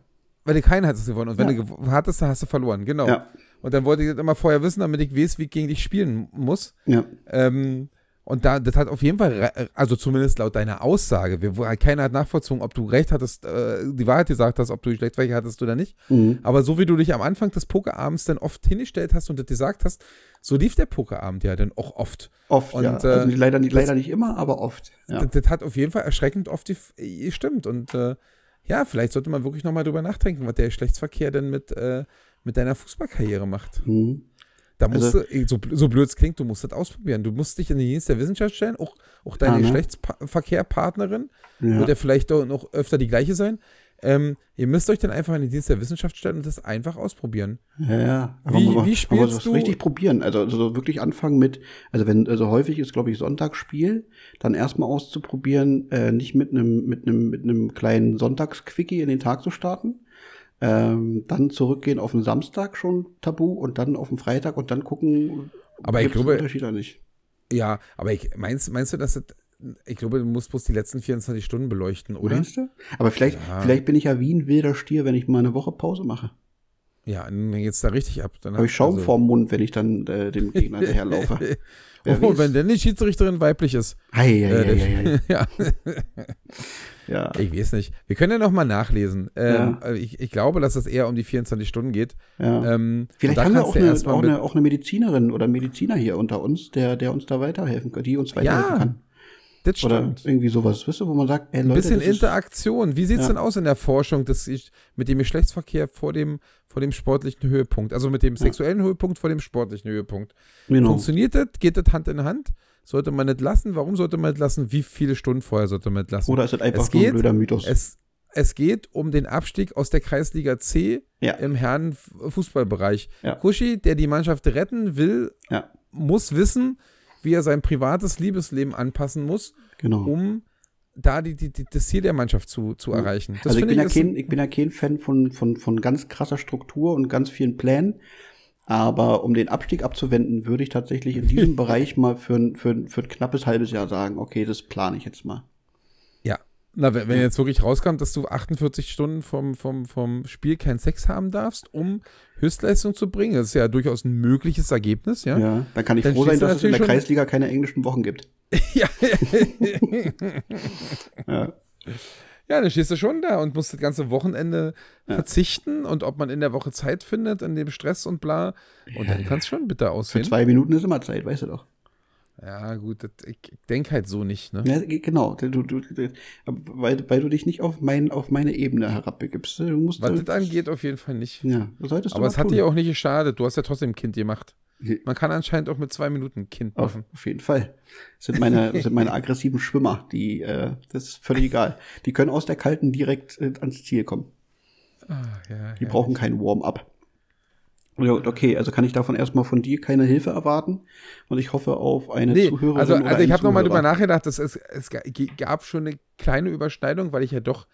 Weil du keinen hattest gewonnen. Und wenn Ja. du hattest, dann hast du verloren. Genau. Ja, Und dann wollte ich das immer vorher wissen, damit ich weiß, wie ich gegen dich spielen muss. ja. Ähm, und da, das hat auf jeden Fall, also zumindest laut deiner Aussage, wir, wo- keiner hat nachvollzogen, ob du recht hattest, äh, die Wahrheit gesagt hast, ob du Geschlechtsverkehr hattest oder nicht. Mhm. Aber so wie du dich am Anfang des Pokerabends dann oft hingestellt hast und das gesagt hast, so lief der Pokerabend ja dann auch oft. Oft, Und, ja. äh, Also leider, nicht, das- leider nicht immer, aber oft. Ja. Das, das hat auf jeden Fall erschreckend oft die, gestimmt. Und äh, ja, vielleicht sollte man wirklich nochmal drüber nachdenken, was der Geschlechtsverkehr denn mit, äh, mit deiner Fußballkarriere macht. Mhm. Da musst Also- du, so, so blöd es klingt, du musst das ausprobieren. Du musst dich in den Dienst der Wissenschaft stellen, auch, auch deine Ja, ne? Geschlechtsverkehrpartnerin, Ja. wird ja vielleicht noch öfter die gleiche sein. Ähm, ihr müsst euch dann einfach in den Dienst der Wissenschaft stellen und das einfach ausprobieren. Ja, ja. Wie- man, wie spielst muss das du- richtig probieren. Also, also so wirklich anfangen mit, also wenn, also häufig ist, glaube ich, Sonntagsspiel, dann erstmal auszuprobieren, äh, nicht mit einem, mit einem, mit einem kleinen Sonntagsquickie in den Tag zu starten. Ähm, dann zurückgehen auf den Samstag schon tabu und dann auf den Freitag und dann gucken, Aber ich glaube- Unterschied oder nicht. Ja, aber ich, meinst, meinst du, dass das, ich glaube, du musst bloß die letzten 24 Stunden beleuchten, oder? Meinst du? Aber vielleicht, Ja. vielleicht bin ich ja wie ein wilder Stier, wenn ich mal eine Woche Pause mache. Ja, dann geht's da richtig ab. Dann Habe ich Schaum also- vorm Mund, wenn ich dann äh, dem Gegner hinterherlaufe. Oh, wenn denn die Schiedsrichterin weiblich ist. Ei, ei, Äh, ei, ei, ei. ja, Ja. ich weiß nicht. Wir können ja noch mal nachlesen. Ähm, Ja. ich, ich glaube, dass es eher um die 24 Stunden geht. ja. Ähm, Vielleicht haben wir auch du eine, auch, eine, auch eine Medizinerin oder Mediziner hier unter uns, der, der uns da weiterhelfen kann, die uns weiterhelfen Ja, kann. Das Oder stimmt. irgendwie sowas, wisst ihr, wo man sagt, ey Ein Leute, bisschen das ist, Interaktion. Wie sieht's Ja. denn aus in der Forschung des, mit dem Geschlechtsverkehr vor dem, vor dem sportlichen Höhepunkt? Also mit dem sexuellen Höhepunkt vor dem sportlichen Höhepunkt. genau. Funktioniert das? Geht das Hand in Hand? Sollte man nicht lassen? Warum sollte man nicht lassen? Wie viele Stunden vorher sollte man nicht lassen? Oder ist das einfach Es nur ein geht- blöder Mythos? Es, es geht um den Abstieg aus der Kreisliga C ja, im Herrenfußballbereich. Ja. Kuschi, der die Mannschaft retten will, ja, muss wissen, wie er sein privates Liebesleben anpassen muss, genau. um da die, die, die, das Ziel der Mannschaft zu, zu Ja. erreichen. Das also ich bin, ja ist kein, ich bin ja kein Fan von, von, von ganz krasser Struktur und ganz vielen Plänen. Aber um den Abstieg abzuwenden, würde ich tatsächlich in diesem Bereich mal für, ein- für, ein- für ein knappes halbes Jahr sagen, okay, das plane ich jetzt mal. Ja. Na, wenn, wenn jetzt wirklich rauskommt, dass du 48 Stunden vom, vom, vom Spiel keinen Sex haben darfst, um Höchstleistung zu bringen, das ist ja durchaus ein mögliches Ergebnis, ja. Ja, dann kann ich Dann froh sein, dass es in der Kreisliga keine englischen Wochen gibt. Ja. Ja. Ja, dann stehst du schon da und musst das ganze Wochenende verzichten und ob man in der Woche Zeit findet, in dem Stress und bla. Und dann kann es schon bitter Für aussehen. zwei Minuten ist immer Zeit, weißt du doch. Ja, gut, das, ich, ich denke halt so nicht, ne? Ja, genau. Du, du, weil, weil du dich nicht auf, mein, auf meine Ebene herabbegibst. Du musst. Was äh, das angeht, auf jeden Fall nicht. Ja, solltest du Aber es hat tun. dir auch nicht geschadet. Du hast ja trotzdem ein Kind gemacht. Ja. Man kann anscheinend auch mit zwei Minuten ein Kind Auf, machen. auf jeden Fall. Das sind meine, das sind meine aggressiven Schwimmer, die, äh, das ist völlig egal. Die können aus der kalten direkt äh, ans Ziel kommen. ja, Die brauchen kein Warm-up. Ja, okay, also kann ich davon erstmal von dir keine Hilfe erwarten und ich hoffe auf eine Nee, Zuhörerin also, also ich habe nochmal drüber nachgedacht, dass es, es gab schon eine kleine Überschneidung, weil ich ja doch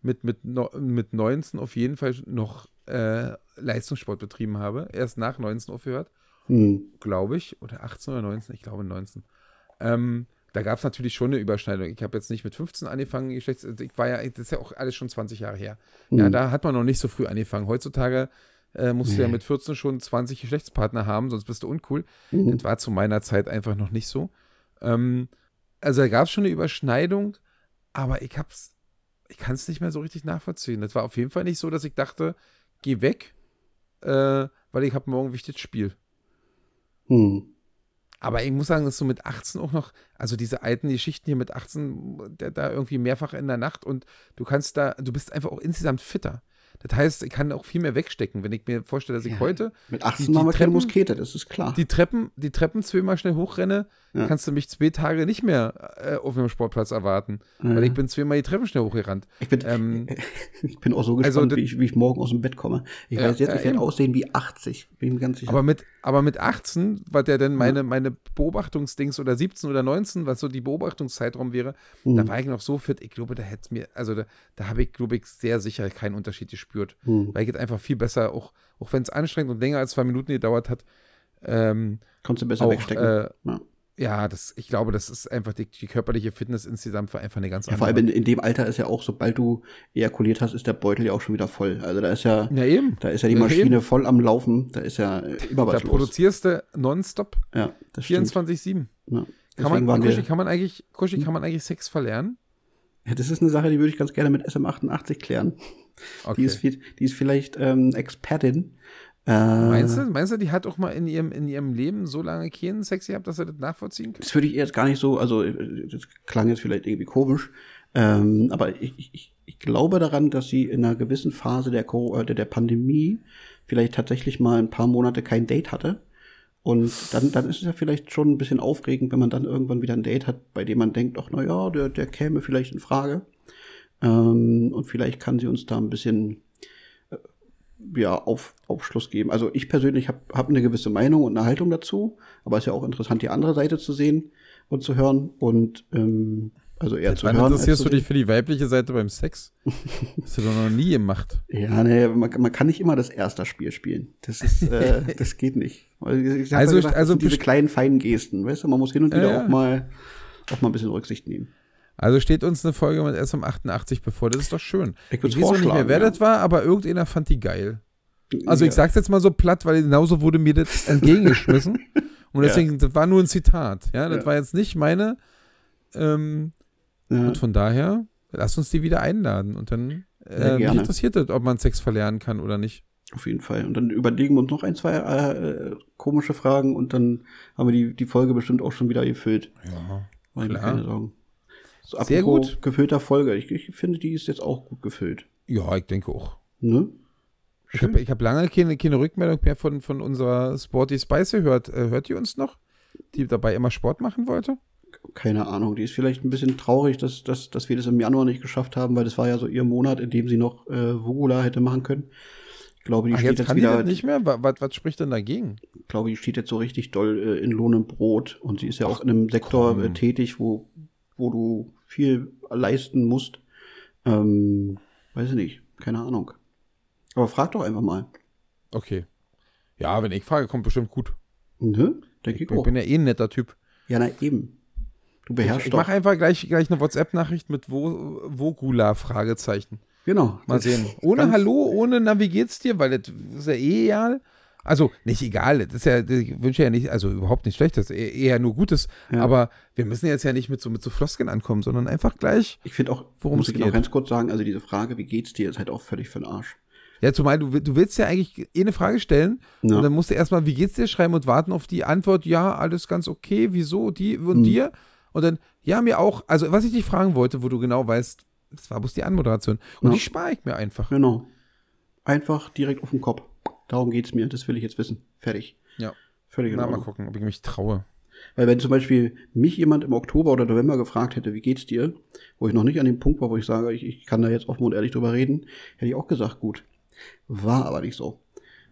mit, mit, mit 19 auf jeden Fall noch äh, Leistungssport betrieben habe. Erst nach 19 aufgehört, Hm. glaube ich. Oder 18 oder 19, ich glaube 19. Ähm, da gab es natürlich schon eine Überschneidung. Ich habe jetzt nicht mit 15 angefangen, Geschlechts ich war ja, das ist ja auch alles schon 20 Jahre her. Ja, Hm. da hat man noch nicht so früh angefangen. Heutzutage äh, musst du ja Nee. mit 14 schon 20 Geschlechtspartner haben, sonst bist du uncool. Mhm. Das war zu meiner Zeit einfach noch nicht so. Ähm, also da gab es schon eine Überschneidung, aber ich hab's, ich kann es nicht mehr so richtig nachvollziehen. Das war auf jeden Fall nicht so, dass ich dachte, geh weg, äh, weil ich habe morgen ein wichtiges Spiel. Hm. Aber ich muss sagen, dass so mit 18 auch noch, also diese alten Geschichten hier mit 18, der, da irgendwie mehrfach in der Nacht und du kannst da, du bist einfach auch insgesamt fitter. Das heißt, ich kann auch viel mehr wegstecken, wenn ich mir vorstelle, dass ich Ja. heute Mit 18 die machen wir keine Treppen- Muskete, das ist klar. die Treppen, die Treppen zweimal schnell hochrenne, Ja. kannst du mich zwei Tage nicht mehr äh, auf dem Sportplatz erwarten. Ja. Weil ich bin zweimal die Treppen schnell hochgerannt. Ich bin, Ähm, ich bin auch so also gespannt, das- wie, ich, wie ich morgen aus dem Bett komme. Ich weiß jetzt, ich werde aussehen wie 80. Bin mir ganz sicher. Aber mit, aber mit 18, was ja dann meine, meine Beobachtungsdings oder 17 oder 19, was so die Beobachtungszeitraum wäre, Hm. da war ich noch so fit. Ich glaube, da hätte mir, also da, da habe ich, glaube ich, sehr sicher keinen Unterschied gespürt. Hm. Weil ich jetzt einfach viel besser, auch, auch wenn es anstrengend und länger als zwei Minuten gedauert hat, ähm, Konntest du besser auch, wegstecken. äh, ja. Ja, das, ich glaube, das ist einfach die, die körperliche Fitness insgesamt war einfach eine ganz Ja, andere. vor allem in, in dem Alter ist ja auch, sobald du ejakuliert hast, ist der Beutel ja auch schon wieder voll. Also da ist ja, ja, eben. da ist ja die Ja, Maschine eben. voll am Laufen. Da ist ja äh, immer Da was los. produzierst du nonstop Ja, das stimmt. 24-7. Ja. Kann man, waren Kuschi, wir, kann man eigentlich, Kuschi, kann man eigentlich Sex verlernen? ja, das ist eine Sache, die würde ich ganz gerne mit SM88 klären. Okay. Die, ist, die ist vielleicht ähm, Expertin. Äh, meinst, du, meinst du, die hat auch mal in ihrem, in ihrem Leben so lange keinen Sex gehabt, dass er das nachvollziehen kann? Das würde ich jetzt gar nicht so, also äh, das klang jetzt vielleicht irgendwie komisch, ähm, aber ich, ich- ich, glaube daran, dass sie in einer gewissen Phase der, Co- äh, der Pandemie vielleicht tatsächlich mal ein paar Monate kein Date hatte. Und dann, dann ist es ja vielleicht schon ein bisschen aufregend, wenn man dann irgendwann wieder ein Date hat, bei dem man denkt, ach na ja, der, der käme vielleicht in Frage. Ähm, und vielleicht kann sie uns da ein bisschen äh, ja, auf, Aufschluss geben. Also ich persönlich habe hab eine gewisse Meinung und eine Haltung dazu, aber es ist ja auch interessant, die andere Seite zu sehen und zu hören und ähm, also eher zu Wann hören. interessierst du dich für die weibliche Seite beim Sex? Hast du doch noch nie gemacht. Ja, nee, man, man kann nicht immer das erste Spiel spielen. Das ist, äh, das geht nicht. Ich Also- ja gesagt, also diese kleinen feinen Gesten, weißt du, man muss hin und wieder ja. auch mal auch mal ein bisschen Rücksicht nehmen. Also steht uns eine Folge mit SM88 bevor. Das ist doch schön. Ich würd's weiß auch nicht mehr, wer ja. das war, aber irgendeiner fand die geil. Also Ja. ich sag's jetzt mal so platt, weil genauso wurde mir das entgegengeschmissen. Und Ja. deswegen, das war nur ein Zitat. Ja, das Ja. war jetzt nicht meine. Ähm, Ja. Und von daher, lass uns die wieder einladen. Und dann äh, mich interessiert das, ob man Sex verlernen kann oder nicht. Auf jeden Fall. Und dann überlegen wir uns noch ein, zwei äh, komische Fragen und dann haben wir die, die Folge bestimmt auch schon wieder gefüllt. Ja. Ich Klar. keine Sorgen. Sehr gut. Gefüllter Folge. Ich, ich finde, die ist jetzt auch gut gefüllt. Ja, ich denke auch. Ne? Ich habe hab lange keine, keine Rückmeldung mehr von, von unserer Sporty Spice gehört. Äh, hört ihr uns noch? Die dabei immer Sport machen wollte? Keine Ahnung. Die ist vielleicht ein bisschen traurig, dass, dass, dass wir das im Januar nicht geschafft haben, weil das war ja so ihr Monat, in dem sie noch äh, Vogula hätte machen können. Ich glaube, die Ach, steht jetzt jetzt, kann die wieder, das nicht mehr? Wa- Was, was spricht denn dagegen? ich glaube, die steht jetzt so richtig doll äh, in Lohn und Brot und sie ist ja auch in einem Sektor komm. äh, tätig, wo, wo du viel leisten musst. Ähm, weiß ich nicht, keine Ahnung. Aber frag doch einfach mal. Okay. Ja, wenn ich frage, kommt bestimmt gut. Ne? Denke Ich ich auch. bin ja eh ein netter Typ. Ja, na eben. Du Ich, beherrschst ich doch. mache einfach gleich, gleich eine WhatsApp-Nachricht mit wo, Vogula Fragezeichen. Genau. Mal sehen. Ohne Hallo, ohne na, wie geht's dir? Weil das ist ja eh egal. Also nicht egal, das ist ja, ich wünsche ja nicht, also überhaupt nicht schlechtes, eh- eher nur Gutes. Ja. Aber wir müssen jetzt ja nicht mit so, mit so Floskeln ankommen, sondern einfach gleich. Ich finde auch, Worum muss es ich noch geht. ganz kurz sagen, also diese Frage, wie geht's dir, ist halt auch völlig für den Arsch. Ja, zumal du, du willst ja eigentlich eh eine Frage stellen Ja. und dann musst du erstmal, wie geht's dir, schreiben und warten auf die Antwort, ja, alles ganz okay, wieso, die und Hm. dir. Und dann, ja, mir auch. Also, was ich dich fragen wollte, wo du genau weißt, das war bloß die Anmoderation. Und Ja. die spare ich mir einfach. Genau. Einfach direkt auf den Kopf. Darum geht's mir, das will ich jetzt wissen. Fertig. Ja. Völlig Na, mal gucken, ob ich mich traue. Weil wenn zum Beispiel mich jemand im Oktober oder November gefragt hätte, wie geht's dir, wo ich noch nicht an dem Punkt war, wo ich sage, ich, ich kann da jetzt offen und ehrlich drüber reden, hätte ich auch gesagt, gut. War aber nicht so.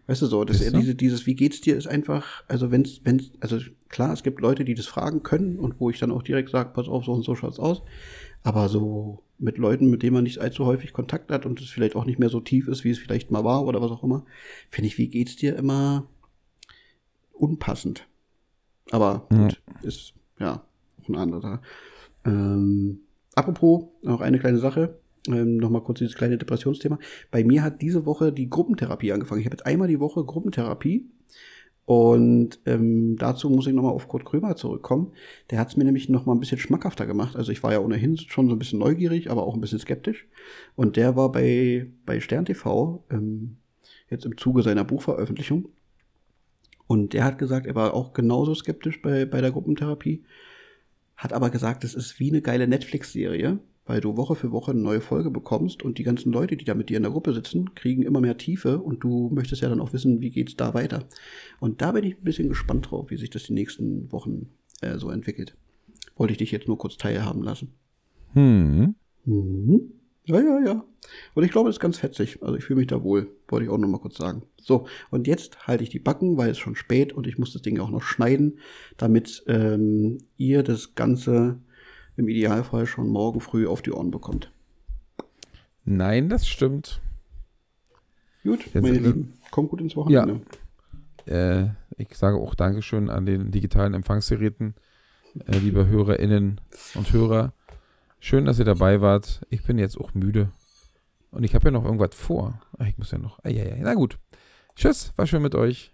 Weißt du so, das, du? diese, dieses Wie geht's dir ist einfach, also wenn's, wenn's, also klar, es gibt Leute, die das fragen können und wo ich dann auch direkt sage, pass auf, so und so schaut's aus. Aber so mit Leuten, mit denen man nicht allzu häufig Kontakt hat und es vielleicht auch nicht mehr so tief ist, wie es vielleicht mal war oder was auch immer, finde ich, wie geht's dir immer unpassend. Aber Ja. gut, ist ja auch ein anderer. Ähm, apropos, noch eine kleine Sache. Ähm, Nochmal kurz dieses kleine Depressionsthema. Bei mir hat diese Woche die Gruppentherapie angefangen. Ich habe jetzt einmal die Woche Gruppentherapie. Und ähm, dazu muss ich nochmal auf Kurt Krömer zurückkommen. Der hat es mir nämlich nochmal ein bisschen schmackhafter gemacht. Also ich war ja ohnehin schon so ein bisschen neugierig, aber auch ein bisschen skeptisch. Und der war bei, bei Stern TV ähm, jetzt im Zuge seiner Buchveröffentlichung. Und der hat gesagt, er war auch genauso skeptisch bei, bei der Gruppentherapie. Hat aber gesagt, es ist wie eine geile Netflix-Serie, weil du Woche für Woche eine neue Folge bekommst und die ganzen Leute, die da mit dir in der Gruppe sitzen, kriegen immer mehr Tiefe und du möchtest ja dann auch wissen, wie geht's da weiter. Und da bin ich ein bisschen gespannt drauf, wie sich das die nächsten Wochen äh, so entwickelt. Wollte ich dich jetzt nur kurz teilhaben lassen. Hm. Mhm. Ja, ja, ja. Und ich glaube, das ist ganz fetzig. Also ich fühle mich da wohl. Wollte ich auch noch mal kurz sagen. So, und jetzt halte ich die Backen, weil es schon spät und ich muss das Ding auch noch schneiden, damit ähm, ihr das Ganze im Idealfall schon morgen früh auf die Ohren bekommt. Nein, das stimmt. Gut, Jetzt meine Lieben, kommt gut ins Wochenende. Äh, ich sage auch Dankeschön an den digitalen Empfangsgeräten, äh, liebe HörerInnen und Hörer. Schön, dass ihr dabei wart. Ich bin jetzt auch müde. Und ich habe ja noch irgendwas vor. Ach, ich muss ja noch. Ah, ja, ja. Na gut. Tschüss, war schön mit euch.